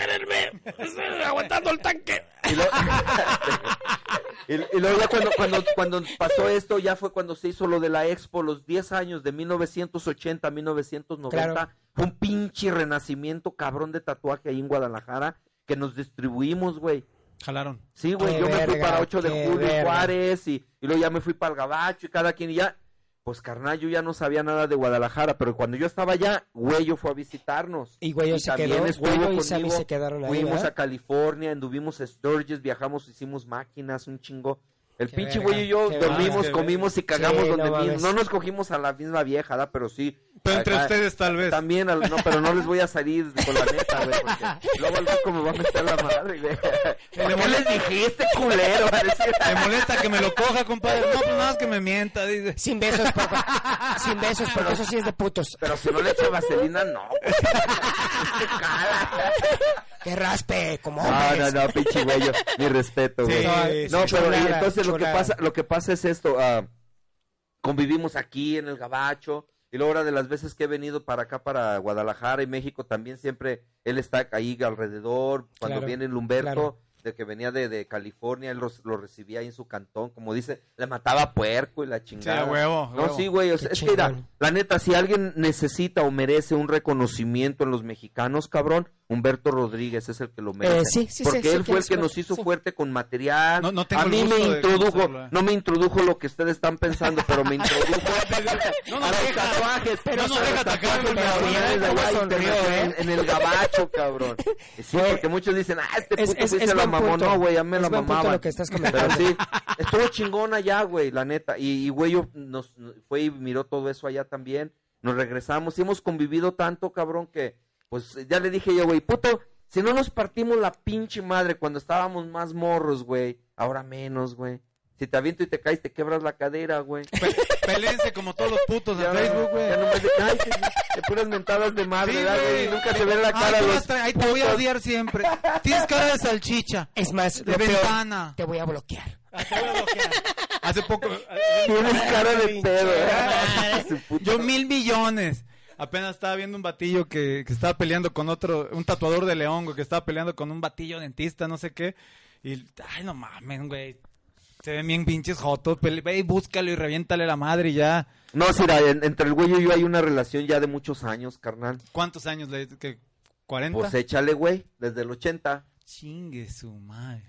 aguantando el tanque. Y, lo- y- y luego ya cuando, cuando, cuando pasó esto, ya fue cuando se hizo lo de la expo, los 10 años de 1980 a 1990. Claro. Fue un pinche renacimiento cabrón de tatuaje ahí en Guadalajara que nos distribuimos, güey. Jalaron. Sí, güey, yo me fui para 8 de julio verga. Juárez y, y luego ya me fui para el Gabacho y cada quien y ya. Pues carnal, yo ya no sabía nada de Guadalajara, pero cuando yo estaba allá, Güello fue a visitarnos. Y Güello se también quedó, Güello y Sammy se quedaron ahí, Fuimos ¿verdad? a California, anduvimos a Sturgis, viajamos, hicimos máquinas, un chingo. El Qué pinche güey y yo qué dormimos, comimos y cagamos Sí, donde no mismo. No nos cogimos a la misma vieja, ¿verdad? Pero sí. Pero entre acá- ustedes tal vez. También, al- no, pero no les voy a salir con la neta, güey, porque luego el loco me va a meter la madre, güey. ¿Qué les dijiste, culero? Me molesta que me lo coja, compadre. No, pues nada más que me mienta, dice. Sin besos, porque, sin besos, porque eso sí es de putos. Pero si no le echa vaselina, no. pues. Que raspe, como No, no, hombres. no, pinche güey, mi respeto, güey. Sí, no, sí, pero chulada, entonces lo que pasa, lo que pasa es esto, ah, convivimos aquí en el Gabacho, y luego ahora de las veces que he venido para acá, para Guadalajara y México, también siempre él está ahí alrededor, cuando Claro, viene el Humberto, claro. de que venía de, de California, él los- lo recibía ahí en su cantón, como dice, le mataba puerco y la chingada. Sí, huevo, No, sí, güey, o sea, Qué es que mira, la neta, si alguien necesita o merece un reconocimiento en los mexicanos, cabrón, Humberto Rodríguez es el que lo merece. Eh, sí, sí, porque sí, sí, él fue el que nos hizo sí. fuerte con material. No- no tengo a mí me introdujo, conocerlo, eh. no me introdujo lo que ustedes están pensando, pero me introdujo No a los deja- tatuajes. pero no deja tatuajes atacarlo, de cabrón, Gabriel de ¿cómo allá sonrió, en, eh? en el gabacho, cabrón. Sí, porque muchos dicen, ah, este Es- puto es- fuiste es la mamó. punto. No, güey, ya me Es la mamaba. lo que estás Pero sí, estuvo chingón allá, güey, la neta. Y, y güey, yo nos, nos- fue y miró todo eso allá también. Nos regresamos y hemos convivido tanto, cabrón, que pues ya le dije yo, güey, puto, si no nos partimos la pinche madre cuando estábamos más morros, güey, ahora menos, güey. Si te aviento y te caes, te quebras la cadera, güey. Pelense como todos los putos en Facebook, güey. ya nomás de, ay, sí, de puras mentadas de madre, Sí, ¿verdad, güey? güey. Y nunca se ve la Ay, cara tú de vas a traer- ahí te voy a odiar siempre. Tienes cara de salchicha. Es más, De lo peor, ventana. te voy a bloquear. Hace poco. Tienes cara de pedo, ¿eh? Yo mil millones. Apenas estaba viendo un batillo que, que estaba peleando con otro, un tatuador de León, güey, que estaba peleando con un batillo dentista, no sé qué. Y, ay, no mames, güey. Se ven bien pinches jotos. Ve y búscalo y reviéntale la madre y ya. No, sí, mira, en- entre el güey y yo hay una relación ya de muchos años, carnal. ¿Cuántos años le que ¿40? Pues échale, güey, desde el 80. Chingue su madre.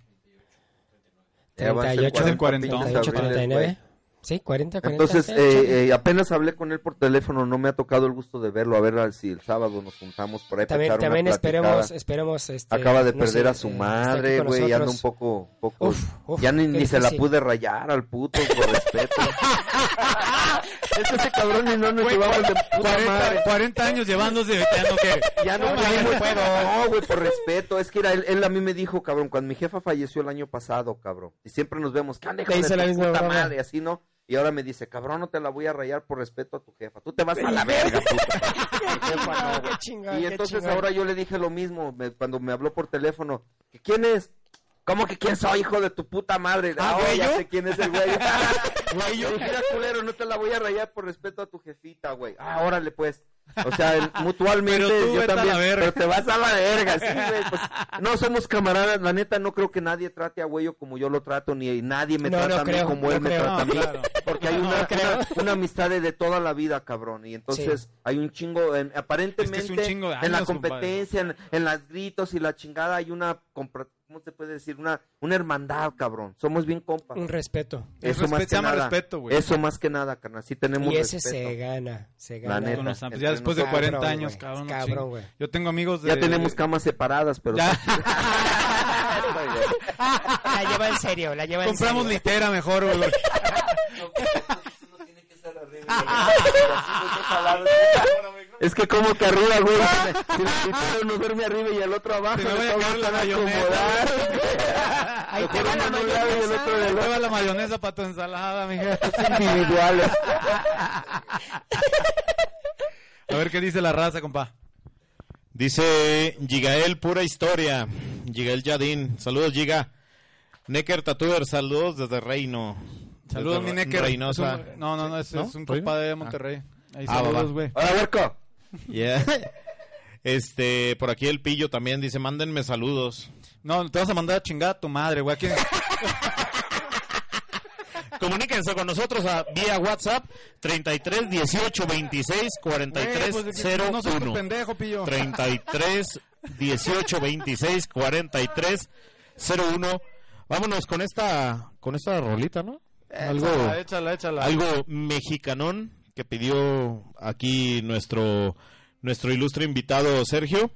Ya va a ser 38, 40 40, pinches 38, abriles, 39. Sí, 40, 40. Entonces, eh, eh, apenas hablé con él por teléfono, no me ha tocado el gusto de verlo, a ver si el sábado nos juntamos por ahí para también una también esperemos, esperemos este, Acaba de no perder sé, a su eh, madre, güey, y anda un poco, poco Uf, uf, ya ni, ni se la pude rayar al puto, por respeto. es ese cabrón y no nos llevamos de puta 40, madre. 40 años llevándose, ya no que. Ya no, ya güey, por respeto. Es que era, él, él a mí me dijo, cabrón, cuando mi jefa falleció el año pasado, cabrón. Y siempre nos vemos, ¿qué hijo Me de la misma puta madre? Así, ¿no? Y ahora me dice, cabrón, no te la voy a rayar por respeto a tu jefa. Tú te vas a la verga, no, Y entonces ahora yo le dije lo mismo, me- cuando me habló por teléfono, que ¿quién es? ¿Cómo que quién soy, hijo de tu puta madre? Ah, oh, ¿güey, ya sé quién es el güey. Güey, yo. Le dije, "Mira, culero, no te la voy a rayar por respeto a tu jefita, güey. Ah, órale, pues. O sea, el- mutualmente Pero tú yo vete a la también. verga. Pero te vas a la verga, sí, güey. Pues, no somos camaradas, la neta, no creo que nadie trate a Güello como yo lo trato, ni nadie me No, trata no a mí creo, como no él me trata a mí. Claro. Porque hay No una, una, una amistad de, de toda la vida, cabrón. Y entonces hay un chingo, en- aparentemente, Es que es un chingo de en la competencia, en, en las gritos y la chingada, hay una, compra- ¿cómo se puede decir? Una, una hermandad, cabrón. Somos bien compas. Un respeto. Eso respeto- más se que llama nada. respeto, güey. Eso más que nada, carnal. Sí tenemos Y ese respeto. se gana, se La gana. neta. Con los- entre ya después de nosotros. 40 Cabrón, años, cabrón. Cabrón, güey. Yo tengo amigos de. Ya tenemos camas separadas, pero... Ya. La lleva en serio, la lleva en Compramos serio. litera mejor, güey. Es que como que arriba, güey. Si primero no duerme arriba y el otro abajo, Se me vaya a caer la mayonesa. Ahí te Mejor va la del Te va la mayonesa para tu ensalada, mija. individuales. A ver qué dice la raza, compa. Dice Gigael, pura historia. Gigael Yadín. Saludos, Giga. Necker Tatuer, saludos desde Reino. Saludos, Desde mi Necker. Reynosa. Es un- No, no, no, es, ¿No? es un compa de Monterrey. Ahí Ah, va, va. saludos, güey. Hola, huerco. Yeah. Este, por aquí el pillo también dice, mándenme saludos. No, te vas a mandar a chingar a tu madre, güey. Aquí- Comuníquense con nosotros a, vía WhatsApp 33 18 26 43 Güey, pues, No soy tu 01. pendejo, pillo. 33 18 26 43 01. Vámonos con esta con esta rolita, ¿no? Algo Échala, échala, échala. algo mexicanón que pidió aquí nuestro nuestro ilustre invitado Sergio.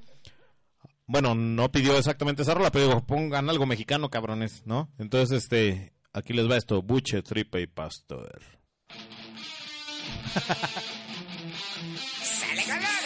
Bueno, no pidió exactamente esa rola, pero dijo, pongan algo mexicano, cabrones, ¿no? Entonces, este, aquí les va esto, buche, tripe y pastor. dedicado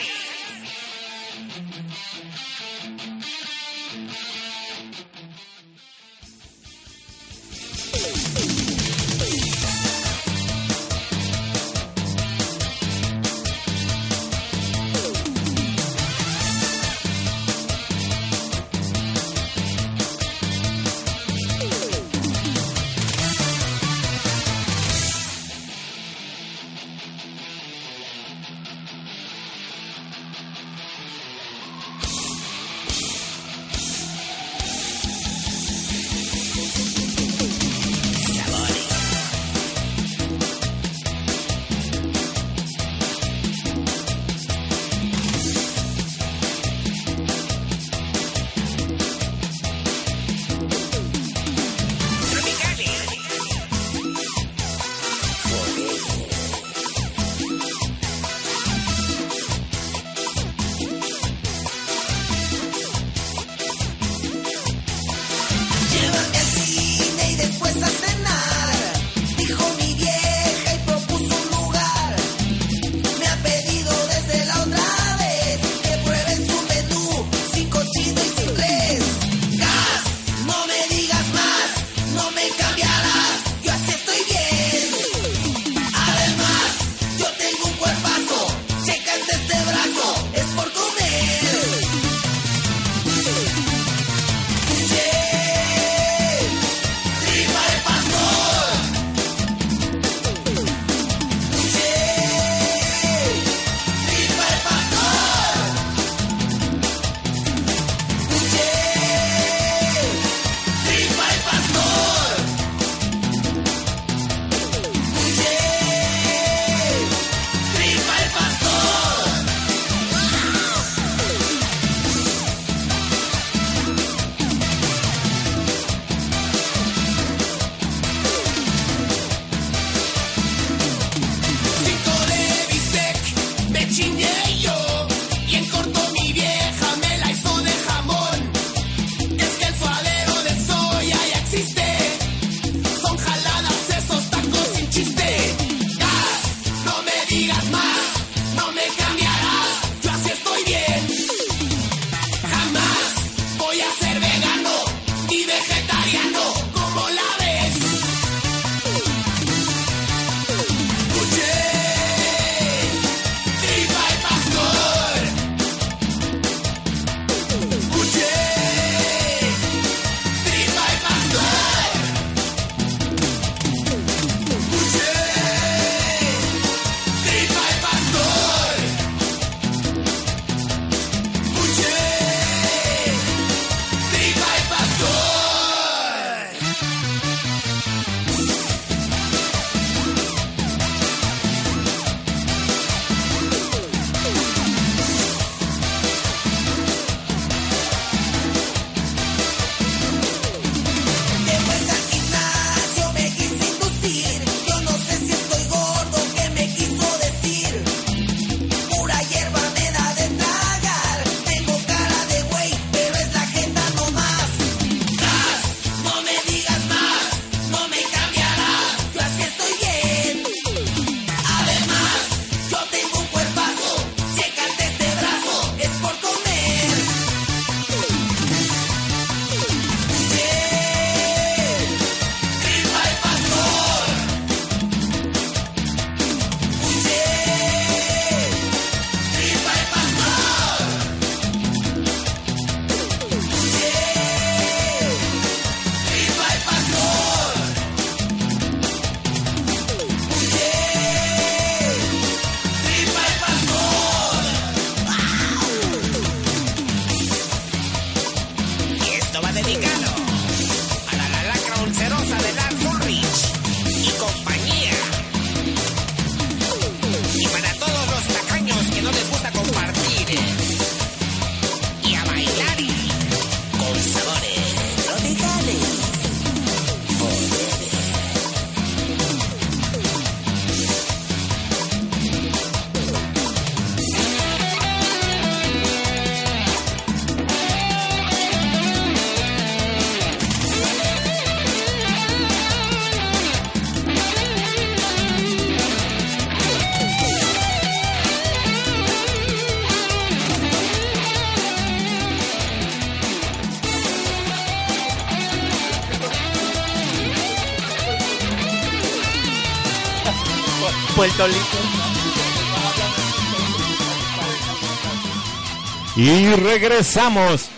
Y regresamos.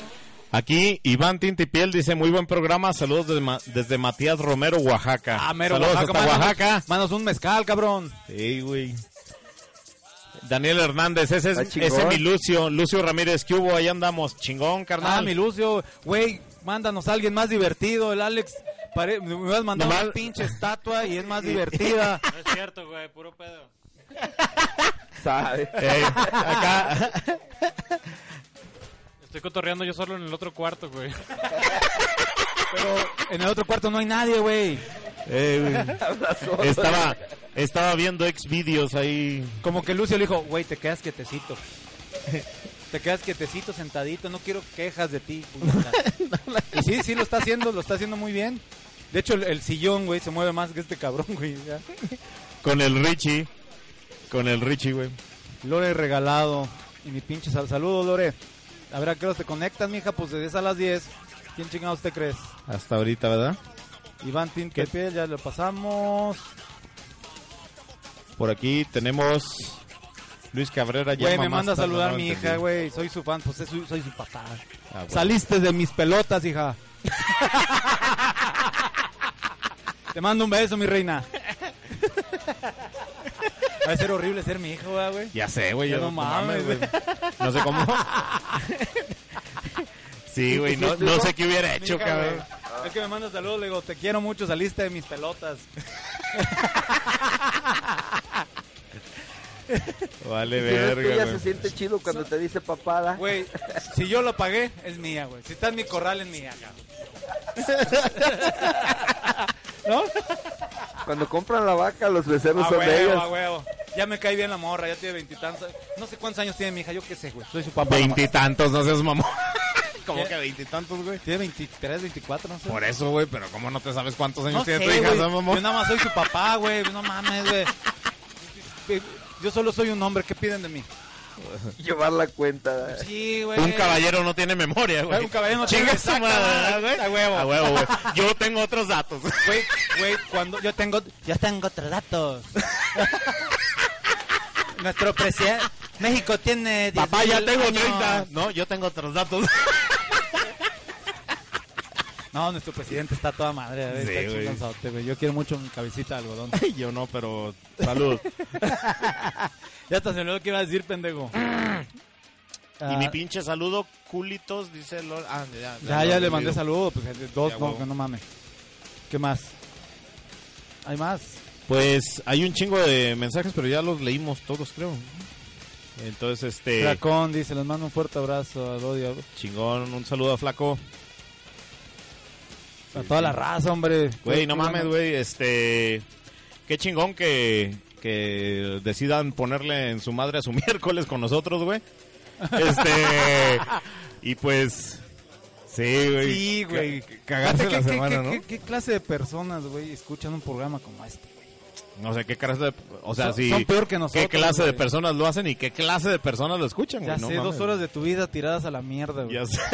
Aquí Iván Tintipiel dice muy buen programa, saludos desde, Ma- desde Matías Romero, Oaxaca. Ah, mero saludos Oaxaca, hasta manos- Oaxaca. Manos un mezcal, cabrón. Sí, güey. Daniel Hernández, ese es ese mi Lucio, Lucio Ramírez, ¿qué hubo? Ahí andamos, chingón, carnal. Ah, mi Lucio, güey, mándanos a alguien más divertido. El Alex, pare- me hubieras mandado Nomás- una pinche estatua y es más divertida. No es cierto, güey, puro pedo. ¿Sabe? Acá, Estoy cotorreando yo solo en el otro cuarto, güey. Pero en el otro cuarto no hay nadie, güey. eh, güey. estaba, estaba viendo ex vídeos ahí. Como que Lucio le dijo, güey, te quedas quietecito. Te quedas quietecito, sentadito, no quiero quejas de ti. puñeta". y sí, sí, lo está haciendo, lo está haciendo muy bien. De hecho, el, el sillón, güey, se mueve más que este cabrón, güey. ya. Con el Richie. Con el Richie, güey. Lore regalado. Y mi pinche sal saludo, Lore. A ver a qué hora te conectas, mija, pues de 10 a las 10. ¿Quién chingados te crees? Hasta ahorita, ¿verdad? Iván Tintepiel, ya lo pasamos. Por aquí tenemos Luis Cabrera. Güey, llama me manda a tarde, saludar no mi entendí. hija, güey. Soy su fan, pues soy, soy su papá. Ah, bueno. Saliste de mis pelotas, hija. Te mando un beso, mi reina. Va a ser horrible ser mi hijo, güey. Ya sé, güey. Ya yo no mames, güey. No sé cómo. sí, güey. No, no sé qué hubiera hecho, hija, cabrón. Es que me manda saludos, le digo, te quiero mucho, saliste de mis pelotas. Vale, Si no verga, güey. se siente chido cuando te dice papada. Güey, si yo lo pagué, es mía, güey. Si está en mi corral, es mía, cabrón. ¿No? Cuando compran la vaca, los becerros A son de huevo, ellas. a huevo. Ya me cae bien la morra, ya tiene veintitantos. No sé cuántos años tiene mi hija, yo qué sé, güey. Soy su papá. Veintitantos, no seas mamón. ¿Cómo que veintitantos, güey? Tiene 23, 24, no sé. Por eso, güey, pero ¿cómo no te sabes cuántos años No tiene sé, tu hija, seas mamón? Yo nada más soy su papá, güey. No mames, güey. Yo solo soy un hombre. ¿Qué piden de mí? Llevar la cuenta. Sí, güey. Un caballero no tiene memoria, güey. Un caballero no Chinga tiene güey. A huevo. A huevo, güey. Yo tengo otros datos. Güey, güey, cuando yo tengo, yo tengo otros datos. Nuestro presidente, México tiene 10 Papá, ya tengo años. 30. No, yo tengo otros datos. No, nuestro presidente está toda madre. Sí, está güey. Yo quiero mucho mi cabecita de algodón. yo no, pero salud. ya hasta se me olvidó que iba a decir, pendejo. y mi pinche saludo, culitos, dice Lord. Ah, ya, Ya, le mandé saludos, pues dos, no, que no mames. ¿Qué más? ¿Hay más? Pues hay un chingo de mensajes, pero ya los leímos todos, creo. Entonces, este. Dracón dice, les mando un fuerte abrazo a Dodi, a Chingón, un saludo a Flaco. A toda la raza, hombre. Güey, no mames, güey, este... Qué chingón que, que decidan ponerle en su madre a su miércoles con nosotros, güey. Este... y pues... Sí, güey. Sí, güey. Ca- Cagarse ¿Qué, la semana, qué- ¿no? qué- qué clase de personas, güey, escuchan un programa como este? No sé qué clase de... O sea, Son- sí... son peor que nosotros, ¿Qué clase de güey. personas lo hacen y qué clase de personas lo escuchan, Ya güey? No sé, mames, dos horas de tu vida tiradas a la mierda, güey. Ya sé.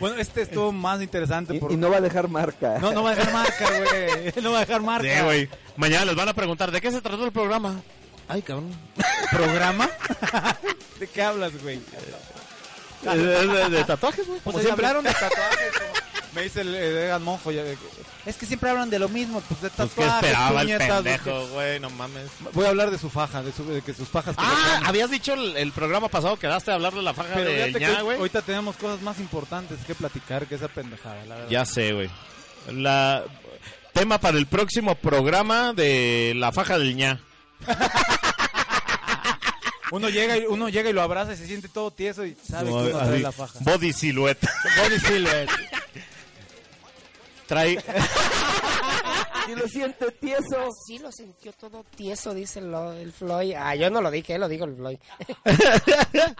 Bueno, este estuvo más interesante. Y, por- y no va a dejar marca. no, no va a dejar marca, güey. No va a dejar marca. Sí, güey. Mañana les van a preguntar, ¿de qué se trató el programa? Ay, cabrón. ¿Programa? ¿De qué hablas, güey? De, de- de tatuajes, güey. Pues se siempre. hablaron de tatuajes. como- Me dice el eh, Egan Monjo, ya, eh, es que siempre hablan de lo mismo, pues de Pues que tatuajes, esperaba el puñetas, pendejo, güey, no mames. Voy a hablar de su faja, de, su- de que sus fajas... que Ah, habías dicho el, el programa pasado que daste a hablar de la faja Pero de que ña, güey. ahorita tenemos cosas más importantes que platicar que esa pendejada, la verdad. Ya sé, güey. La tema para el próximo programa de la faja del ña. Uno llega, y, uno llega y lo abraza y se siente todo tieso y sabe que uno trae la faja. Body silhouette. Body silhouette. Trae Si lo siente tieso. Sí lo sintió todo tieso, dice lo- el Floyd. Ah, yo no lo dije, lo digo el Floyd.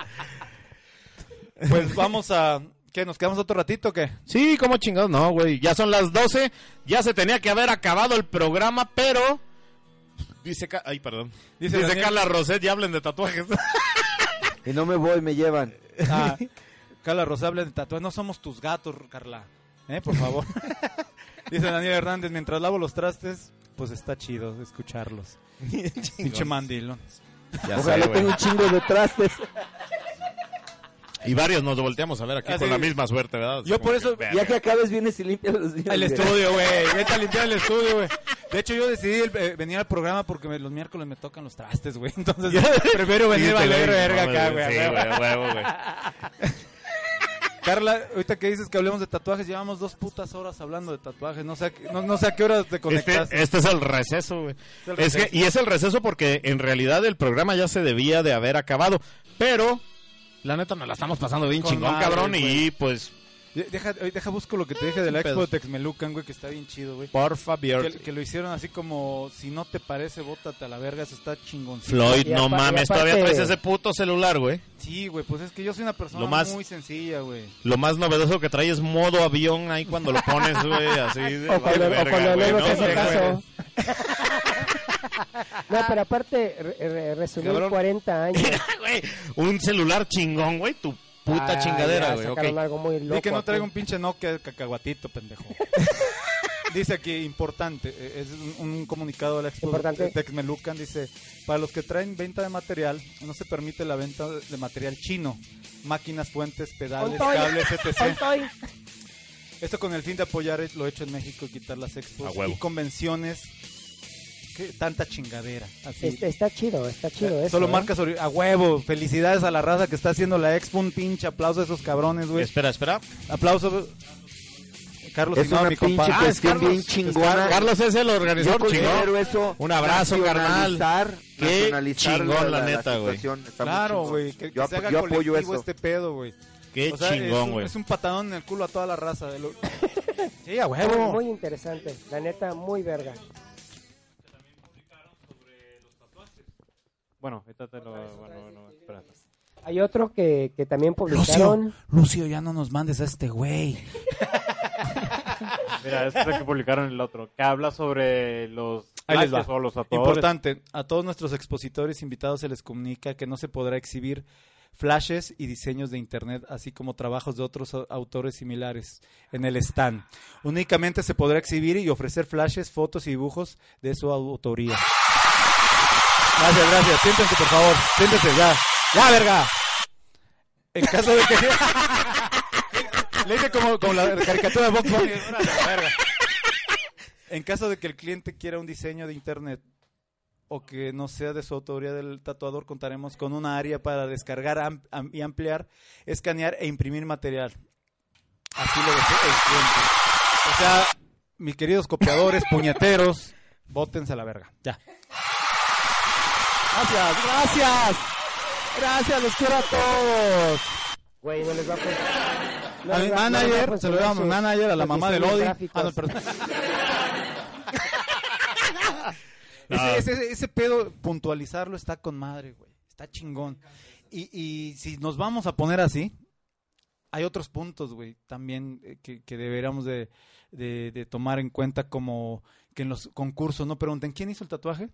Pues vamos a... ¿Qué? ¿Nos quedamos otro ratito o qué? Sí, como chingados, no, güey. Ya son las 12, ya se tenía que haber acabado el programa, pero... Dice, Ca- ay, perdón. Dice Carla Roset, ya hablen de tatuajes. Y no me voy, me llevan. Ah, Carla Rosable de tatuajes. No somos tus gatos, Carla. ¿Eh? Por favor. Dice Daniel Hernández, mientras lavo los trastes, pues está chido escucharlos. Pinche mandilón. Ya Ojalá tenga un chingo de trastes. Y varios nos volteamos a ver aquí Así con la es. misma suerte, ¿verdad? Yo Como por que, eso- verga. Ya que acabes, vienes y limpias los días. El estudio, güey. Vete a limpiar el estudio, güey. De hecho, yo decidí el- eh, venir al programa porque me- los miércoles me tocan los trastes, güey. Entonces, prefiero venir a valer verga acá, güey. Sí, güey, güey. Carla, ahorita que dices que hablemos de tatuajes, llevamos dos putas horas hablando de tatuajes. No sé, a qué- no, no sé a qué horas te Este, conectaste. este es el receso, güey. el Es que, y es el receso porque en realidad el programa ya se debía de haber acabado. Pero, la neta, nos la estamos pasando bien Con chingón, madre, cabrón. güey. Y pues, Deja, oye, deja busco lo que te dije de la expo de. Texmelucan, güey, que está bien chido, güey. porfa, Que, Björk. que lo hicieron así como, si no te parece, bótate a la verga, eso está chingón. Floyd, no mames, aparte- todavía traes ese puto celular, güey. Sí, güey, pues es que yo soy una persona Lo más- muy sencilla, güey. Lo más novedoso que trae es modo avión ahí cuando lo pones, güey, así de O cuando, vale o cuando verga, luego güey, te hace ¿no? caso. No, pero aparte, re- re- resumir Cabrón. 40 años. Güey, un celular chingón, güey, tu puta Ah, chingadera, güey, ok. sacaron algo muy loco Di que no aquí. traigo un pinche Nokia de cacahuatito, pendejo. dice aquí, importante, eh, es un, un comunicado de la Expo de Texmelucan, dice, para los que traen venta de material, no se permite la venta de material chino, máquinas, fuentes, pedales, Ontoy. cables, etc. Ontoy. Esto con el fin de apoyar lo hecho en México y quitar las expos y convenciones. ¿Qué tanta chingadera? Así. Está, está chido, está chido eso. Solo ¿eh? marcas a huevo. Felicidades a la raza que está haciendo la expo. Un pinche aplauso a esos cabrones, güey. Espera, espera. Aplauso. Carlos Es una mi pinche Ah, es Carlos. bien Es chingona. Carlos es el organizador chingón. eso. Un abrazo, carnal. Qué chingón, la neta, güey. Claro, güey. Que, que Yo, se ap- haga yo apoyo eso. este pedo, güey. Qué O sea, es chingón, un- güey. Es, un patadón en el culo a toda la raza. de lo- Sí, a Muy, huevo. muy interesante, la neta, muy verga. Bueno, ahorita te lo... Bueno, bueno, espérate. Hay otro que, que también publicaron. Lucio, ya no nos mandes a este güey. Mira, este es el que publicaron el otro, que habla sobre los Ahí les va. o los. Importante, a todos nuestros expositores invitados se les comunica que no se podrá exhibir flashes y diseños de internet, así como trabajos de otros au- autores similares en el stand. Únicamente se podrá exhibir y ofrecer flashes, fotos y dibujos de su autoría. Gracias, gracias. Siéntense, por favor. Siéntense, ya. Ya, verga. En caso de que... Le hice como, como la caricatura de Box Bunny. Verga. En caso de que el cliente quiera un diseño de internet o que no sea de su autoría del tatuador, contaremos con una área para descargar am- am- y ampliar, escanear e imprimir material. Así lo desea el cliente. O sea, mis queridos copiadores, puñeteros, bótense a la verga. Ya. Gracias, gracias. Gracias, los quiero a todos. Güey, no les va a poner. no A mi les va- no les va a manager, manager, a la mamá de diseños Lodi. gráficos. Ah, no, perdón. No. Ese, ese, ese pedo, puntualizarlo está con madre, güey. Está chingón. Y, y si nos vamos a poner así, hay otros puntos, güey, también eh, que, que deberíamos de, de- de tomar en cuenta como que en los concursos no pregunten, ¿quién hizo el tatuaje?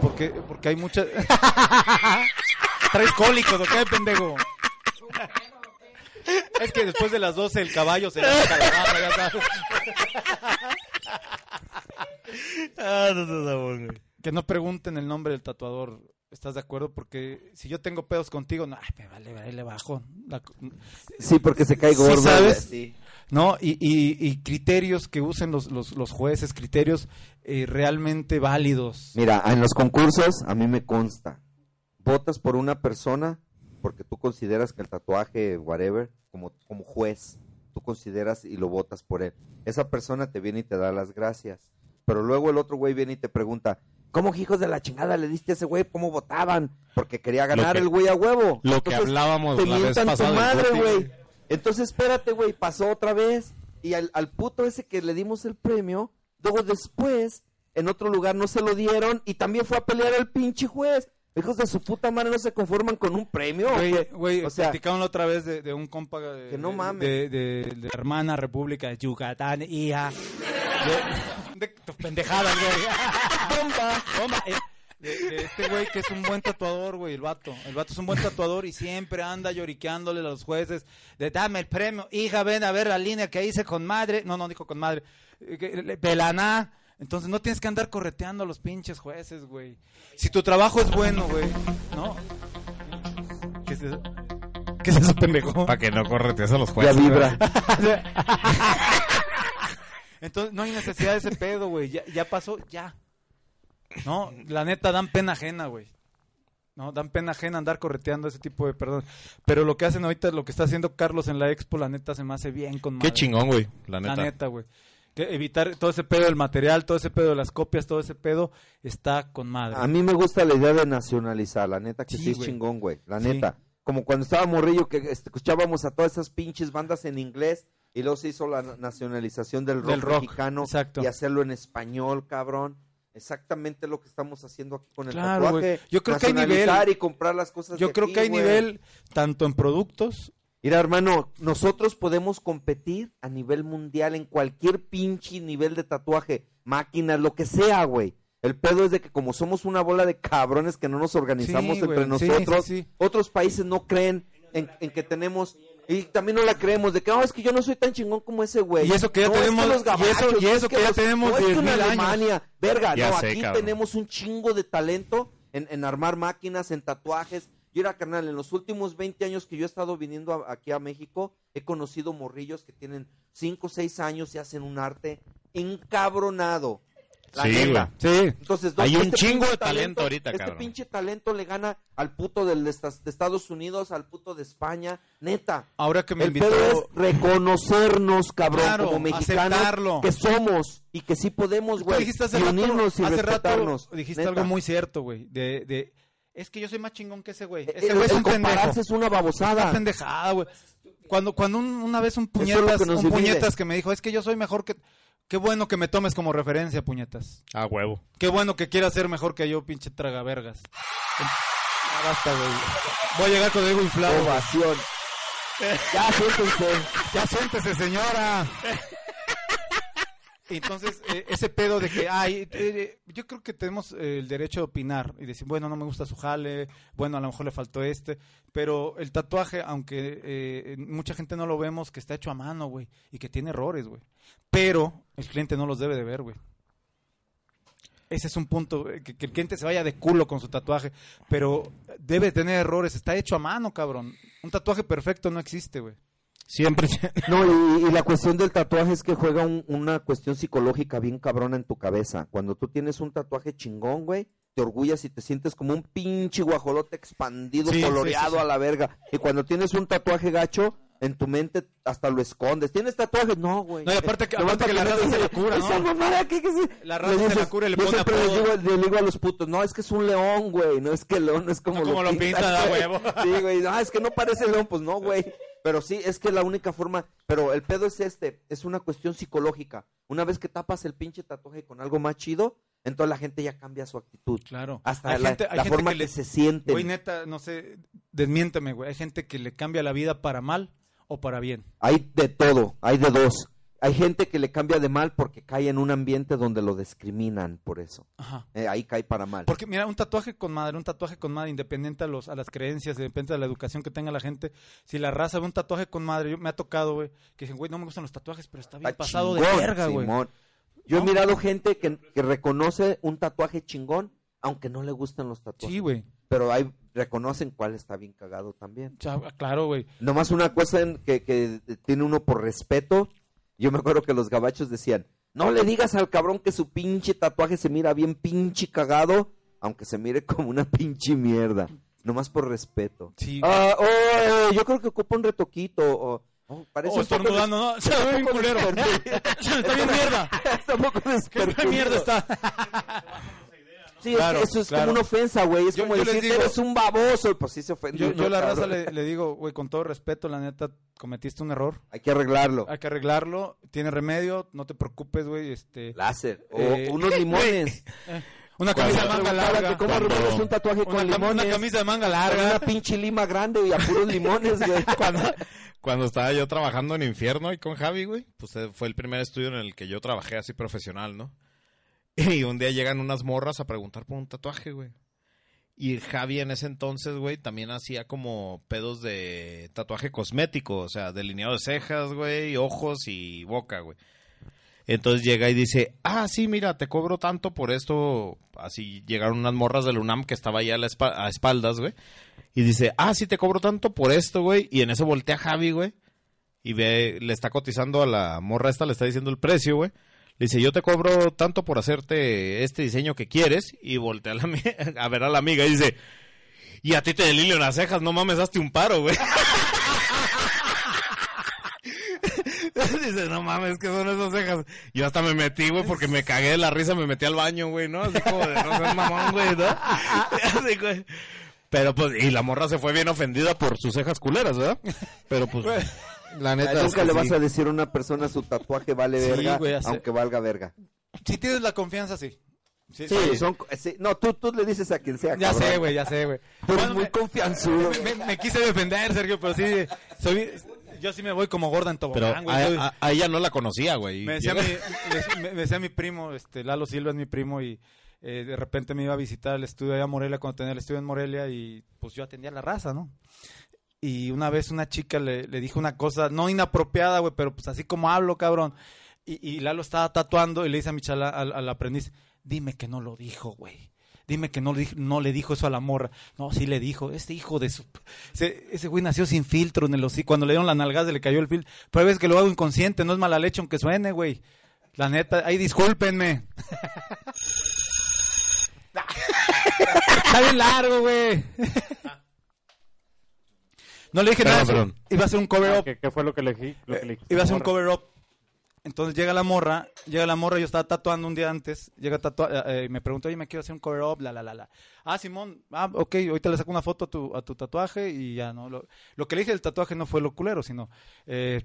Porque, porque hay muchas... Traes cólicos, ¿o qué, pendejo? Es que después de las 12 el caballo se le saca la ya sabes. Ah, no seas güey. Que no pregunten el nombre del tatuador. ¿Estás de acuerdo? Porque si yo tengo pedos contigo, no, ay, me vale, ahí le bajo. La- Sí, porque se cae Sí, gordo. ¿sabes? sí. ¿No? Y, y- y criterios que usen los, los, los jueces, criterios eh, realmente válidos. Mira, en los concursos a mí me consta. Votas por una persona porque tú consideras que el tatuaje, whatever, como, como juez, tú consideras y lo votas por él. Esa persona te viene y te da las gracias. Pero luego el otro güey viene y te pregunta, ¿cómo hijos de la chingada le diste a ese güey? ¿Cómo votaban? Porque quería ganar que- el güey a huevo. lo que hablábamos te la vez tu madre, güey. Entonces espérate, güey, pasó otra vez. Y al, al puto ese que le dimos el premio, luego después, en otro lugar no se lo dieron y también fue a pelear al pinche juez. Hijos de su puta madre no se conforman con un premio. Güey, o sea, platicaban la otra vez de, de un compa de, Que no de- mames. de, de- hermana República de Yucatán, hija. De, pendejadas, güey. Bomba, bomba. De, de este güey que es un buen tatuador, güey, el vato. El vato es un buen tatuador y siempre anda lloriqueándole a los jueces de dame el premio, hija, ven a ver la línea que hice con madre. No, no dijo con madre. Eh, Pelaná. Entonces no tienes que andar correteando a los pinches jueces, güey. Si tu trabajo es bueno, güey, ¿no? ¿Qué es eso? ¿Qué es eso, pendejo? Para que no corretees a los ya jueces. vibra. Entonces, no hay necesidad de ese pedo, güey. Ya, ya pasó, ya. No, la neta, dan pena ajena, güey. No, dan pena ajena andar correteando ese tipo de perdón. Pero lo que hacen ahorita, lo que está haciendo Carlos en la expo, la neta se me hace bien con Qué madre. chingón, güey. La La neta. neta, güey. Que evitar todo ese pedo del material, todo ese pedo de las copias, todo ese pedo está con madre. A mí me gusta la idea de nacionalizar, la neta que sí, Sí, es chingón, güey, la Sí. neta. Como cuando estaba morrillo que escuchábamos a todas esas pinches bandas en inglés y luego se hizo la na- nacionalización del rock, Del rock, mexicano exacto. y hacerlo en español, cabrón. Exactamente lo que estamos haciendo aquí con el Claro, tatuaje. Yo creo que hay nivel. y comprar las cosas Yo de creo aquí, que hay nivel tanto en productos Mira, hermano, nosotros podemos competir a nivel mundial en cualquier pinche nivel de tatuaje, máquinas, lo que sea, güey. El pedo es de que como somos una bola de cabrones que no nos organizamos Sí, entre nosotros, sí, sí. otros países no creen en, en que tenemos y también no la creemos de que no, es que yo no soy tan chingón como ese güey. Y eso que ya No, es tenemos- los gabachos, y eso- y no, eso que ya los- tenemos no, es que en 10,000 años. Alemania, verga, Ya no, sé, aquí cabrón. tenemos un chingo de talento en, en armar máquinas, en tatuajes. Yo era carnal, en los últimos 20 años que yo he estado viniendo a- aquí a México, he conocido morrillos que tienen 5 o 6 años y hacen un arte encabronado. La Sí, neta. Sí. Entonces, Hay este un chingo de talento ahorita, Este cabrón. pinche talento le gana al puto del de, Estados Unidos, al puto de España. Neta. Ahora que me El invitó pedo es reconocernos, cabrón, Claro, como mexicanos aceptarlo. que somos y que sí podemos, güey, dijiste hace y rato, unirnos y hace rato dijiste neta. algo muy cierto, güey, de, de es que yo soy más chingón que ese güey. El- Ese güey es un pendejo. es una Una babosada. pendejada, güey. Cuando cuando un- una vez un puñetas, que un puñetas que me dijo, "Es que yo soy mejor que Qué bueno que me tomes como referencia, puñetas. A huevo. Qué bueno que quieras ser mejor que yo, pinche tragavergas. Ya basta, güey. Voy a llegar con el ego inflado. güey. Ovación. Ya siéntense. Ya siéntese, señora. Entonces, eh, ese pedo de que, ay, eh, yo creo que tenemos eh, el derecho de opinar y decir, bueno, no me gusta su jale, bueno, a lo mejor le faltó este, pero el tatuaje, aunque mucha gente no lo vemos, que está hecho a mano, güey, y que tiene errores, güey, pero el cliente no los debe de ver, güey. Ese es un punto, que, que el cliente se vaya de culo con su tatuaje, pero debe tener errores, está hecho a mano, cabrón. Un tatuaje perfecto no existe, güey. Siempre. No, y, y la cuestión del tatuaje es que juega un- una cuestión psicológica bien cabrona en tu cabeza. Cuando tú tienes un tatuaje chingón, güey, te orgullas y te sientes como un pinche guajolote expandido, Sí, coloreado sí, sí. a la verga. Y cuando tienes un tatuaje gacho, en tu mente hasta lo escondes. ¿Tienes tatuajes? No, güey. No, y aparte que- aparte que la raza se la cura, ¿no? "Esa mamada, ¿qué- qué es?" La raza se la dices- cura y le yo pone siempre les digo, le digo a los putos, no, es que es un león, güey. No es que el león es como, No como lo pintan, a güey. huevo. Sí, güey. No, es que no parece león, pues no, güey. Pero sí, es que la única forma. Pero el pedo es este: es una cuestión psicológica. Una vez que tapas el pinche tatuaje con algo más chido, entonces la gente ya cambia su actitud. Claro. Hasta Hay la, gente- la forma que que, le- se sienten. Güey, neta, no sé, desmiénteme, güey. Hay gente que le cambia la vida para mal o para bien. Hay de todo, hay de dos. Hay gente que le cambia de mal porque cae en un ambiente donde lo discriminan por eso. Ajá. Eh, ahí cae para mal. Porque mira, un tatuaje con madre, un tatuaje con madre, independiente a, los, a las creencias, independiente de la educación que tenga la gente. Si la raza ve un tatuaje con madre, yo me ha tocado, güey, que dicen, güey, no me gustan los tatuajes, pero está bien Está pasado chingón, de verga, güey. Yo he mirado gente que, que reconoce un tatuaje chingón, aunque no le gustan los tatuajes. Sí, güey. Pero hay reconocen cuál está bien cagado también. Claro, güey. Nomás una cosa en que, que tiene uno por respeto. Yo me acuerdo que los gabachos decían, no le digas al cabrón que su pinche tatuaje se mira bien pinche cagado, aunque se mire como una pinche mierda. Nomás por respeto. Sí. Ah, oh, eh, yo creo que ocupa un retoquito. O, oh, parece O un poco estornudando, ¿no? Se ve bien culero. Está bien mierda. Está un poco ¿Qué mierda está? Sí, Claro, eso es claro. como una ofensa, güey. Es Yo- como yo decir, digo- eres un baboso. Pues sí se ofende. Yo, yo la raza le, le digo, güey, con todo respeto, la neta, cometiste un error. Hay que arreglarlo. Hay que arreglarlo. Tiene remedio. No te preocupes, güey. Este, Láser. O Eh, unos limones. una camisa de manga larga. ¿Cómo arreglas un tatuaje Una, con cam- limones? una camisa de manga larga. Una pinche lima grande y a puros limones, güey. Cuando, cuando estaba yo trabajando en Infierno y con Javi, güey, pues eh, fue el primer estudio en el que yo trabajé así profesional, ¿no? Y un día llegan unas morras a preguntar por un tatuaje, güey. Y Javi en ese entonces, güey, también hacía como pedos de tatuaje cosmético, o sea, delineado de cejas, güey, ojos y boca, güey. Entonces llega y dice, ah, sí, mira, te cobro tanto por esto. Así llegaron unas morras del UNAM que estaba ya a, la a espaldas, güey. Y dice, ah, sí, te cobro tanto por esto, güey. Y en eso voltea Javi, güey. Y ve, le está cotizando a la morra esta, le está diciendo el precio, güey. Le dice, yo te cobro tanto por hacerte este diseño que quieres. Y voltea a, la ver a la amiga y dice, y a ti te delilio las cejas, no mames, hazte un paro, güey. Dice, no mames, ¿qué son esas cejas? Yo hasta me metí, güey, porque me cagué de la risa, me metí al baño, güey, ¿no? Así como de, no seas mamón, güey, ¿no? Así, güey. Pero pues, y la morra se fue bien ofendida por sus cejas culeras, ¿verdad? Pero pues, la neta. es Nunca que le sí. vas a decir a una persona su tatuaje vale Sí, verga, güey, hace- aunque valga verga. Si tienes la confianza, sí. Sí, Sí, sí. son, sí, no, tú, tú le dices a quien sea. Ya cabrón. sé, güey, ya sé, güey. Tú eres Bueno, muy me- confianzudo. Me, me- me quise defender, Sergio, pero sí, soy, yo sí me voy como gorda en Pero tobogán, güey. a, soy- a- a ella no la conocía, güey. me, decía mi, me- me decía mi primo, este, Lalo Silva es mi primo y eh, de repente me iba a visitar el estudio allá a Morelia cuando tenía el estudio en Morelia y pues yo atendía la raza, ¿no? Y una vez una chica le, dijo una cosa, no inapropiada, güey, pero pues así como hablo, cabrón. Y, y Lalo estaba tatuando y le dice a mi chala, al, al aprendiz, dime que no lo dijo, güey. Dime que no, le no le dijo eso a la morra. No, sí le dijo. Este hijo de su... Ese, ese güey nació sin filtro en el hocico. Cuando le dieron la nalgada le cayó el filtro. Pero ves que lo hago inconsciente. No es mala leche aunque suene, güey. La neta, ahí discúlpenme. Está bien largo, güey. No le dije Perdón, nada. perdón. Iba a hacer un cover up. ¿Qué, qué fue lo que? Lo dijiste Iba a hacer un cover up. Entonces llega la morra, llega la morra, yo estaba tatuando un día antes, llega tatua eh, y me preguntó, oye, me quiero hacer un cover up, la, la, la, la. Ah, Simón, ah, ok, ahorita le saco una foto a tu, a tu tatuaje y ya, ¿no? Lo, lo que le dije del tatuaje no fue lo culero, sino, eh,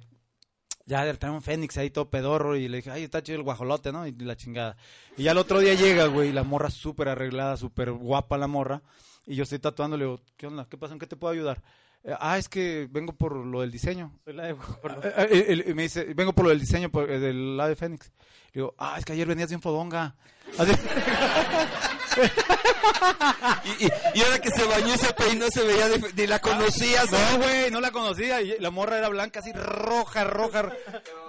ya le trae un fénix ahí todo pedorro y le dije, ay, está chido el guajolote, ¿no? Y la chingada. Y ya el otro día llega, güey, la morra súper arreglada, súper guapa la morra, y yo estoy tatuando, le digo, ¿qué onda? ¿Qué pasa? ¿En qué te puedo ayudar? Eh, ah, es que vengo por lo del diseño. Soy la de- por lo- Eh, él- él me dice, vengo por lo del diseño por- eh, del ave Fénix. Le digo, ah, es que ayer venías bien fodonga. Así- Y, y- y ahora que se bañó y se peinó se veía, de- ni la conocías. no, güey, no la conocía. Y la morra era blanca, así roja, roja.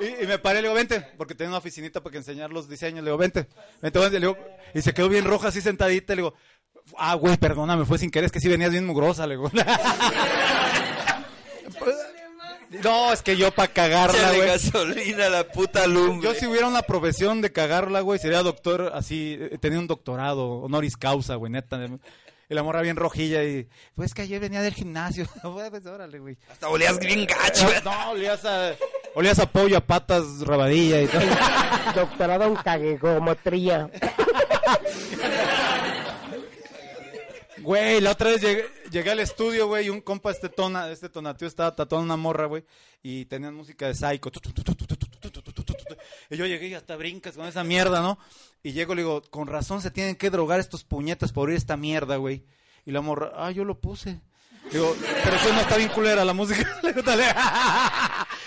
Y, y me paré, le digo, vente, porque tenía una oficinita para que enseñar los diseños. Le digo, vente, vente, vente. Le digo, y se quedó bien roja, así sentadita. Le digo, ah, güey, perdóname, fue sin querer, es que sí venías bien mugrosa. Le digo. No, es que yo para cagarla, güey. gasolina la puta lumbre. Yo si hubiera una profesión de cagarla, güey, sería doctor así, eh, tenía un doctorado, honoris causa, güey, neta. Y la morra bien rojilla y, pues que ayer venía del gimnasio. Pues órale, güey. Hasta olías bien gacho. No, olías a, olías a pollo, a patas, rabadilla y tal. Doctorado en caguegometría. Güey, la otra vez llegué, llegué al estudio, güey, y un compa, este tona, este tonatío estaba tatuando una morra, güey, y tenían música de psycho. Y yo llegué y hasta brincas con esa mierda, ¿no? Y llego y le digo, con razón se tienen que drogar estos puñetas por oír esta mierda, güey. Y la morra, ah, yo lo puse. Digo, pero eso no está bien culera la música.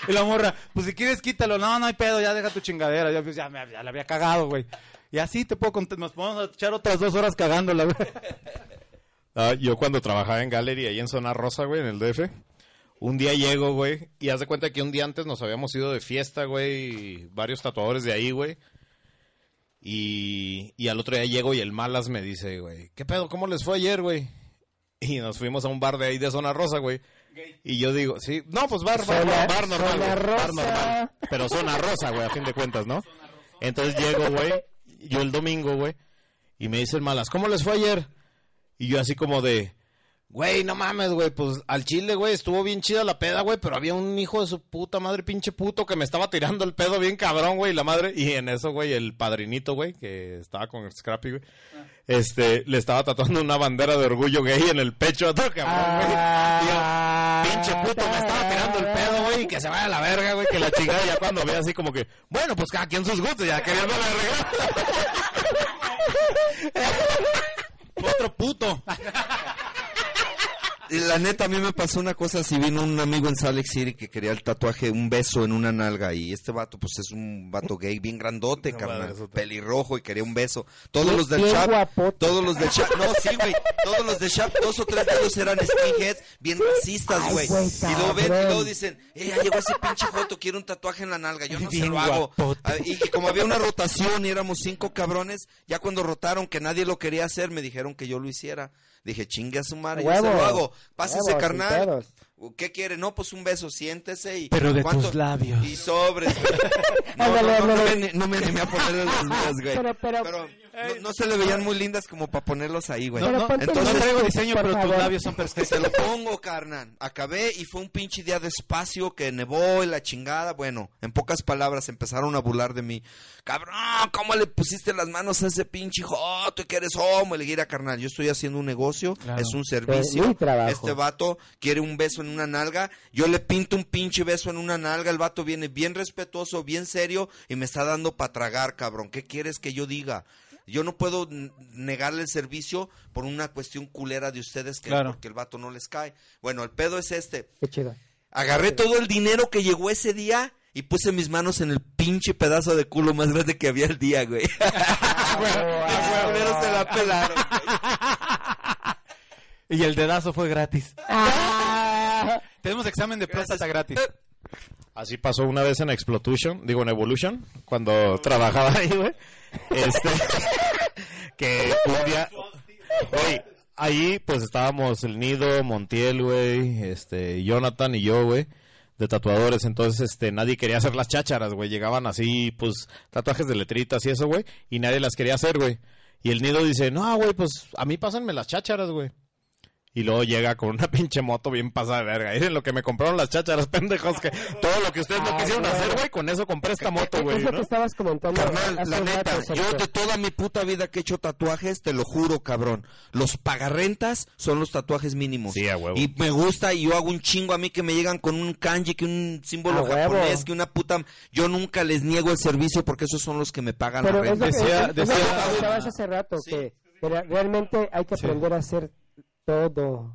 y la morra, pues si quieres quítalo, no, no hay pedo, ya deja tu chingadera. Yo, ya, me, ya la había cagado, güey. Y así te puedo contar, nos podemos echar otras dos horas cagándola, güey. Ah, yo cuando trabajaba en Gallery ahí en Zona Rosa, güey, en el DF, un día llego, güey, y haz de cuenta que un día antes nos habíamos ido de fiesta, güey, y varios tatuadores de ahí, güey. Y, y al otro día llego y el Malas me dice, güey, ¿qué pedo? ¿Cómo les fue ayer, güey? Y nos fuimos a un bar de ahí de Zona Rosa, güey. Y yo digo, sí, no, pues bar, bar, Zona- bar, bar normal, Zona güey, bar Rosa. normal. Pero Zona Rosa, güey, a fin de cuentas, ¿no? Entonces llego, güey, yo el domingo, güey, y me dicen malas, ¿cómo les fue ayer? Y yo así como de, güey, no mames, güey, pues al chile, güey, estuvo bien chida la peda, güey, pero había un hijo de su puta madre, pinche puto, que me estaba tirando el pedo bien cabrón, güey, la madre, y en eso, güey, el padrinito, güey, que estaba con el Scrappy, güey, este, le estaba tatuando una bandera de orgullo gay en el pecho a otro cabrón, güey. Yo, pinche puto, me estaba tirando el pedo, güey, y que se vaya a la verga, güey, que la chingada ya cuando ve así como que, bueno, pues cada quien sus gustos, ya queriendo la verga. Otro puto. Y la neta, a mí me pasó una cosa así. Vino un amigo en Salt Lake City que quería el tatuaje, un beso en una nalga. Y este vato, pues es un vato gay bien grandote, carnal. Pelirrojo y quería un beso. Todos los del guapote. Todos los del chat. No, sí, güey. Todos los del chat, dos o tres de ellos eran skinheads, bien racistas, güey. Y luego ven y luego dicen, eh, ya llegó ese pinche foto, quiero un tatuaje en la nalga. Yo no se lo hago. guapote. Ah, Y, y como había una rotación y éramos cinco cabrones, ya cuando rotaron que nadie lo quería hacer, me dijeron que yo lo hiciera. Dije, chingue a su madre, yo se lo hago. Pásese, Huevo, sin carnal. ¿Qué quiere? No, pues un beso, siéntese y... Pero de ¿cuánto? tus labios. Y sobres. No, no, no, no, me, no me animé a ponerle las mías, güey. Pero, pero, no, no se le veían muy lindas como para ponerlos ahí, güey. No, no, Entonces, no traigo diseño, pero tus labios son se perfectos. lo pongo, carnal. Acabé y fue un pinche día de espacio que nevó y la chingada. Bueno, en pocas palabras empezaron a burlar de mí. Cabrón, ¿cómo le pusiste las manos a ese pinche joto y que eres homo? Le dije, "Mira, carnal, yo estoy haciendo un negocio, Claro. es un servicio. mi trabajo. Este vato quiere un beso en una nalga. Yo le pinto un pinche beso en una nalga. El vato viene bien respetuoso, bien serio y me está dando para tragar, cabrón. ¿Qué quieres que yo diga? Yo no puedo negarle el servicio por una cuestión culera de ustedes que Claro. porque el vato no les cae. Bueno, el pedo es este. Qué chido. Agarré todo el dinero que llegó ese día y puse mis manos en el pinche pedazo de culo más grande que había el día, güey. Los culeros se la pelaron. Y el dedazo fue gratis. Ah. Tenemos examen de próstata gratis. Así pasó una vez en Explotution, digo en Evolution, cuando trabajaba ahí, güey. Este, que un día, güey, ahí pues estábamos el Nido, Montiel, güey, este, Jonathan y yo, güey, de tatuadores, entonces este, nadie quería hacer las chácharas, güey, llegaban así, pues, tatuajes de letritas y eso, güey, y nadie las quería hacer, güey. Y el Nido dice, no, güey, pues, a mí pásenme las chácharas, güey. Y luego llega con una pinche moto bien pasada de verga. Miren lo que me compraron las chácharas, pendejos, que todo lo que ustedes no Ah, quisieron hacer, güey, con eso compré esta moto, güey, es lo ¿no? que estabas comentando. Carnal, la neta, rato, yo de toda mi puta vida que he hecho tatuajes, te lo juro, cabrón. Los pagarrentas son los tatuajes mínimos. Sí, a huevo. Y me gusta y yo hago un chingo a mí que me llegan con un kanji, que un símbolo A huevo. japonés, que una puta... Yo nunca les niego el servicio porque esos son los que me pagan Pero la es lo renta. que, Decía- es- es lo que decía- hace rato, Sí. que, que re- realmente hay que Sí. aprender a hacer todo.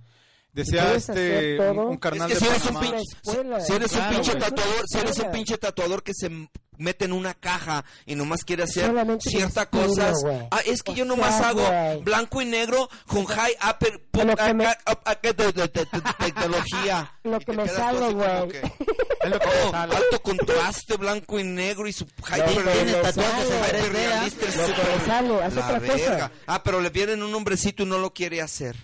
Decía ¿Quieres hacer este todo? un, carnal Es que de si eres un Panamá. Pinche-. Si eres Claro, un pinche güey. tatuador, si eres un pinche tatuador que se mete en una caja y nomás quiere hacer ciertas cosas. güey. Ah, es que O yo nomás sea, hago güey. blanco y negro con high upper tecnología. Lo que me quedas sale, güey. oh, alto contraste blanco y negro y su tatuajes el Lo que me sale, otra cosa. Ah, pero le vienen un hombrecito y no lo quiere hacer.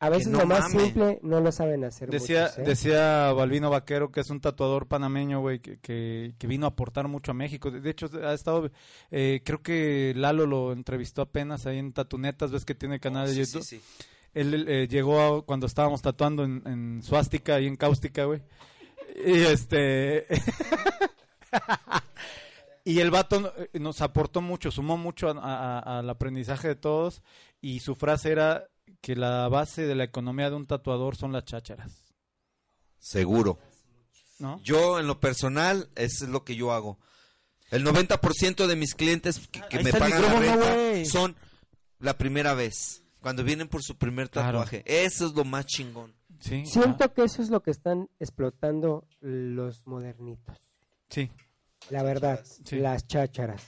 A veces no lo más mame. simple no lo saben hacer Decía, muchos, ¿eh? decía Balvino Vaquero, que es un tatuador panameño, güey, que, que, que vino a aportar mucho a México. De de hecho, ha estado, eh, creo que Lalo lo entrevistó apenas ahí en Tatunetas, ves que tiene canal de Sí, YouTube. sí, sí. Él eh, llegó a- cuando estábamos tatuando en, en Suástica, ahí en Cáustica, güey. Y este... y el vato nos aportó mucho, sumó mucho a- a- al aprendizaje de todos. Y su frase era que la base de la economía de un tatuador son las chácharas. Seguro. ¿No? Yo, en lo personal, eso es lo que yo hago. El 90% de mis clientes que, me pagan la renta son la primera vez. Cuando vienen por su primer Claro. tatuaje. Eso es lo más chingón. Sí. Siento que eso es lo que están explotando los modernitos. Sí. La verdad, Sí. las chácharas.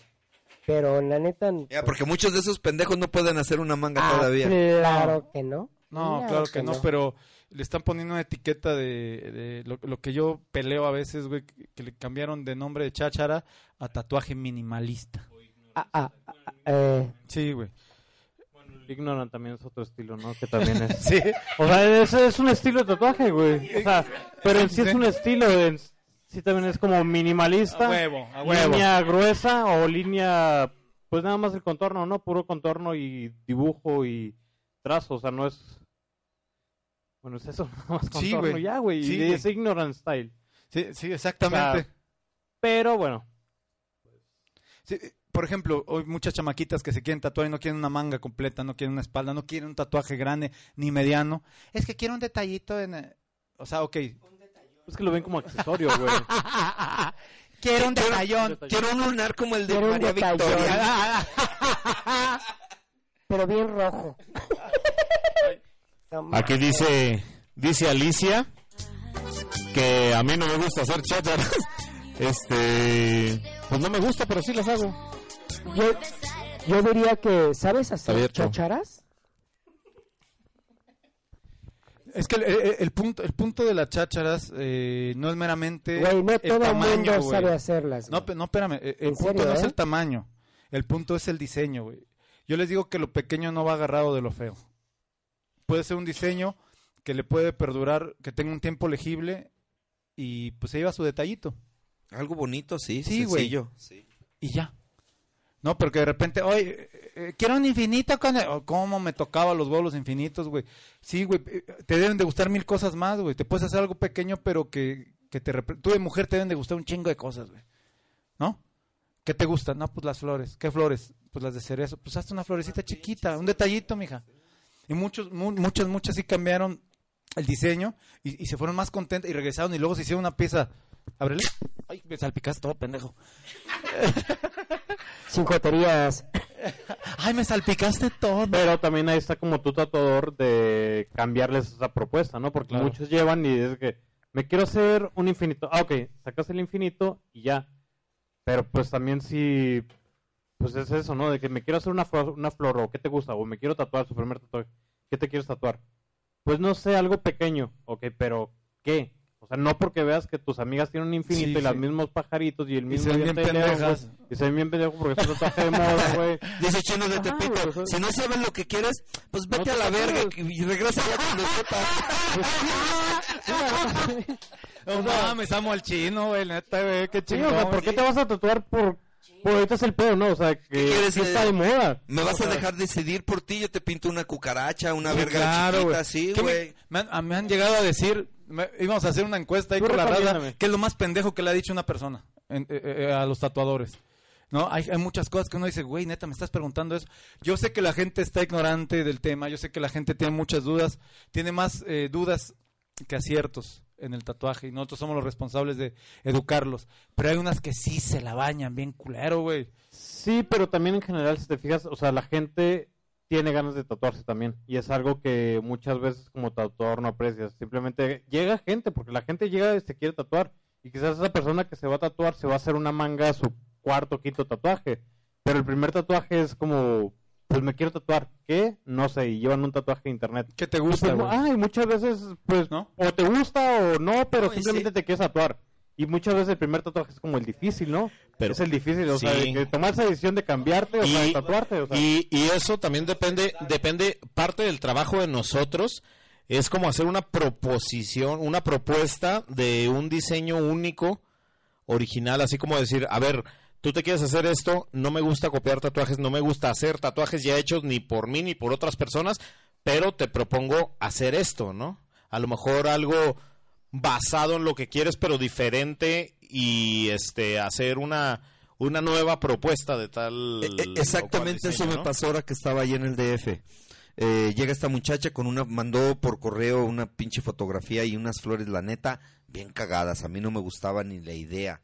Pero la neta... Ya, porque muchos de esos pendejos no pueden hacer una manga Ah, todavía. Claro que no. No, claro que no, pero le están poniendo una etiqueta de, de lo, lo que yo peleo a veces, güey, que- que le cambiaron de nombre de cháchara a tatuaje minimalista. Ah, ah, ah, eh, Sí, güey. Ignorant también es otro estilo, ¿no? Que también es... Sí. O sea, ese es un estilo de tatuaje, güey. O sea, pero en sí es un estilo, en sí también es como minimalista. A huevo, a huevo. Línea gruesa o línea, pues nada más el contorno, ¿no? Puro contorno y dibujo y trazo, o sea, no es... Bueno, es eso, nada más Sí, contorno güey. ya, güey. Sí, es ignorant style. Sí, sí, exactamente. O sea, Pero bueno, Sí, por ejemplo, hoy muchas chamaquitas que se quieren tatuar y no quieren una manga completa, no quieren una espalda, no quieren un tatuaje grande ni mediano. Es que quiero un detallito en... O sea, ok. Es que lo ven como accesorio, güey. Quiero un detallón. Quiero un lunar como el de Quiero un María detallón. Victoria. Pero bien rojo. No Aquí dice, dice Alicia que a mí no me gusta hacer chácharas. Este, pues no me gusta, pero sí las hago. Yo, yo diría que, ¿sabes hacer Abierto. chacharas? Es que el, el- el punto, el punto de las chácharas eh, no es meramente Güey, no el todo el tamaño, mundo güey. sabe hacerlas. No, güey. no, espérame. eh, El ¿En punto serio, no es eh? el tamaño. El punto es el diseño, güey. Yo les digo que lo pequeño no va agarrado de lo feo. Puede ser un diseño que le puede perdurar, que tenga un tiempo legible y pues se lleva su detallito. Algo bonito, sí, Sí, güey. Sí. Y ya. No, porque de repente, oye, eh, eh, quiero un infinito con... el-". Oh, ¿Cómo me tocaba los bolos infinitos, güey? Sí, güey, eh, te deben de gustar mil cosas más, güey. Te puedes hacer algo pequeño, pero que, que te... Tú de mujer te deben de gustar un chingo de cosas, güey. ¿No? ¿Qué te gusta? No, pues las flores. ¿Qué flores? Pues las de cerezo. Pues hazte una florecita chiquita, un detallito, mija. Y muchos, mu- muchas, muchas sí cambiaron el diseño y, y se fueron más contentas y regresaron y luego se hicieron una pieza. Ábrele. Ay, me salpicaste todo, pendejo. Sin joterías. Ay, me salpicaste todo. Pero también ahí está como tu tatuador de cambiarles esa propuesta, ¿no? Porque Claro. muchos llevan y es que me quiero hacer un infinito. Ah, ok, sacas el infinito y ya. Pero pues también si, pues es eso, ¿no? De que me quiero hacer una flor, una flor o qué te gusta, o me quiero tatuar su primer tatuaje. ¿Qué te quieres tatuar? Pues no sé, algo pequeño, ok, pero ¿qué? O sea, no porque veas que tus amigas tienen un infinito Sí, y los mismos pajaritos y el mismo se ven bien pendejas. y se ven bien pendejos porque es un tatuaje de moda, güey. Dice Chino de Tepito, si no sabes lo que quieres, pues vete No a la verga y regresa ya cuando sepas. No mames, amo al chino, güey, neta, güey, qué Sí, o chingón. sea, ¿por qué te vas a tatuar por... por ahorita es el pedo, ¿no? O sea, que quieres, está eh? de moda. Me vas O a dejar decidir por ti, yo te pinto una cucaracha, una Sí, verga claro, chiquita, así, ¿Qué me- güey. Me, han, a- me han llegado a decir, me- íbamos a hacer una encuesta ahí Tú con la raza, que es lo más pendejo que le ha dicho una persona en- eh, eh, a los tatuadores. ¿No? Hay, hay muchas cosas que uno dice, güey, neta, me estás preguntando eso. Yo sé que la gente está ignorante del tema, yo sé que la gente tiene muchas dudas, tiene más eh, dudas que aciertos en el tatuaje y nosotros somos los responsables de educarlos. Pero hay unas que sí se la bañan bien culero, güey. Sí, pero también en general, si te fijas, o sea, la gente tiene ganas de tatuarse también. Y es algo que muchas veces como tatuador no aprecias. Simplemente llega gente, porque la gente llega y se quiere tatuar. Y quizás esa persona que se va a tatuar se va a hacer una manga a su cuarto, quinto tatuaje. Pero el primer tatuaje es como, pues me quiero tatuar. ¿Qué? No sé, y llevan un tatuaje de internet. ¿Qué te gusta, pues, güey? ay, muchas veces, pues, ¿No? o te gusta o no, pero No, simplemente sí. te quieres tatuar. Y muchas veces el primer tatuaje es como el difícil, ¿no? Pero- es el difícil, o sea, Sí. de que tomar esa decisión de cambiarte o sea, de tatuarte. O sea, y, y eso también depende, depende, parte del trabajo de nosotros es como hacer una proposición, una propuesta de un diseño único, original, así como decir, a ver, tú te quieres hacer esto, no me gusta copiar tatuajes, no me gusta hacer tatuajes ya hechos ni por mí ni por otras personas, pero te propongo hacer esto, ¿no? A lo mejor algo basado en lo que quieres, pero diferente y este hacer una una nueva propuesta de tal E- e- Exactamente eso me ¿no? pasó ahora que estaba ahí en el DF. Eh, llega esta muchacha con una, mandó por correo una pinche fotografía y unas flores, la neta, bien cagadas. A mí no me gustaba ni la idea.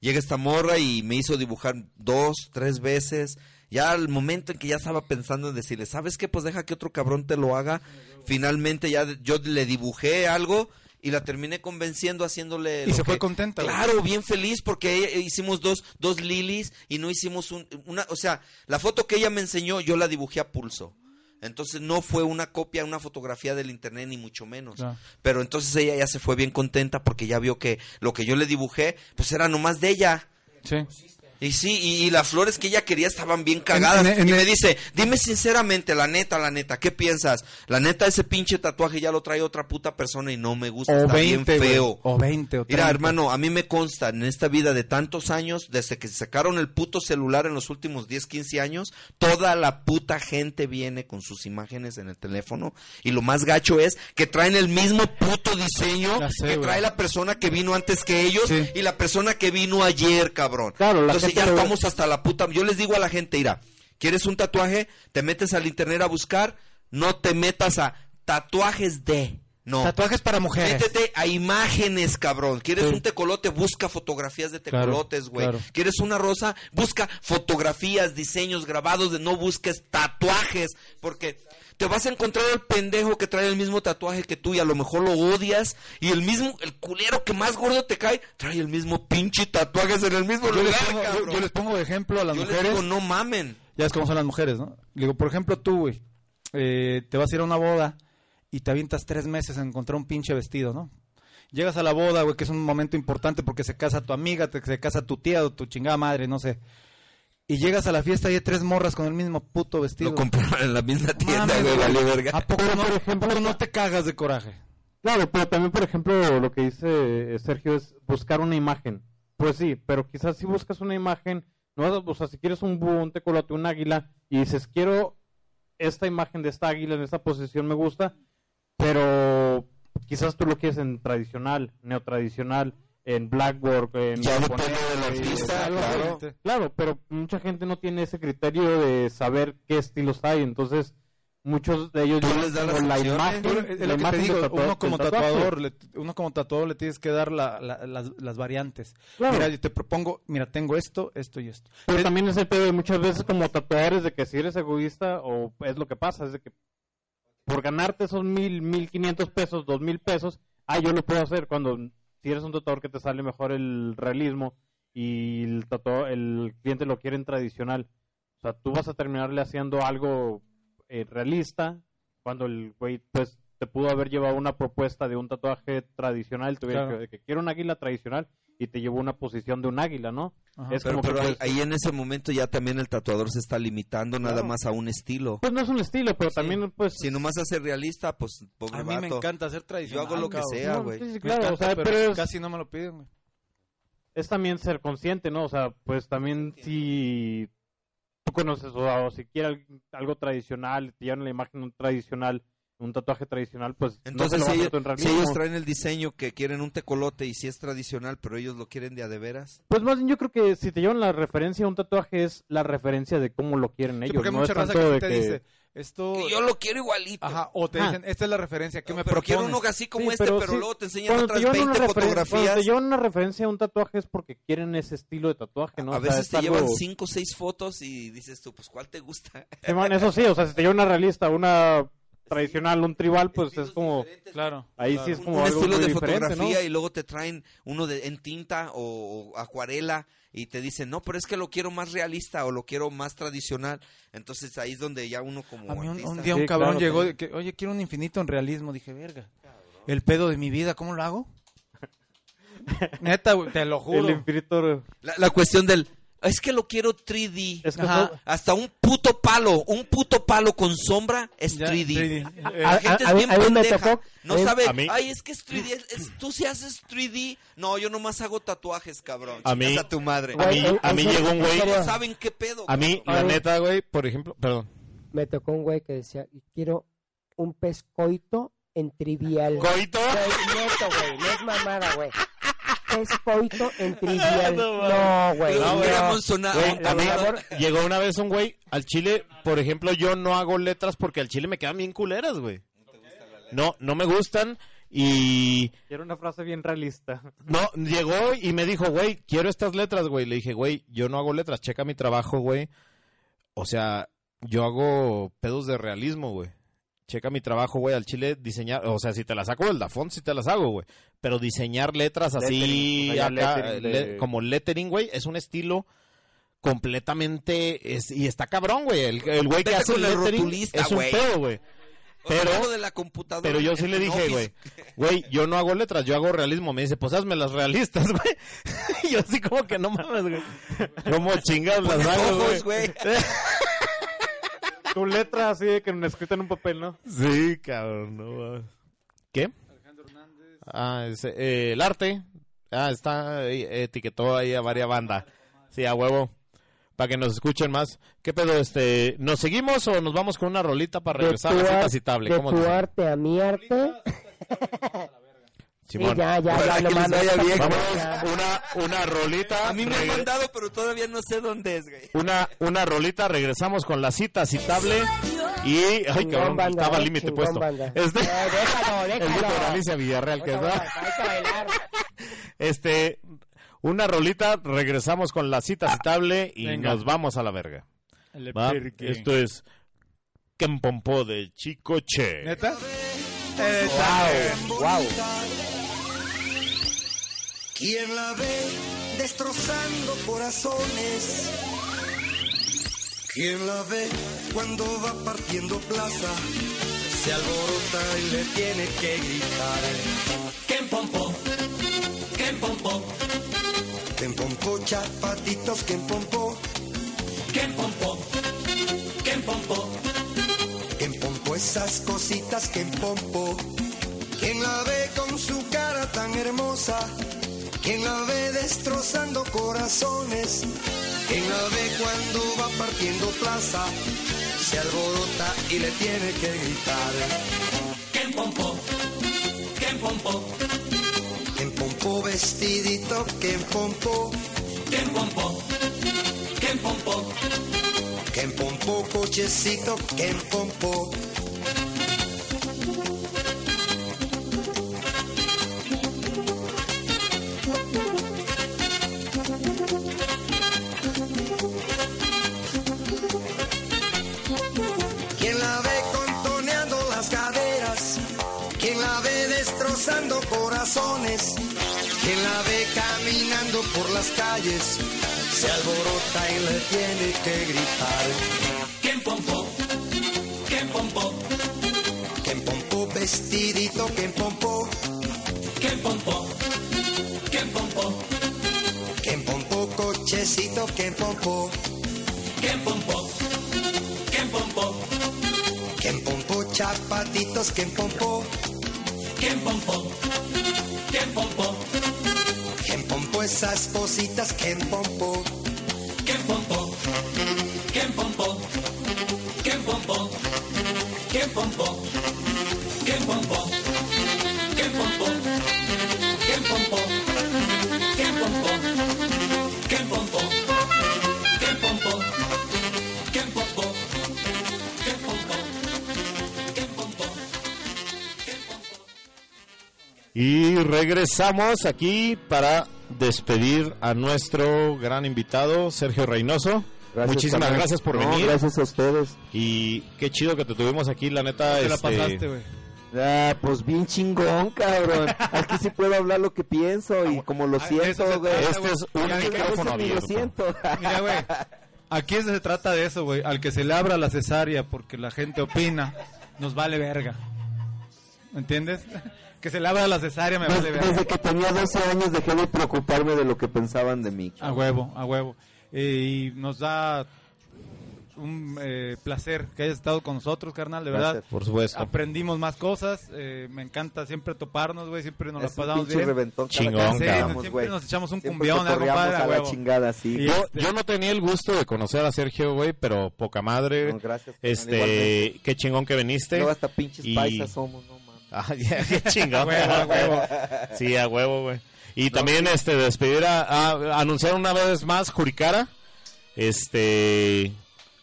Llega esta morra y me hizo dibujar dos, tres veces. Ya al momento en que ya estaba pensando en decirle, ¿sabes qué? Pues deja que otro cabrón te lo haga. Finalmente ya yo le dibujé algo y la terminé convenciendo haciéndole... Y se fue contenta, güey. Claro, bien feliz porque ella- hicimos dos, dos lilies y no hicimos un, una... O sea, la foto que ella me enseñó yo la dibujé a pulso. Entonces no fue una copia, una fotografía del internet, ni mucho menos. Claro. Pero entonces ella ya se fue bien contenta porque ya vio que lo que yo le dibujé, pues era nomás de ella. Sí. Y sí, y, y las flores que ella quería estaban bien cagadas. En- en- y me dice, dime sinceramente, la neta, la neta, ¿qué piensas? La neta, ese pinche tatuaje ya lo trae otra puta persona y no me gusta, O está 20, bien feo. O 20 o 30. Mira, hermano, a mí me consta en esta vida de tantos años, desde que sacaron el puto celular en los últimos 10, 15 años, toda la puta gente viene con sus imágenes en el teléfono. Y lo más gacho es que traen el mismo puto diseño sé, que trae la persona que vino antes que ellos Sí. y la persona que vino ayer, cabrón. Claro, la Entonces ya estamos hasta la puta. Yo les digo a la gente, mira, ¿quieres un tatuaje? Te metes al internet a buscar, no te metas a tatuajes de. No. Tatuajes para mujeres. Métete a imágenes, cabrón. ¿Quieres Sí. un tecolote? Busca fotografías de tecolotes, güey. claro. ¿Quieres una rosa? Busca fotografías, diseños grabados de no busques tatuajes, porque te vas a encontrar el pendejo que trae el mismo tatuaje que tú y a lo mejor lo odias y el mismo el culero que más gordo te cae trae el mismo pinche tatuajes en el mismo Yo les, lugar, pongo, yo- les pongo de ejemplo a las Yo les mujeres. digo, no mamen. Ya es como son las mujeres, ¿no? Le digo, por ejemplo, tú, güey, eh, te vas a ir a una boda y te avientas tres meses en encontrar un pinche vestido, ¿no? Llegas a la boda, güey, que es un momento importante porque se casa tu amiga, te- se casa tu tía o tu chingada madre, no sé. Y llegas a la fiesta y hay tres morras con el mismo puto vestido. Lo compraron en la misma tienda, Mames, güey, vale verga. ¿A poco no, ¿a poco no te cagas de coraje? Claro, pero también, por ejemplo, lo que dice eh, Sergio es buscar una imagen. Pues sí, pero quizás si buscas una imagen, no, o sea, si quieres un búho, un tecolote, un águila, y dices, quiero esta imagen de esta águila en esta posición, me gusta, pero quizás tú lo quieres en tradicional, neotradicional, en blackboard, en Ya japonés, depende del artista, claro. Claro, pero mucha gente no tiene ese criterio de saber qué estilos hay, entonces muchos de ellos les las como la imagen, Pero es la lo que te imagen digo, uno como tatuador, le- uno como tatuador le tienes que dar la- la- las, las variantes. Claro. Mira, yo te propongo, mira, tengo esto, esto y esto. Pero también es el pedo de muchas veces como tatuadores de que si eres egoísta o es lo que pasa, es de que por ganarte esos mil, mil quinientos pesos, dos mil pesos, ah, yo lo puedo hacer cuando si eres un tatuador que te sale mejor el realismo y el el cliente lo quiere en tradicional. O sea, tú vas a terminarle haciendo algo eh, realista cuando el güey pues te pudo haber llevado una propuesta de un tatuaje tradicional, tuviera Claro. que, que quiero un águila tradicional y te llevó una posición de un águila, ¿no? Ajá. Es Pero, como pero ahí, en ese momento ya también el tatuador se está limitando nada más a un estilo. Pues no es un estilo, pero también, pues. Si nomás hace realista, pues pobre A mí me encanta hacer tradicional. Yo hago lo que sea, No, güey. sí, sí, claro, encanta, o sea, pero, pero es, casi no me lo piden, güey. es también ser consciente, ¿no? O sea, pues también si tú conoces o, o si quieres algo tradicional, te llevan la imagen tradicional, un tatuaje tradicional, pues Entonces, no se si, a ellos, en si traen el diseño que quieren un tecolote y si es tradicional, pero ellos lo quieren de a de veras. Pues más bien yo creo que si te llevan la referencia a un tatuaje es la referencia de cómo lo quieren Sí, ellos, porque no mucha es raza tanto que de te que... dice, esto... Que yo lo quiero igualito. Ajá, o te Ah. dicen, esta es la referencia, ¿qué me pero quiero propones? uno así como Sí, este, pero, sí, luego te enseñan cuando otras llevan una 20 referen- Cuando fotografías. te llevan una referencia a un tatuaje es porque quieren ese estilo de tatuaje, ¿no? A O sea, veces es te algo- llevan 5 o 6 fotos y dices tú, pues ¿cuál te gusta? Eso sí, o sea, si te lleva una realista, una tradicional, un tribal, pues es como... Claro. Ahí claro. sí es como un algo estilo muy de fotografía ¿no? y luego te traen uno de, en tinta o, o acuarela y te dicen, no, pero es que lo quiero más realista o lo quiero más tradicional. Entonces ahí es donde ya uno como A mí un, artista- un día un Sí, cabrón claro, llegó que, oye, quiero un infinito en realismo. Dije, verga, el pedo de mi vida, ¿cómo lo hago? Neta, güey, te lo juro. El infinito... la, la cuestión del, es que lo quiero 3D. Es que Ajá. Hasta un puto palo, un puto palo con sombra es Ya, 3D. 3D. Eh, La A- gente a- es a- bien a mí me pendeja. tocó- no a sabe, a mí- ay, es que es 3D. es- es- tú si haces 3D. No, yo nomás hago tatuajes, cabrón. A mí- a tu madre. A mí, a mí llegó un güey. No saben qué pedo. A mí, la Ay. neta, güey, por ejemplo, perdón. Me tocó un güey que decía, quiero un pescoito en trivial. ¿Coito? Güey, neto, güey, no es mamada, güey. Pescoito en trivial. No, güey. No. Güey, mí llegó una vez un güey al chile, por ejemplo, yo no hago letras porque al chile me quedan bien culeras, güey. No, no me gustan y Era una frase bien realista. no, llegó y me dijo, güey, quiero estas letras, güey. Le dije, güey, yo no hago letras, checa mi trabajo, güey. O sea, yo hago pedos de realismo, güey. Checa mi trabajo, güey, al chile diseñar, o sea, si te las saco del Dafont, si te las hago, güey. Pero diseñar letras así, Lettering, acá, lettering de- le- como lettering, güey, es un estilo completamente, es, y está cabrón, güey. El, el güey que hace el lettering es un pedo, güey. O sea, Pero, de la computadora. pero yo sí le dije, güey, güey, yo no hago letras, yo hago realismo. Me dice, pues hazme las realistas, güey. Yo así como que no mames, güey. ¿Cómo chingados las hago, güey? Tu letra así de que escrita en un papel, ¿no? Sí, cabrón, no. ¿Qué? Ah, es, eh, el arte. Ah, está, eh, etiquetó ahí a varias bandas. Sí, a huevo. Para que nos escuchen más. ¿Qué pedo? Este, ¿Nos seguimos o nos vamos con una rolita para De regresar tu, a la cita citable? de ¿Cómo tu arte a mi arte. Simón. Sí, ya, ya, Ojalá ya, vaya esta bien, Vamos, ya. una, una rolita. A mí me han mandado, pero todavía no sé dónde es, güey. una, una rolita, regresamos con la cita citable. Y, ay, cabrón, banda, estaba eh, al límite puesto. banda. Este, Eh, déjalo, el déjalo. grupo de Alicia Villarreal, que está. Este, una rolita, regresamos con la cita citable y Venga. nos vamos a la verga. El ¿va? Esto es Kempompo de Chicoche. ¿Neta? Wow, wow. ¿Quién la ve destrozando corazones? ¿Quién la ve cuando va partiendo plaza? Se alborota y le tiene que gritar. ¿Quién pompo? ¿Quién pompo? ¿Quién pompo chapatitos? ¿Quién pompo? ¿Quién pompo? ¿Quién pompo? ¿Quién pompo esas cositas? ¿Quién pompo? ¿Quién la ve con su cara tan hermosa? ¿Quién la ve destrozando corazones? ¿Quién la ve cuando va partiendo plaza? Se alborota y le tiene que gritar. ¿Quién pompo? ¿Quién pompo? ¿Quién pompo vestidito? ¿Quién pompo? ¿Quién pompo? ¿Quién pompo? ¿Quién pompo cochecito? ¿Quién pompo? Por las calles? Se alborota y le tiene que gritar. ¿Quién pompo? ¿Quién pompo? ¿Quién pompo vestidito? ¿Quién pompo? ¿Quién pompo? ¿Quién pompo? ¿Quién pompo cochecito? ¿Quién pompo? ¿Quién pompo? ¿Quién pompo? ¿Quién pompo chapatitos? ¿Quién pompo? ¿Quién pompo? ¿Quién pompo? ¿Quién pompo esas cositas? ¿Quién pompo? ¿Quién pompo? ¿Quién pompo? ¿Quién pompo? ¿Quién pompo? ¿Quién pompo? ¿Quién pompo? ¿Quién pompo? ¿Quién pompo? ¿Quién pompo? ¿Quién pompo? ¿Quién pompo? ¿Quién pompo? ¿Quién pompo? Y regresamos aquí para despedir a nuestro gran invitado, Sergio Reynoso. Gracias, Muchísimas carnal. gracias por No, venir. Gracias a ustedes. Y qué chido que te tuvimos aquí, la neta. ¿Qué la este, pasaste, güey? Ah, pues bien chingón, cabrón. Aquí sí puedo hablar lo que pienso y como lo Ah, siento, güey. Este es un micrófono lo abierto. siento. Mira, güey. Aquí se trata de eso, güey. Al que se le abra la cesárea porque la gente opina, nos vale verga. ¿Me entiendes? Que se le abra la cesárea me vale Desde, verga. desde que tenía 12 años dejé de preocuparme de lo que pensaban de mí. A huevo, a huevo. Eh, y nos da un eh, placer que hayas estado con nosotros, carnal, de verdad. Gracias. Por supuesto. Aprendimos más cosas. eh, me encanta siempre toparnos, güey. Siempre nos la Es un pasamos bien. reventón cada Chingón, que Sí, cabrón. vamos, siempre nos echamos un Siempre cumbión, ¿eh, cotorreamos compadre? A la huevo. chingada, sí. Y- Yo, Este- yo no tenía el gusto de conocer a Sergio, güey, pero poca madre. No, gracias, Este, qué chingón que viniste. Hasta pinches Y- paisas somos, no. Ah, ya, huevo, a huevo. Sí, a huevo, güey. Y también este despedir a, a- anunciar una vez más Juricara. Este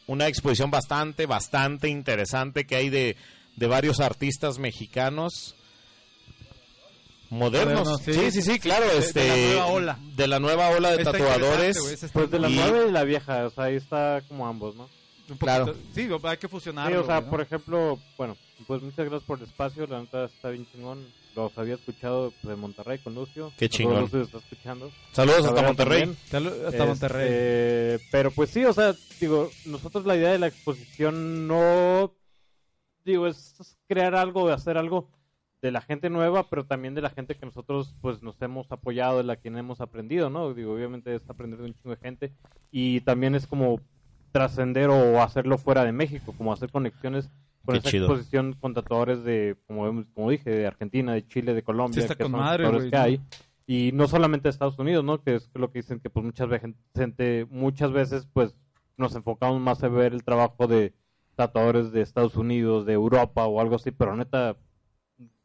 una exposición bastante bastante interesante que hay de, de varios artistas mexicanos modernos. Sí. sí. sí, sí, claro, De- de este la nueva ola. de la nueva ola de tatuadores. Pues de la Y- nueva y la vieja, o sea, ahí está como ambos, ¿no? Un claro. Sí, hay que Sí, fusionarlo. o sea, ¿no? por ejemplo, bueno, pues muchas gracias por el espacio, la neta está bien chingón. Los había escuchado de Monterrey con Lucio. Qué chingón. Lucio está escuchando. Saludos hasta Monterrey. Salud- hasta Este, Monterrey. Pero pues sí, o sea, digo, nosotros la idea de la exposición no digo, es crear algo, hacer algo de la gente nueva, pero también de la gente que nosotros pues nos hemos apoyado, de la quien hemos aprendido, ¿no? Digo, obviamente es aprender de un chingo de gente y también es como trascender o hacerlo fuera de México, como hacer conexiones con Qué esa chido. exposición con tatuadores de, como, como dije, de Argentina, de Chile, de Colombia, Sí, que son madre, tatuadores que hay. Y no solamente de Estados Unidos, ¿no? Que es lo que dicen que pues muchas veces, gente, muchas veces pues nos enfocamos más en ver el trabajo de tatuadores de Estados Unidos, de Europa o algo así, pero neta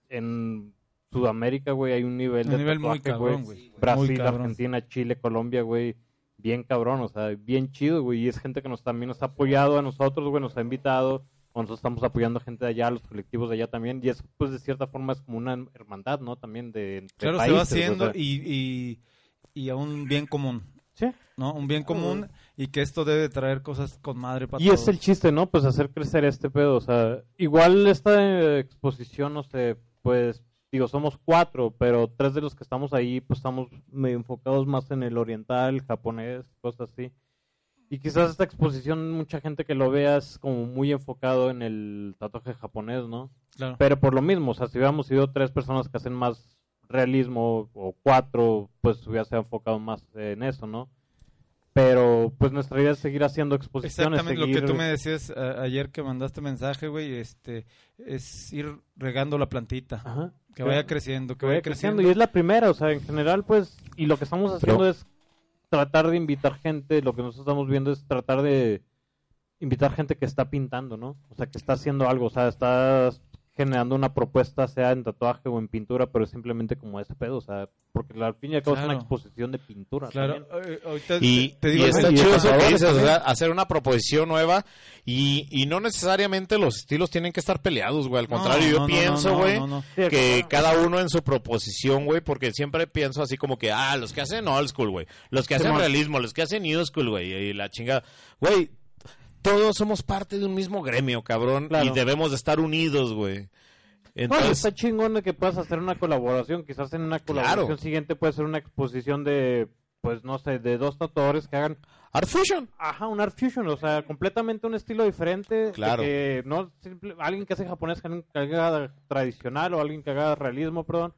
en Sudamérica, güey, hay un nivel Un de nivel muy cabrón, güey. Muy Brasil, cabrón. Argentina, Chile, Colombia, güey, bien cabrón, o sea, bien chido, güey, y es gente que nos también nos ha apoyado a nosotros, güey, nos ha invitado, o nosotros estamos apoyando a gente de allá, a los colectivos de allá también, y eso, pues, de cierta forma es como una hermandad, ¿no? También de, entre Claro, se va o sea. haciendo y, y, y a un bien común. Sí. ¿No? Un bien común y que esto debe traer cosas con madre para Y es el chiste, ¿no? Pues hacer crecer este pedo. O sea, igual esta eh, exposición, no sé, pues, digo, somos cuatro, pero tres de los que estamos ahí, pues estamos medio enfocados más en el oriental, japonés, cosas así. Y quizás esta exposición, mucha gente que lo vea es como muy enfocado en el tatuaje japonés, ¿no? Claro. Pero por lo mismo, o sea, si hubiéramos sido tres personas que hacen más realismo o cuatro, pues hubiese enfocado más en eso, ¿no? Pero pues nuestra idea es seguir haciendo exposiciones. Exactamente lo que tú me decías a- ayer que mandaste mensaje, güey, este, es ir regando la plantita. Ajá. Que vaya creciendo, que que vaya vaya creciendo. creciendo. Y es la primera, o sea, en general, pues, y lo que estamos haciendo Pero- es tratar de invitar gente, lo que nosotros estamos viendo es tratar de invitar gente que está pintando, ¿no? O sea, que está haciendo algo, o sea, está generando una propuesta, sea en tatuaje o en pintura, pero es simplemente como ese pedo, o sea, porque al fin y al cabo es una exposición de pintura. Claro, también. eh, ahorita Y, te, digo, y está y de chido eso que dices, o sea, hacer una proposición nueva y, y no necesariamente los estilos tienen que estar peleados, güey. Al No, contrario, yo no, pienso, no, no, güey, no, no. Sí, que claro. cada uno en su proposición, güey, porque siempre pienso así como que, ah, los que hacen old school, güey, los que hacen realismo, los que hacen new school, güey, y la chingada. Güey, todos somos parte de un mismo gremio, cabrón, Claro. y debemos de estar unidos, güey. No, está chingón de que puedas hacer una colaboración. Quizás en una colaboración Claro. siguiente puede ser una exposición de, pues no sé, de dos tatuadores que hagan. Art Fusion. Ajá, un Art Fusion, o sea, completamente un estilo diferente. Claro. que no simple- alguien que hace japonés alguien que haga tradicional o alguien que haga realismo, perdón.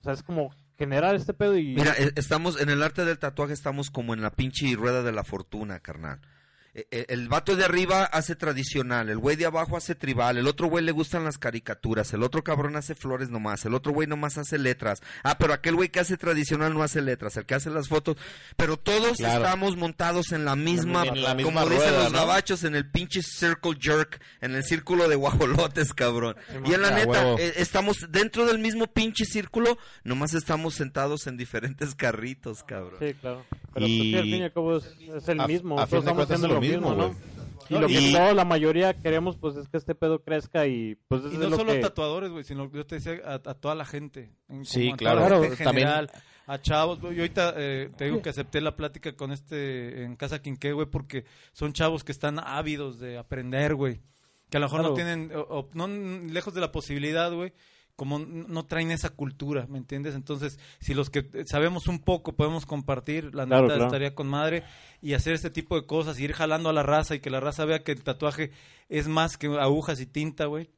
O sea, es como generar este pedo y. Mira, e- estamos en el arte del tatuaje, estamos como en la pinche rueda de la fortuna, carnal. E- e- El vato de arriba hace tradicional, el güey de abajo hace tribal, el otro güey le gustan las caricaturas, el otro cabrón hace flores nomás, el otro güey nomás hace letras. Ah, pero aquel güey que hace tradicional no hace letras, el que hace las fotos. Pero todos Claro. estamos montados en la misma, En la misma como dicen los ¿no? gabachos, en el pinche circle jerk, en el círculo de guajolotes, cabrón. Y en la Ah, neta, huevo. eh, estamos dentro del mismo pinche círculo, nomás estamos sentados en diferentes carritos, cabrón. Sí, claro. Pero pues, Y- sí, al fin y al cabo es, es el mismo. a todos fin de estamos cuentas haciendo es lo lo mismo, mismo, ¿no? güey. Y lo que Y- toda la mayoría queremos, pues, es que este pedo crezca y, pues, eso Y es no lo solo que... tatuadores, güey, sino yo te decía a, a toda la gente. en- Sí, a claro. Claro, gente en también- general, a chavos. Yo ahorita eh, te digo que acepté la plática con este en Casa Quinqué, güey, porque son chavos que están ávidos de aprender, güey. Que a lo mejor no tienen, o- o no lejos de la posibilidad, güey, como no traen esa cultura, ¿me entiendes? Entonces, si los que sabemos un poco podemos compartir, la neta claro. estaría con madre y hacer este tipo de cosas, y ir jalando a la raza y que la raza vea que el tatuaje es más que agujas y tinta, güey.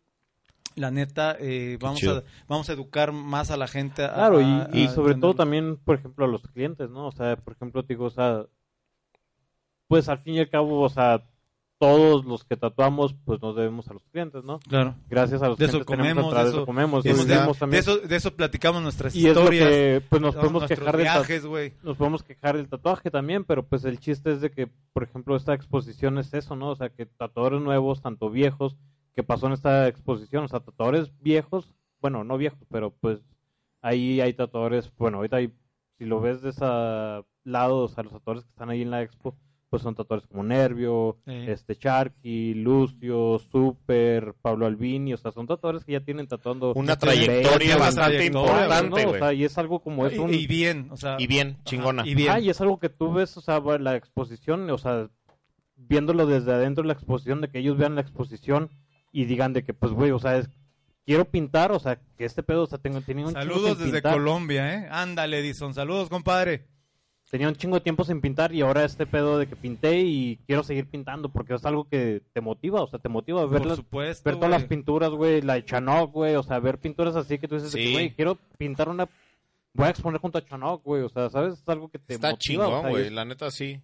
La neta, eh, vamos, a, vamos a educar más a la gente. a- Claro, y, a- y a sobre todo también, por ejemplo, a los clientes, ¿no? O sea, por ejemplo, te digo, o sea, pues al fin y al cabo, o sea, todos los que tatuamos, pues nos debemos a los clientes, ¿no? Claro. Gracias a los De eso clientes tenemos comemos, atrás, de eso, eso comemos, de, eso- de eso, de eso platicamos nuestras y es lo historias. que, pues nos no- podemos quejar del viajes, güey. nos podemos quejar del tatuaje también, pero pues el chiste es de que, por ejemplo, esta exposición es eso, ¿no? O sea, que tatuadores nuevos, tanto viejos, que pasó en esta exposición, o sea, tatuadores viejos, bueno, no viejos, pero pues ahí hay tatuadores, bueno, ahorita hay, si lo ves de ese lado, o sea, los tatuadores que están ahí en la expo, pues son tatuadores como Nervio, Sí. este Charqui, Lucio, Super, Pablo Albini, o sea, son tatuadores que ya tienen tatuando Una trayectoria 20, bastante 30 años, importante, ¿no? O sea, y es algo como es Y, un... y bien, o sea. Y bien, chingona. y bien. Ah, y es algo que tú ves, o sea, la exposición, o sea, viéndolo desde adentro de la exposición, de que ellos vean la exposición y digan de que, pues, güey, o sea, es- quiero pintar, o sea, que este pedo, o sea, tengo, tenía un Saludos desde pintar. Colombia, ¿eh? Ándale, Edison. Saludos, compadre. Tenía un chingo de tiempo sin pintar y ahora este pedo de que pinté y quiero seguir pintando porque es algo que te motiva, o sea, te motiva a ver, Por las- supuesto, ver todas güey. las pinturas, güey, la de Chanok, güey, o sea, ver pinturas así que tú dices, que, Sí. güey, quiero pintar una... Voy a exponer junto a Chanok, güey, o sea, ¿sabes? Es algo que te Está motiva. o chingón, güey. es- La neta sí.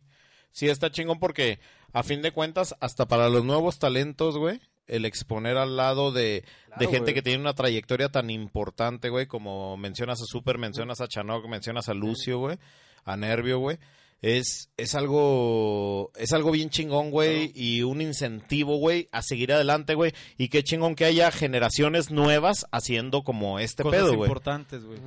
Sí, está chingón porque a fin de cuentas, hasta para los nuevos talentos, güey, el exponer al lado de, de gente güey. que tiene una trayectoria tan importante, güey, como mencionas a Super, mencionas a Chanok, mencionas a Lucio, güey, a Nervio, güey. Es, es algo es algo bien chingón, güey, y un incentivo, güey, a seguir adelante, güey. Y qué chingón que haya generaciones nuevas haciendo como este Cosas pedo, güey. importantes, güey.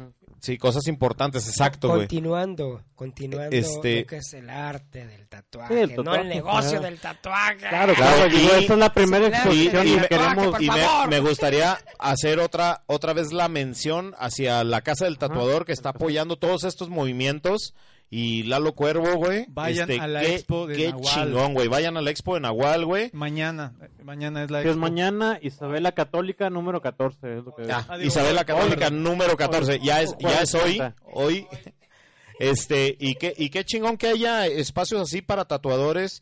Sí, cosas importantes, exacto, güey. Continuando, continuando Este- lo que es el arte del tatuaje, Sí, el no el negocio del tatuaje. Claro, Claro, digo, y- esta es la primera exposición y, y, me, queremos... y me gustaría hacer otra otra vez la mención hacia la casa del tatuador que está apoyando todos estos movimientos y Lalo Cuervo, güey. Vayan Este, a la qué, expo de qué Nahual. chingón, güey. Vayan a la expo de Nahual, güey. Mañana, eh, mañana es la Que es expo. mañana Isabela Católica número 14. Es lo que Ah, Ah, digo, Isabela Católica número 14. Ya es ya es hoy, hoy. Este, y qué y qué chingón que haya espacios así para tatuadores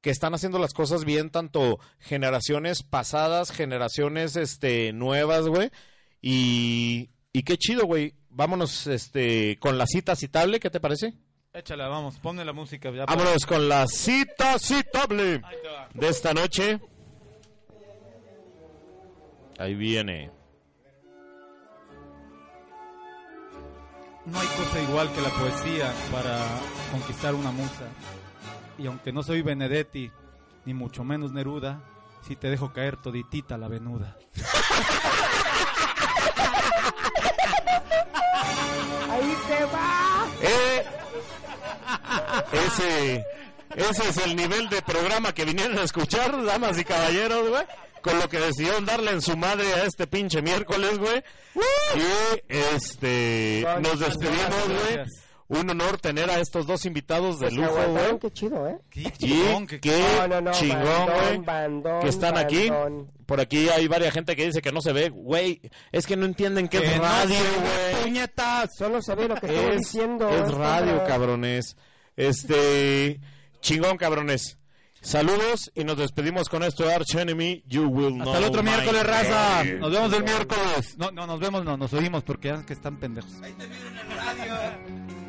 que están haciendo las cosas bien, tanto generaciones pasadas, generaciones este nuevas, güey. Y, y qué chido, güey. Vámonos este con la cita citable, ¿qué te parece? Échala, vamos, ponme la música. Ya Vámonos con la cita citable de esta noche. Ahí viene. No hay cosa igual que la poesía para conquistar una musa. Y aunque no soy Benedetti, ni mucho menos Neruda, si te dejo caer toditita la venuda. Va. Eh, ese, ese es el nivel de programa que vinieron a escuchar, damas y caballeros, güey. Con lo que decidieron darle en su madre a este pinche miércoles, güey. Y este, nos despedimos, güey. Un honor tener a estos dos invitados de Pues lujo, güey. qué chido, ¿eh? Qué chingón, qué- qué No, no, no, chingón, güey. Que están aquí. Por aquí hay varias gente que dice que no se ve. Güey, es que no entienden qué Que es radio, güey. puñetas. Solo se ve lo que estoy es, diciendo. es radio, cabrones. Este, chingón, cabrones. Saludos y nos despedimos con esto de Arch Enemy. You will Hasta el know otro my miércoles, raza. Nos vemos el miércoles. No, no, nos vemos, no, nos oímos porque ya que están pendejos. Ahí te vieron en radio.